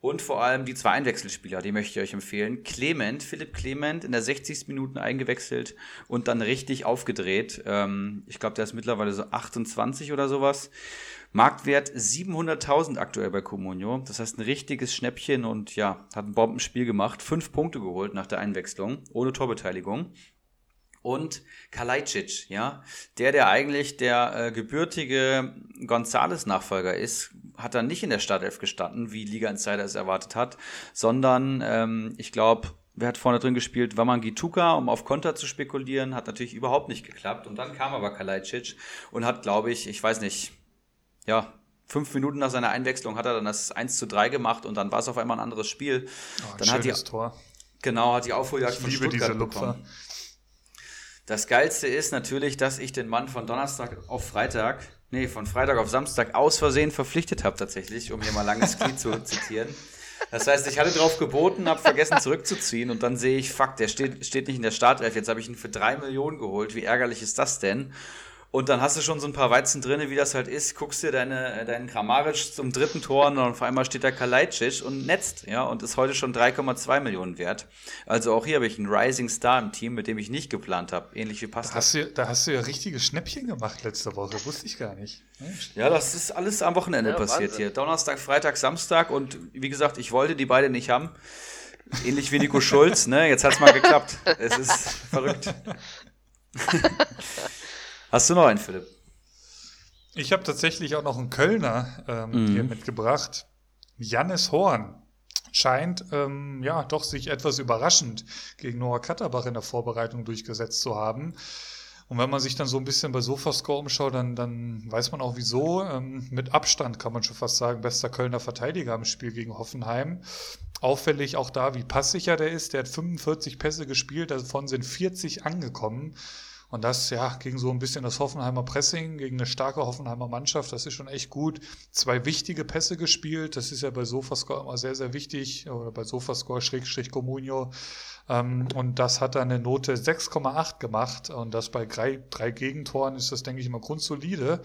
Und vor allem die zwei Einwechselspieler, die möchte ich euch empfehlen. Clement, Philipp Clement, in der 60. Minute eingewechselt und dann richtig aufgedreht. Ähm, ich glaube, der ist mittlerweile so 28 oder sowas. Marktwert 700.000 aktuell bei Comunio. Das heißt ein richtiges Schnäppchen und ja, hat ein Bombenspiel gemacht. Fünf Punkte geholt nach der Einwechslung, ohne Torbeteiligung. Und Kalajdzic, ja, der, der eigentlich der äh, gebürtige Gonzales-Nachfolger ist, hat dann nicht in der Startelf gestanden, wie Liga Insider es erwartet hat, sondern ähm, ich glaube, wer hat vorne drin gespielt? Waman Gituka, um auf Konter zu spekulieren, hat natürlich überhaupt nicht geklappt. Und dann kam aber Kalajdzic und hat, glaube ich, ich weiß nicht, ja, fünf Minuten nach seiner Einwechslung hat er dann das 1 zu 3 gemacht und dann war es auf einmal ein anderes Spiel. Oh, dann hat die, Tor. Genau, hat die Aufholjagd Ich von liebe Stuttgart diese Lupfer. bekommen. Das Geilste ist natürlich, dass ich den Mann von Donnerstag auf Freitag, nee, von Freitag auf Samstag aus Versehen verpflichtet habe tatsächlich, um hier mal langes Knie zu zitieren. Das heißt, ich hatte drauf geboten, habe vergessen zurückzuziehen und dann sehe ich, fuck, der steht, steht nicht in der Startelf. Jetzt habe ich ihn für drei Millionen geholt. Wie ärgerlich ist das denn? Und dann hast du schon so ein paar Weizen drinne, wie das halt ist. Guckst dir deine, deinen Kramaric zum dritten Tor und auf einmal steht da Kalajdzic und netzt, ja, und ist heute schon 3,2 Millionen wert. Also auch hier habe ich einen Rising Star im Team, mit dem ich nicht geplant habe. Ähnlich wie Da Pasta. hast, du, da hast du ja richtige Schnäppchen gemacht letzte Woche. Wusste ich gar nicht. Ja, das ist alles am Wochenende Ja, passiert Wahnsinn. hier. Donnerstag, Freitag, Samstag und wie gesagt, ich wollte die beide nicht haben. Ähnlich wie Nico Schulz, ne? Jetzt hat's mal geklappt. Es ist verrückt. Hast du noch einen, Philipp? Ich habe tatsächlich auch noch einen Kölner ähm, Mhm. hier mitgebracht. Jannis Horn scheint ähm, ja doch sich etwas überraschend gegen Noah Katterbach in der Vorbereitung durchgesetzt zu haben. Und wenn man sich dann so ein bisschen bei Sofascore umschaut, dann, dann weiß man auch wieso. Ähm, mit Abstand kann man schon fast sagen, bester Kölner Verteidiger im Spiel gegen Hoffenheim. Auffällig auch da, wie passsicher der ist. Der hat 45 Pässe gespielt, davon sind 40 angekommen. Und das ja gegen so ein bisschen das Hoffenheimer Pressing, gegen eine starke Hoffenheimer Mannschaft, das ist schon echt gut. Zwei wichtige Pässe gespielt, das ist ja bei Sofascore immer sehr, sehr wichtig, oder bei Sofascore Schrägstrich Comunio. Ähm, und das hat dann eine Note 6,8 gemacht. Und das bei drei, drei Gegentoren ist das, denke ich, immer grundsolide.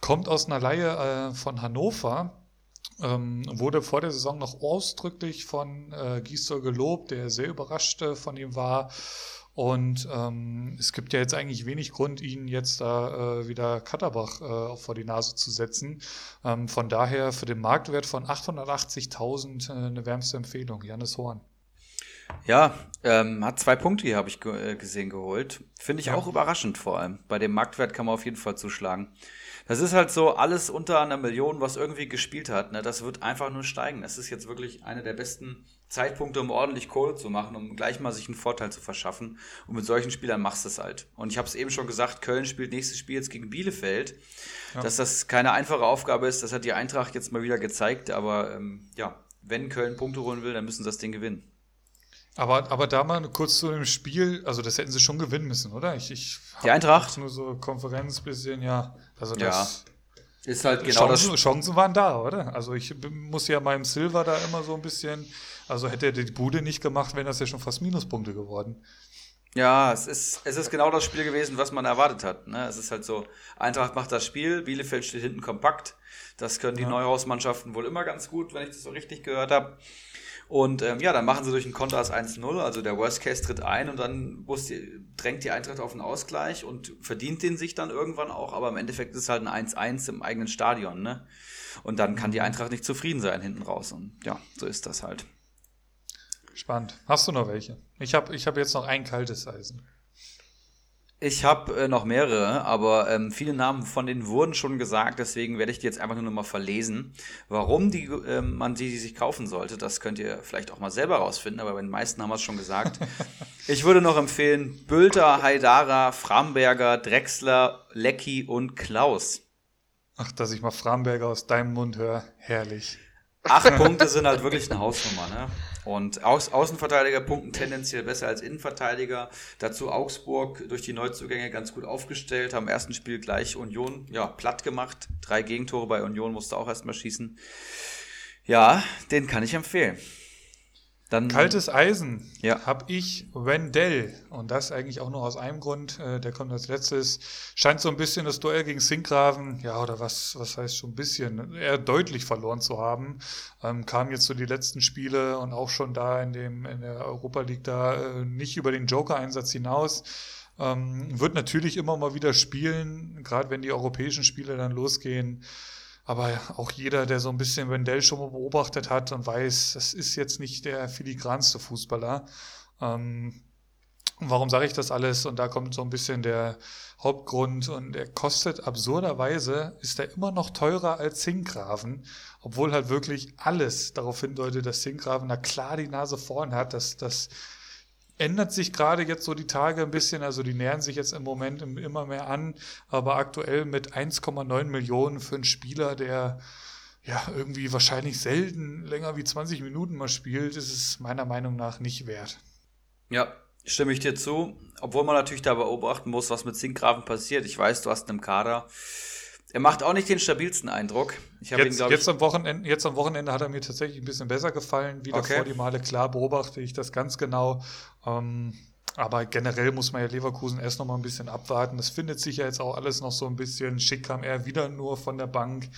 Kommt aus einer Laie äh, von Hannover. Ähm, wurde vor der Saison noch ausdrücklich von äh, Gisdol gelobt, der sehr überrascht äh, von ihm war. Und ähm, es gibt ja jetzt eigentlich wenig Grund, ihn jetzt da äh, wieder Katterbach äh, vor die Nase zu setzen. Ähm, von daher für den Marktwert von 880.000 äh, eine wärmste Empfehlung. Janis Horn. Ja, ähm, hat zwei Punkte hier, habe ich ge äh, gesehen, geholt. Finde ich Ja. auch überraschend vor allem. Bei dem Marktwert kann man auf jeden Fall zuschlagen. Das ist halt so alles unter einer Million, was irgendwie gespielt hat. Ne? Das wird einfach nur steigen. Das ist jetzt wirklich einer der besten Zeitpunkte, um ordentlich Kohle zu machen, um gleich mal sich einen Vorteil zu verschaffen. Und mit solchen Spielern machst du es halt. Und ich habe es eben schon gesagt, Köln spielt nächstes Spiel jetzt gegen Bielefeld. Ja. Dass das keine einfache Aufgabe ist, das hat die Eintracht jetzt mal wieder gezeigt. Aber ähm, ja, wenn Köln Punkte holen will, dann müssen sie das Ding gewinnen. Aber, aber da mal kurz zu dem Spiel, also das hätten sie schon gewinnen müssen, oder? Ich, ich Die Eintracht? nur so Konferenz bisschen, ja. Also Ja, das, Ist halt genau Chancen, das. Chancen waren da, oder? Also ich muss ja meinem Silver da immer so ein bisschen, also hätte er die Bude nicht gemacht, wären das ja schon fast Minuspunkte geworden. Ja, es ist, es ist genau das Spiel gewesen, was man erwartet hat. Ne? Es ist halt so, Eintracht macht das Spiel, Bielefeld steht hinten kompakt. Das können die Ja. Neuhausmannschaften wohl immer ganz gut, wenn ich das so richtig gehört habe. Und ähm, ja, dann machen sie durch den Konter das 1-0, also der Worst Case tritt ein und dann die, drängt die Eintracht auf einen Ausgleich und verdient den sich dann irgendwann auch, aber im Endeffekt ist es halt ein 1-1 im eigenen Stadion, ne? Und dann kann die Eintracht nicht zufrieden sein hinten raus. Und ja, so ist das halt. Spannend. Hast du noch welche? Ich habe ich hab jetzt noch ein kaltes Eisen. Ich habe äh, noch mehrere, aber ähm, viele Namen von denen wurden schon gesagt, deswegen werde ich die jetzt einfach nur noch mal verlesen. Warum die, ähm, man die, die sich kaufen sollte, das könnt ihr vielleicht auch mal selber rausfinden, aber bei den meisten haben wir es schon gesagt. ich würde noch empfehlen Bülter, Haidara, Framberger, Drexler, Lecky und Klaus. Ach, dass ich mal Framberger aus deinem Mund höre. Herrlich. Acht Punkte sind halt wirklich eine Hausnummer, ne? Und Aus Außenverteidiger punkten tendenziell besser als Innenverteidiger. Dazu Augsburg durch die Neuzugänge ganz gut aufgestellt, haben im ersten Spiel gleich Union ja, platt gemacht. Drei Gegentore bei Union musste auch erstmal schießen. Ja, den kann ich empfehlen. Dann, Kaltes Eisen Ja. habe ich Wendell. Und das eigentlich auch nur aus einem Grund. Äh, der kommt als letztes. Scheint so ein bisschen das Duell gegen Sinkgraven, ja, oder was, was heißt schon ein bisschen, eher deutlich verloren zu haben. Ähm, kam jetzt so die letzten Spiele und auch schon da in, dem, in der Europa League da äh, nicht über den Joker-Einsatz hinaus. Ähm, wird natürlich immer mal wieder spielen, gerade wenn die europäischen Spiele dann losgehen. Aber auch jeder, der so ein bisschen Wendell schon mal beobachtet hat und weiß, das ist jetzt nicht der filigranste Fußballer. Ähm, warum sage ich das alles? Und da kommt so ein bisschen der Hauptgrund und er kostet absurderweise, ist er immer noch teurer als Zinkgraven, obwohl halt wirklich alles darauf hindeutet, dass Zinkgraven da klar die Nase vorn hat, dass das ändert sich gerade jetzt so die Tage ein bisschen, also die nähern sich jetzt im Moment immer mehr an, aber aktuell mit 1,9 Millionen für einen Spieler, der ja irgendwie wahrscheinlich selten länger wie 20 Minuten mal spielt, ist es meiner Meinung nach nicht wert. Ja, stimme ich dir zu, obwohl man natürlich da beobachten muss, was mit Sinkgrafen passiert. Ich weiß, du hast einen Kader. Er macht auch nicht den stabilsten Eindruck. Ich jetzt, ihn, jetzt, am Wochenende, jetzt am Wochenende hat er mir tatsächlich ein bisschen besser gefallen. Wieder okay. vor die Male klar beobachte ich das ganz genau. Ähm, aber generell muss man ja Leverkusen erst noch mal ein bisschen abwarten. Das findet sich ja jetzt auch alles noch so ein bisschen. Schick kam er wieder nur von der Bank.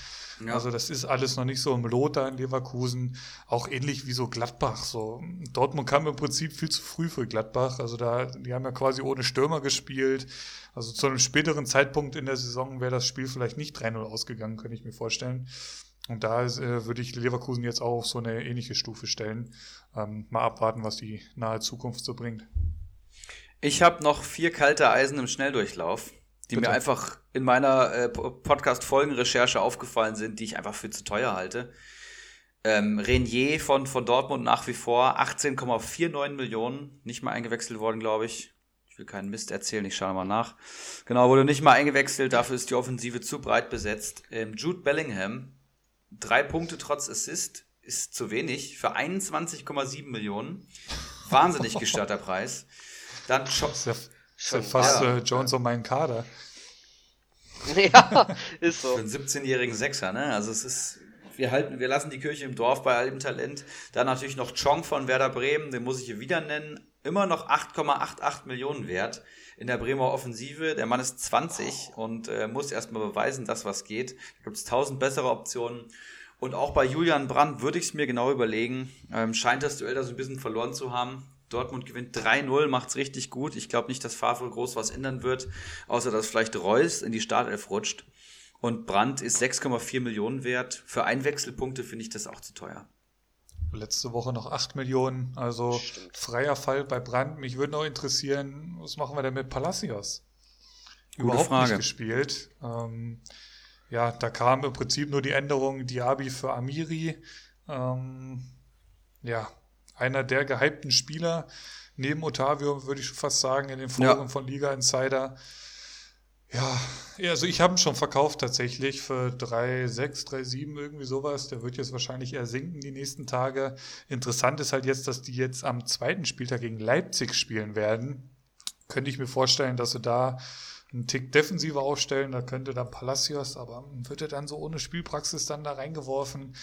Ja. Also das ist alles noch nicht so im Lot da in Leverkusen. Auch ähnlich wie so Gladbach. So Dortmund kam im Prinzip viel zu früh für Gladbach. Also da, die haben ja quasi ohne Stürmer gespielt. Also zu einem späteren Zeitpunkt in der Saison wäre das Spiel vielleicht nicht 3-0 ausgegangen, könnte ich mir vorstellen. Und da äh, würde ich Leverkusen jetzt auch auf so eine ähnliche Stufe stellen. Ähm, mal abwarten, was die nahe Zukunft so bringt. Ich habe noch vier kalte Eisen im Schnelldurchlauf, die Bitte. mir einfach in meiner äh, Podcast-Folgenrecherche aufgefallen sind, die ich einfach für zu teuer halte. Ähm, Renier von, von Dortmund nach wie vor 18,49 Millionen, nicht mal eingewechselt worden, glaube ich. Ich will keinen Mist erzählen, ich schaue mal nach. Genau, wurde nicht mal eingewechselt, dafür ist die Offensive zu breit besetzt. Ähm, Jude Bellingham, drei Punkte trotz Assist, ist zu wenig für 21,7 Millionen. Wahnsinnig gestörter Preis. Dann schon. Ist ja, ist ja fast ja. Äh, Jones um meinen Kader. Ja, ist so. Für einen 17-jährigen Sechser, ne? Also es ist. Wir halten, wir lassen die Kirche im Dorf bei allem Talent. Dann natürlich noch Chong von Werder Bremen, den muss ich hier wieder nennen. Immer noch 8,88 Millionen wert in der Bremer Offensive. Der Mann ist 20 oh. und äh, muss erstmal beweisen, dass was geht. Da gibt es tausend bessere Optionen. Und auch bei Julian Brandt würde ich es mir genau überlegen. Ähm, scheint das Duell da so ein bisschen verloren zu haben. Dortmund gewinnt 3-0, macht es richtig gut. Ich glaube nicht, dass Favre groß was ändern wird, außer dass vielleicht Reus in die Startelf rutscht. Und Brandt ist 6,4 Millionen wert. Für Einwechselpunkte finde ich das auch zu teuer. Letzte Woche noch 8 Millionen, also Stimmt. freier Fall bei Brandt. Mich würde noch interessieren, was machen wir denn mit Palacios? Gute Überhaupt Frage. nicht gespielt. Ähm, ja, da kam im Prinzip nur die Änderung Diaby für Amiri. Ähm, ja, einer der gehypten Spieler neben Otavio, würde ich schon fast sagen, in den Foren ja. von Liga Insider. Ja, also ich habe ihn schon verkauft tatsächlich für 3,6, 3,7, irgendwie sowas. Der wird jetzt wahrscheinlich eher sinken die nächsten Tage. Interessant ist halt jetzt, dass die jetzt am zweiten Spieltag gegen Leipzig spielen werden. Könnte ich mir vorstellen, dass sie da einen Tick defensiver aufstellen. Da könnte dann Palacios, aber wird er dann so ohne Spielpraxis dann da reingeworfen.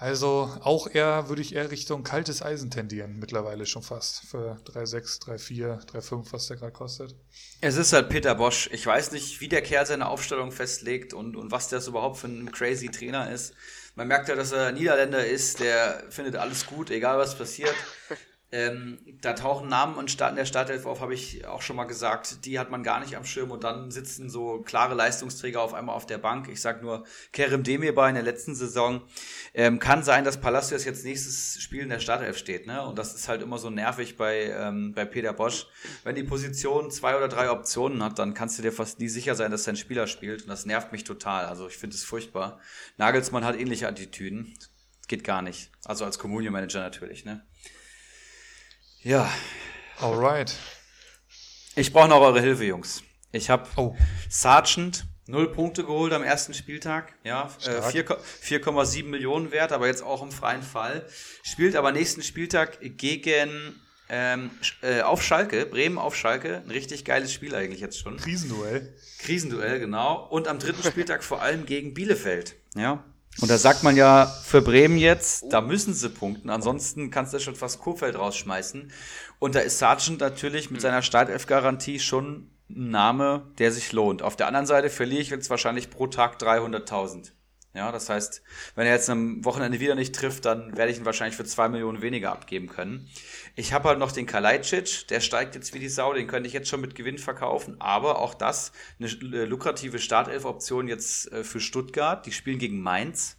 Also auch eher, würde ich eher Richtung kaltes Eisen tendieren, mittlerweile schon fast. Für 3,6, 3,4, 3,5, was der gerade kostet. Es ist halt Peter Bosch. Ich weiß nicht, wie der Kerl seine Aufstellung festlegt und, und was das überhaupt für ein crazy Trainer ist. Man merkt ja, dass er Niederländer ist, der findet alles gut, egal was passiert. Ähm, da tauchen Namen und Start in der Startelf auf, habe ich auch schon mal gesagt. Die hat man gar nicht am Schirm und dann sitzen so klare Leistungsträger auf einmal auf der Bank. Ich sage nur Kerem Demirbay in der letzten Saison. Ähm, kann sein, dass Palacios jetzt nächstes Spiel in der Startelf steht. Ne? Und das ist halt immer so nervig bei, ähm, bei Peter Bosch. Wenn die Position zwei oder drei Optionen hat, dann kannst du dir fast nie sicher sein, dass dein Spieler spielt. Und das nervt mich total. Also ich finde es furchtbar. Nagelsmann hat ähnliche Attitüden. Geht gar nicht. Also als Communio Manager natürlich. Ne? Ja. Alright. Ich brauche noch eure Hilfe, Jungs. Ich habe oh. Sargent null Punkte geholt am ersten Spieltag. Ja, äh, 4,7 Millionen wert, aber jetzt auch im freien Fall. Spielt aber nächsten Spieltag gegen ähm, äh, auf Schalke, Bremen auf Schalke. Ein richtig geiles Spiel eigentlich jetzt schon. Krisenduell. Krisenduell, genau. Und am dritten Spieltag vor allem gegen Bielefeld. Ja, und da sagt man ja für Bremen jetzt, da müssen sie punkten, ansonsten kannst du schon fast Kurfeld rausschmeißen. Und da ist Sargent natürlich mit seiner Startelf-Garantie schon ein Name, der sich lohnt. Auf der anderen Seite verliere ich jetzt wahrscheinlich pro Tag 300.000. Ja, das heißt, wenn er jetzt am Wochenende wieder nicht trifft, dann werde ich ihn wahrscheinlich für zwei Millionen weniger abgeben können. Ich habe halt noch den Kalajdzic, der steigt jetzt wie die Sau, den könnte ich jetzt schon mit Gewinn verkaufen, aber auch das eine äh, lukrative Startelf-Option jetzt äh, für Stuttgart. Die spielen gegen Mainz.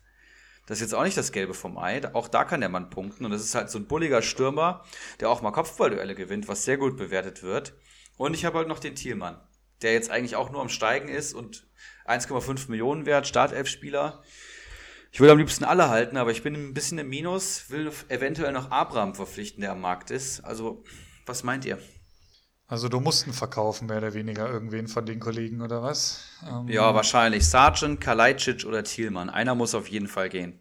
Das ist jetzt auch nicht das Gelbe vom Ei. Auch da kann der Mann punkten. Und das ist halt so ein bulliger Stürmer, der auch mal Kopfballduelle gewinnt, was sehr gut bewertet wird. Und ich habe halt noch den Thielmann, der jetzt eigentlich auch nur am Steigen ist und 1,5 Millionen wert, Startelf-Spieler. Ich will am liebsten alle halten, aber ich bin ein bisschen im Minus, will eventuell noch Abraham verpflichten, der am Markt ist. Also Was meint ihr? Also du mussten verkaufen, mehr oder weniger, irgendwen von den Kollegen, oder was? Ähm, ja, wahrscheinlich. Sargent, Kalajdzic oder Thielmann. Einer muss auf jeden Fall gehen.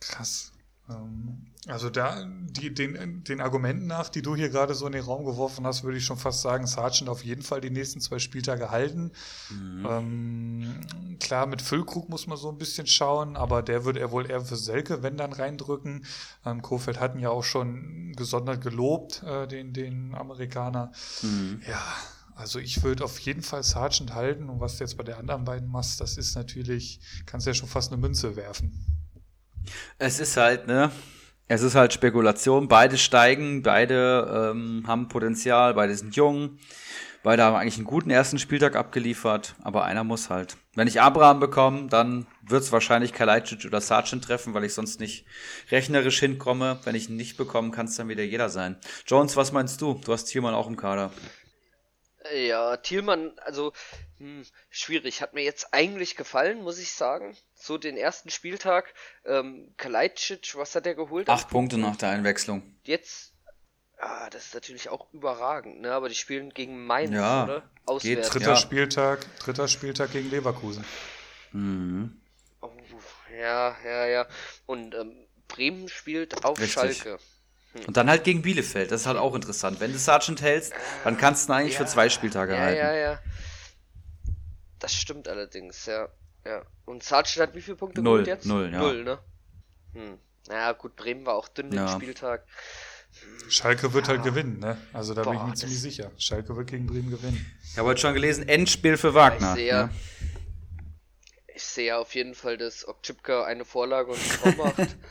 Krass. Ähm, also da, die, den, den Argumenten nach, die du hier gerade so in den Raum geworfen hast, würde ich schon fast sagen, Sargent auf jeden Fall die nächsten zwei Spieltage halten. Mhm. Ähm, klar, mit Füllkrug muss man so ein bisschen schauen, aber der würde er wohl eher für Selke, wenn dann reindrücken. Ähm, Kofeld hatten ja auch schon gesondert gelobt, äh, den, den Amerikaner. Mhm. Ja, also ich würde auf jeden Fall Sargent halten und was du jetzt bei den anderen beiden machst, das ist natürlich, kannst ja schon fast eine Münze werfen. Es ist halt, ne? Es ist halt Spekulation. Beide steigen, beide ähm, haben Potenzial, beide sind jung. Beide haben eigentlich einen guten ersten Spieltag abgeliefert, aber einer muss halt. Wenn ich Abraham bekomme, dann wird es wahrscheinlich Kalajdzic oder Sargent treffen, weil ich sonst nicht rechnerisch hinkomme. Wenn ich ihn nicht bekomme, kann es dann wieder jeder sein. Jones, was meinst du? Du hast Thielmann auch im Kader. Ja, Thielmann, also hm, schwierig. Hat mir jetzt eigentlich gefallen, muss ich sagen. So den ersten Spieltag. Ähm, Kalajdzic, was hat er geholt? Acht Punkte nach der Einwechslung. Jetzt, ah, das ist natürlich auch überragend, ne? Aber die spielen gegen Mainz, ja, oder? Auswärts. Geht, dritter ja. Spieltag, dritter Spieltag gegen Leverkusen. Mhm. Oh, ja, ja, ja. Und ähm, Bremen spielt auf Richtig. Schalke. Hm. Und dann halt gegen Bielefeld. Das ist halt auch interessant. Wenn du Sargent hältst, dann kannst du ihn eigentlich ja, für zwei Spieltage ja, halten. Ja, ja, Das stimmt allerdings, ja. Ja. Und Sargent hat wie viele Punkte null, jetzt? Null, ja. Null, ne? Hm. Naja, gut, Bremen war auch dünn ja. den Spieltag. Schalke wird halt gewinnen, ne? Also da Boah, bin ich mir ziemlich sicher. Schalke wird gegen Bremen gewinnen. Ich habe heute schon gelesen, Endspiel für Wagner. Ich sehe, ja. ich sehe auf jeden Fall, dass Okchipka eine Vorlage und ein Tor macht.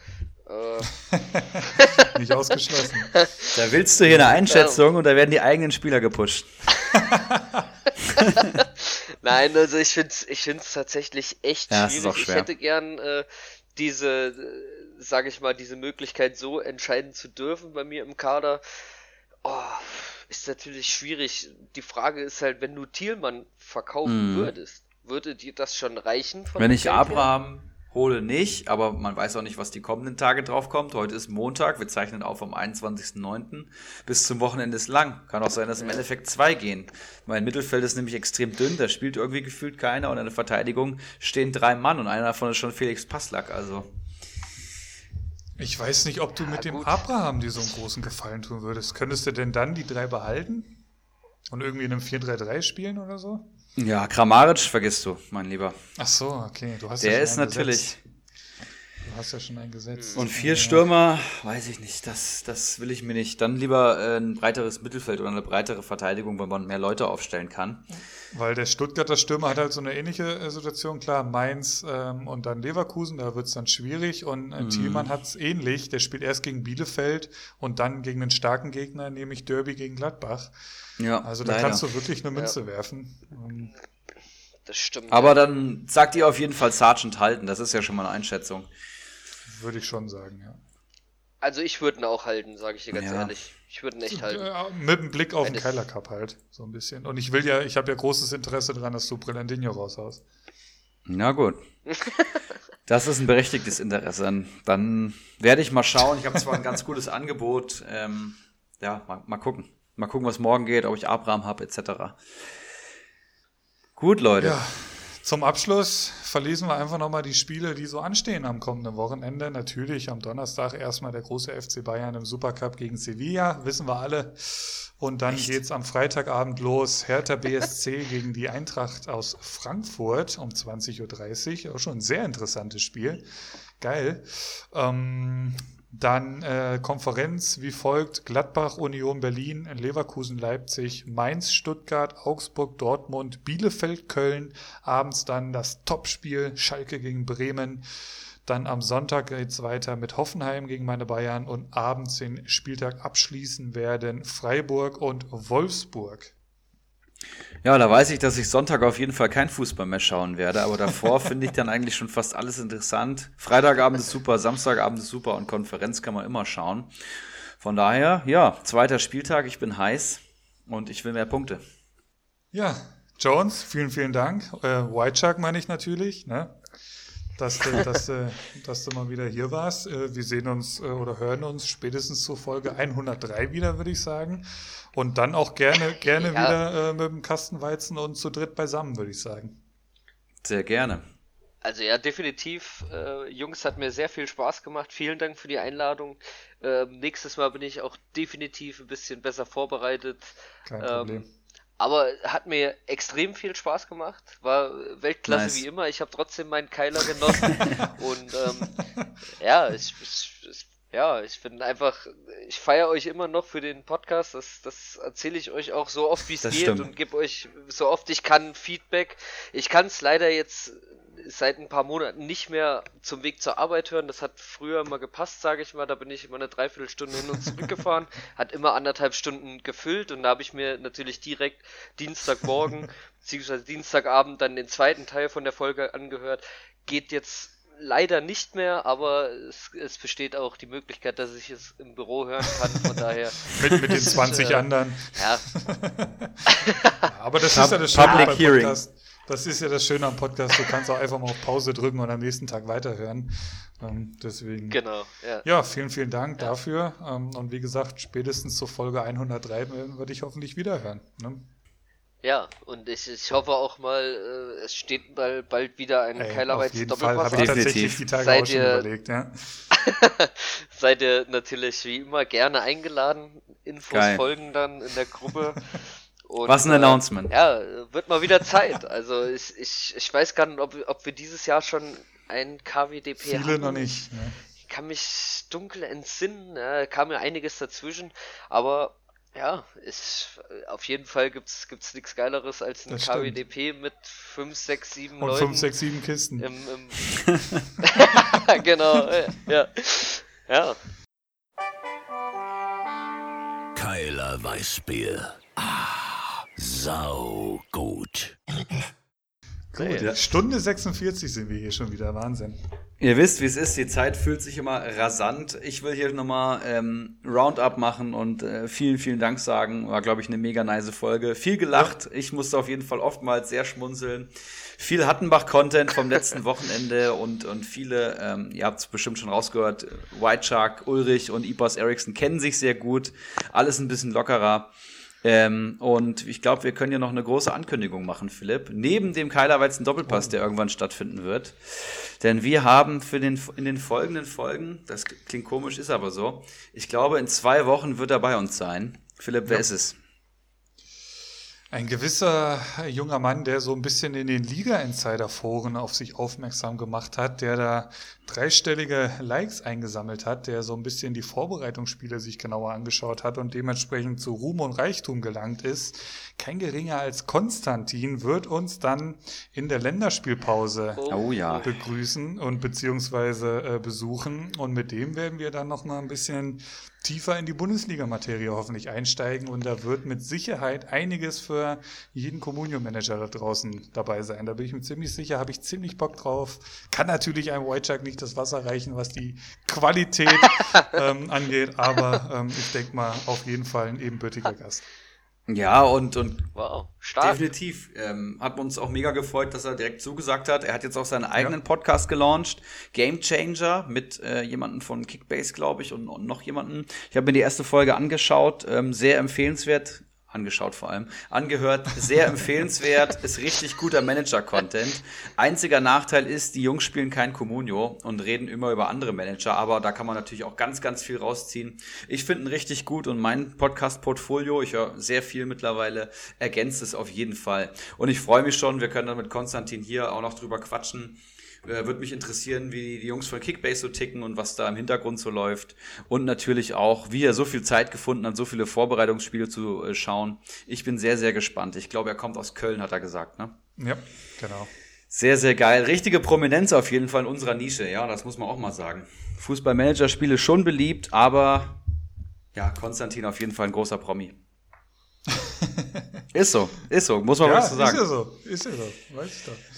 Äh. Nicht ausgeschlossen. Da willst du hier eine Einschätzung ja. und da werden die eigenen Spieler gepusht. Nein, also ich finde es ich find's tatsächlich echt ja, schwierig. Ich hätte gern äh, diese, äh, sage ich mal, diese Möglichkeit so entscheiden zu dürfen bei mir im Kader. Oh, ist natürlich schwierig. Die Frage ist halt, wenn du Thielmann verkaufen mm. würdest, würde dir das schon reichen? wenn ich Abraham hole nicht, aber man weiß auch nicht, was die kommenden Tage drauf kommt. Heute ist Montag, wir zeichnen auf am 21.09. Bis zum Wochenende ist lang. Kann auch sein, dass im Endeffekt zwei gehen. Mein Mittelfeld ist nämlich extrem dünn, da spielt irgendwie gefühlt keiner und in der Verteidigung stehen drei Mann und einer davon ist schon Felix Passlack, also. Ich weiß nicht, ob du ja, mit dem Abraham dir so einen großen Gefallen tun würdest. Könntest du denn dann die drei behalten? Und irgendwie in einem 4-3-3 spielen oder so? Ja, Kramaric vergisst du, mein Lieber. Ach so, okay. Du hast Der ja ist natürlich. Du hast ja schon ein Gesetz. Und vier Stürmer, weiß ich nicht, das, das will ich mir nicht. Dann lieber äh, ein breiteres Mittelfeld oder eine breitere Verteidigung, weil man mehr Leute aufstellen kann. Weil der Stuttgarter Stürmer hat halt so eine ähnliche äh, Situation, klar, Mainz ähm, und dann Leverkusen, da wird es dann schwierig. Und äh, mhm. Thielmann hat es ähnlich, der spielt erst gegen Bielefeld und dann gegen einen starken Gegner, nämlich Derby gegen Gladbach. Ja, also da leider. kannst du wirklich eine Münze ja. werfen. Ähm, das stimmt. Aber dann sagt ihr auf jeden Fall Sergeant halten. Das ist ja schon mal eine Einschätzung. Würde ich schon sagen, ja. Also ich würde ihn auch halten, sage ich dir ganz ja. ehrlich. Ich würde ihn echt halten. Ja, mit dem Blick auf den Keiler Cup halt, so ein bisschen. Und ich will ja, ich habe ja großes Interesse daran, dass du Brillandinho raushaust. Na gut. Das ist ein berechtigtes Interesse. Dann werde ich mal schauen. Ich habe zwar ein ganz gutes Angebot. Ähm, ja, mal, mal gucken. Mal gucken, was morgen geht, ob ich Abraham habe, etc. Gut, Leute. Ja, zum Abschluss verlesen wir einfach nochmal die Spiele, die so anstehen am kommenden Wochenende. Natürlich am Donnerstag erstmal der große FC Bayern im Supercup gegen Sevilla, wissen wir alle. Und dann Echt? geht's am Freitagabend los. Hertha BSC gegen die Eintracht aus Frankfurt um 20.30 Uhr. Auch schon ein sehr interessantes Spiel. Geil. Ähm, dann äh, Konferenz wie folgt: Gladbach, Union Berlin, Leverkusen, Leipzig, Mainz, Stuttgart, Augsburg, Dortmund, Bielefeld, Köln. Abends dann das Topspiel Schalke gegen Bremen. Dann am Sonntag geht's weiter mit Hoffenheim gegen meine Bayern und abends den Spieltag abschließen werden Freiburg und Wolfsburg. Ja, da weiß ich, dass ich Sonntag auf jeden Fall kein Fußball mehr schauen werde, aber davor finde ich dann eigentlich schon fast alles interessant. Freitagabend ist super, Samstagabend ist super und Konferenz kann man immer schauen. Von daher, ja, zweiter Spieltag, ich bin heiß und ich will mehr Punkte. Ja, Jones, vielen, vielen Dank. Äh, White Shark meine ich natürlich. Ne? Dass du, dass, du, dass du mal wieder hier warst. Äh, wir sehen uns äh, oder hören uns spätestens zur Folge 103 wieder, würde ich sagen. Und dann auch gerne, gerne ja. wieder äh, mit dem Kastenweizen und zu dritt beisammen, würde ich sagen. Sehr gerne. Also ja, definitiv. Äh, Jungs, hat mir sehr viel Spaß gemacht. Vielen Dank für die Einladung. Äh, nächstes Mal bin ich auch definitiv ein bisschen besser vorbereitet. Kein Problem. Ähm, aber hat mir extrem viel Spaß gemacht. War Weltklasse nice. wie immer. Ich habe trotzdem meinen Keiler genossen. und ähm, ja, ich, ich, ja, ich bin einfach, ich feiere euch immer noch für den Podcast. Das, das erzähle ich euch auch so oft wie es geht stimmt. und gebe euch so oft ich kann Feedback. Ich kann es leider jetzt seit ein paar Monaten nicht mehr zum Weg zur Arbeit hören. Das hat früher immer gepasst, sage ich mal. Da bin ich immer eine Dreiviertelstunde hin und zurück gefahren, hat immer anderthalb Stunden gefüllt und da habe ich mir natürlich direkt Dienstagmorgen bzw. Dienstagabend dann den zweiten Teil von der Folge angehört. Geht jetzt leider nicht mehr, aber es, es, besteht auch die Möglichkeit, dass ich es im Büro hören kann. Von daher. mit, mit den 20 äh, anderen. Ja. aber das ist ja das Schöne Public Hearing. Podcast. Das ist ja das Schöne am Podcast. Du kannst auch einfach mal auf Pause drücken und am nächsten Tag weiterhören. Ähm, deswegen. Genau, ja. Ja, vielen, vielen Dank ja. dafür. Ähm, und wie gesagt, spätestens zur Folge 103 würde ich hoffentlich wiederhören. Ne? Ja, und ich, ich hoffe auch mal, äh, es steht bald, bald wieder ein Keilerweiz Doppelpass. Habe ich tatsächlich die Tage seid auch schon ihr, überlegt, ja. seid ihr natürlich wie immer gerne eingeladen. Infos Geil. folgen dann in der Gruppe. Und, Was ein Announcement. Äh, ja, wird mal wieder Zeit. Also ich, ich, ich weiß gar nicht, ob, ob wir dieses Jahr schon ein KWDP Viele hatten. noch nicht. Ne? Ich kann mich dunkel entsinnen, ja, kam mir einiges dazwischen, aber ja, ist, auf jeden Fall gibt's gibt's nichts Geileres als ein KWDP mit 5, 6, 7 Und Leuten. 5, 6, 7 Kisten. Im, im genau, ja. Ja. Keiler Weißbier. Ah. Sau gut. Gut, ja. Stunde 46 sind wir hier schon wieder. Wahnsinn. Ihr wisst, wie es ist. Die Zeit fühlt sich immer rasant. Ich will hier nochmal ähm, Roundup machen und äh, vielen, vielen Dank sagen. War, glaube ich, eine mega nice Folge. Viel gelacht. Ich musste auf jeden Fall oftmals sehr schmunzeln. Viel Hattenbach-Content vom letzten Wochenende und, und viele, ähm, ihr habt es bestimmt schon rausgehört, White Shark, Ulrich und Ipos Eriksson kennen sich sehr gut. Alles ein bisschen lockerer. Ähm, und ich glaube, wir können ja noch eine große Ankündigung machen, Philipp. Neben dem Keilerweizen Doppelpass, der irgendwann stattfinden wird. Denn wir haben für den, in den folgenden Folgen, das klingt komisch, ist aber so, ich glaube, in zwei Wochen wird er bei uns sein. Philipp, wer ja. ist es? Ein gewisser junger Mann, der so ein bisschen in den Liga-Insider-Foren auf sich aufmerksam gemacht hat, der da dreistellige Likes eingesammelt hat, der so ein bisschen die Vorbereitungsspiele sich genauer angeschaut hat und dementsprechend zu Ruhm und Reichtum gelangt ist. Kein geringer als Konstantin wird uns dann in der Länderspielpause oh, ja. begrüßen und beziehungsweise äh, besuchen. Und mit dem werden wir dann noch mal ein bisschen tiefer in die Bundesliga-Materie hoffentlich einsteigen und da wird mit Sicherheit einiges für jeden Communio-Manager da draußen dabei sein. Da bin ich mir ziemlich sicher, habe ich ziemlich Bock drauf. Kann natürlich einem Wojciech nicht das Wasser reichen, was die Qualität ähm, angeht, aber ähm, ich denke mal auf jeden Fall ein ebenbürtiger Gast. Ja, und, und wow, stark. definitiv. Ähm, hat uns auch mega gefreut, dass er direkt zugesagt hat. Er hat jetzt auch seinen eigenen ja. Podcast gelauncht, Game Changer, mit äh, jemandem von Kickbase, glaube ich, und, und noch jemanden. Ich habe mir die erste Folge angeschaut, ähm, sehr empfehlenswert angeschaut vor allem, angehört, sehr empfehlenswert, ist richtig guter Manager-Content. Einziger Nachteil ist, die Jungs spielen kein Communio und reden immer über andere Manager, aber da kann man natürlich auch ganz, ganz viel rausziehen. Ich finde ihn richtig gut und mein Podcast-Portfolio, ich höre sehr viel mittlerweile, ergänzt es auf jeden Fall. Und ich freue mich schon, wir können dann mit Konstantin hier auch noch drüber quatschen äh, Würde mich interessieren, wie die Jungs von Kickbase so ticken und was da im Hintergrund so läuft. Und natürlich auch, wie er so viel Zeit gefunden hat, so viele Vorbereitungsspiele zu äh, schauen. Ich bin sehr, sehr gespannt. Ich glaube, er kommt aus Köln, hat er gesagt, ne? Ja, genau. Sehr, sehr geil. Richtige Prominenz auf jeden Fall in unserer Nische, ja, das muss man auch mal sagen. Fußballmanager-Spiele schon beliebt, aber ja, Konstantin auf jeden Fall ein großer Promi. ist so, ist so, muss man ja, was zu sagen. Ist ja so, ist ja so, weiß ich doch.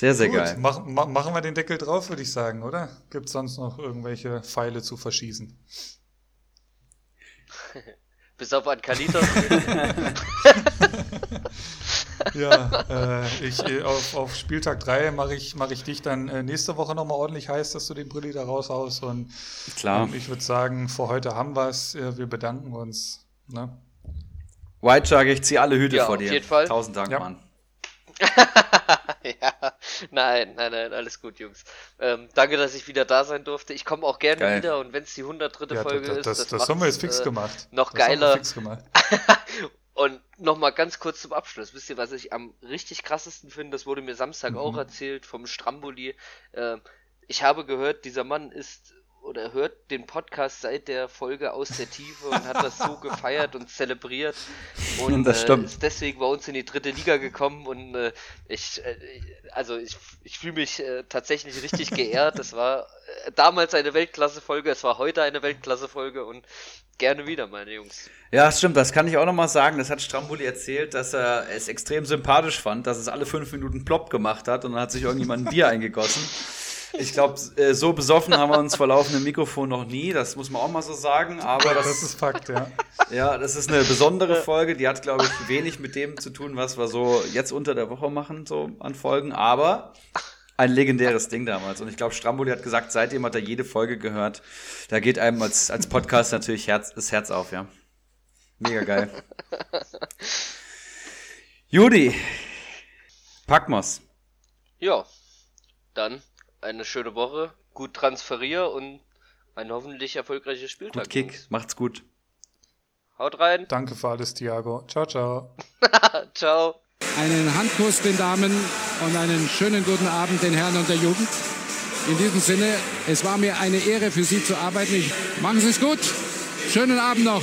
Sehr, sehr Gut, geil. Mach, ma, machen wir den Deckel drauf, würde ich sagen, oder? Gibt es sonst noch irgendwelche Pfeile zu verschießen? Bis auf an Kalitos. ja, äh, ich, äh, auf, auf Spieltag 3 mache ich, mach ich dich dann äh, nächste Woche nochmal ordentlich heiß, dass du den Brilli da raushaust. Und Klar. Ähm, ich würde sagen, für heute haben wir es. Äh, wir bedanken uns. Ne? White Shark, ich ziehe alle Hüte Ja, vor auf dir. jeden Fall. Tausend Dank, Ja. Mann. ja, nein, nein, nein, alles gut, Jungs. Ähm, danke, dass ich wieder da sein durfte. Ich komme auch gerne Geil. wieder und wenn es die 103. Ja, Folge das, ist, das, das, das haben wir jetzt fix äh, gemacht. noch das geiler. Fix gemacht. Und nochmal ganz kurz zum Abschluss. Wisst ihr, was ich am richtig krassesten finde? Das wurde mir Samstag auch Mhm. erzählt vom Stramboli. Ähm, ich habe gehört, dieser Mann ist oder hört den Podcast seit der Folge aus der Tiefe und hat das so gefeiert und zelebriert. Und Das äh, ist deswegen bei uns in die dritte Liga gekommen und äh, ich, äh, also ich, ich fühle mich äh, tatsächlich richtig geehrt. Das war äh, damals eine Weltklasse-Folge, es war heute eine Weltklasse-Folge und gerne wieder, meine Jungs. Ja, stimmt, das kann ich auch nochmal sagen. Das hat Stramboli erzählt, dass er es extrem sympathisch fand, dass es alle fünf Minuten plopp gemacht hat und dann hat sich irgendjemand ein Bier eingegossen. Ich glaube, so besoffen haben wir uns vor laufendem Mikrofon noch nie, das muss man auch mal so sagen. Aber das, Das ist Fakt, ja. ja, das ist eine besondere Folge, die hat, glaube ich, wenig mit dem zu tun, was wir so jetzt unter der Woche machen, so an Folgen. Aber ein legendäres Ding damals. Und ich glaube, Stramboli hat gesagt, seitdem hat er jede Folge gehört. Da geht einem als, als Podcast natürlich Herz, das Herz auf, ja. Mega geil. Judy, Packmos. Ja, dann eine schöne Woche, gut transferier und ein hoffentlich erfolgreiches Spieltag. Gut Kick, Jungs. macht's gut. Haut rein. Danke für alles, Thiago. Ciao, ciao. Ciao. Einen Handkuss den Damen und einen schönen guten Abend den Herren und der Jugend. In diesem Sinne, es war mir eine Ehre für Sie zu arbeiten. Ich, machen Sie es gut. Schönen Abend noch.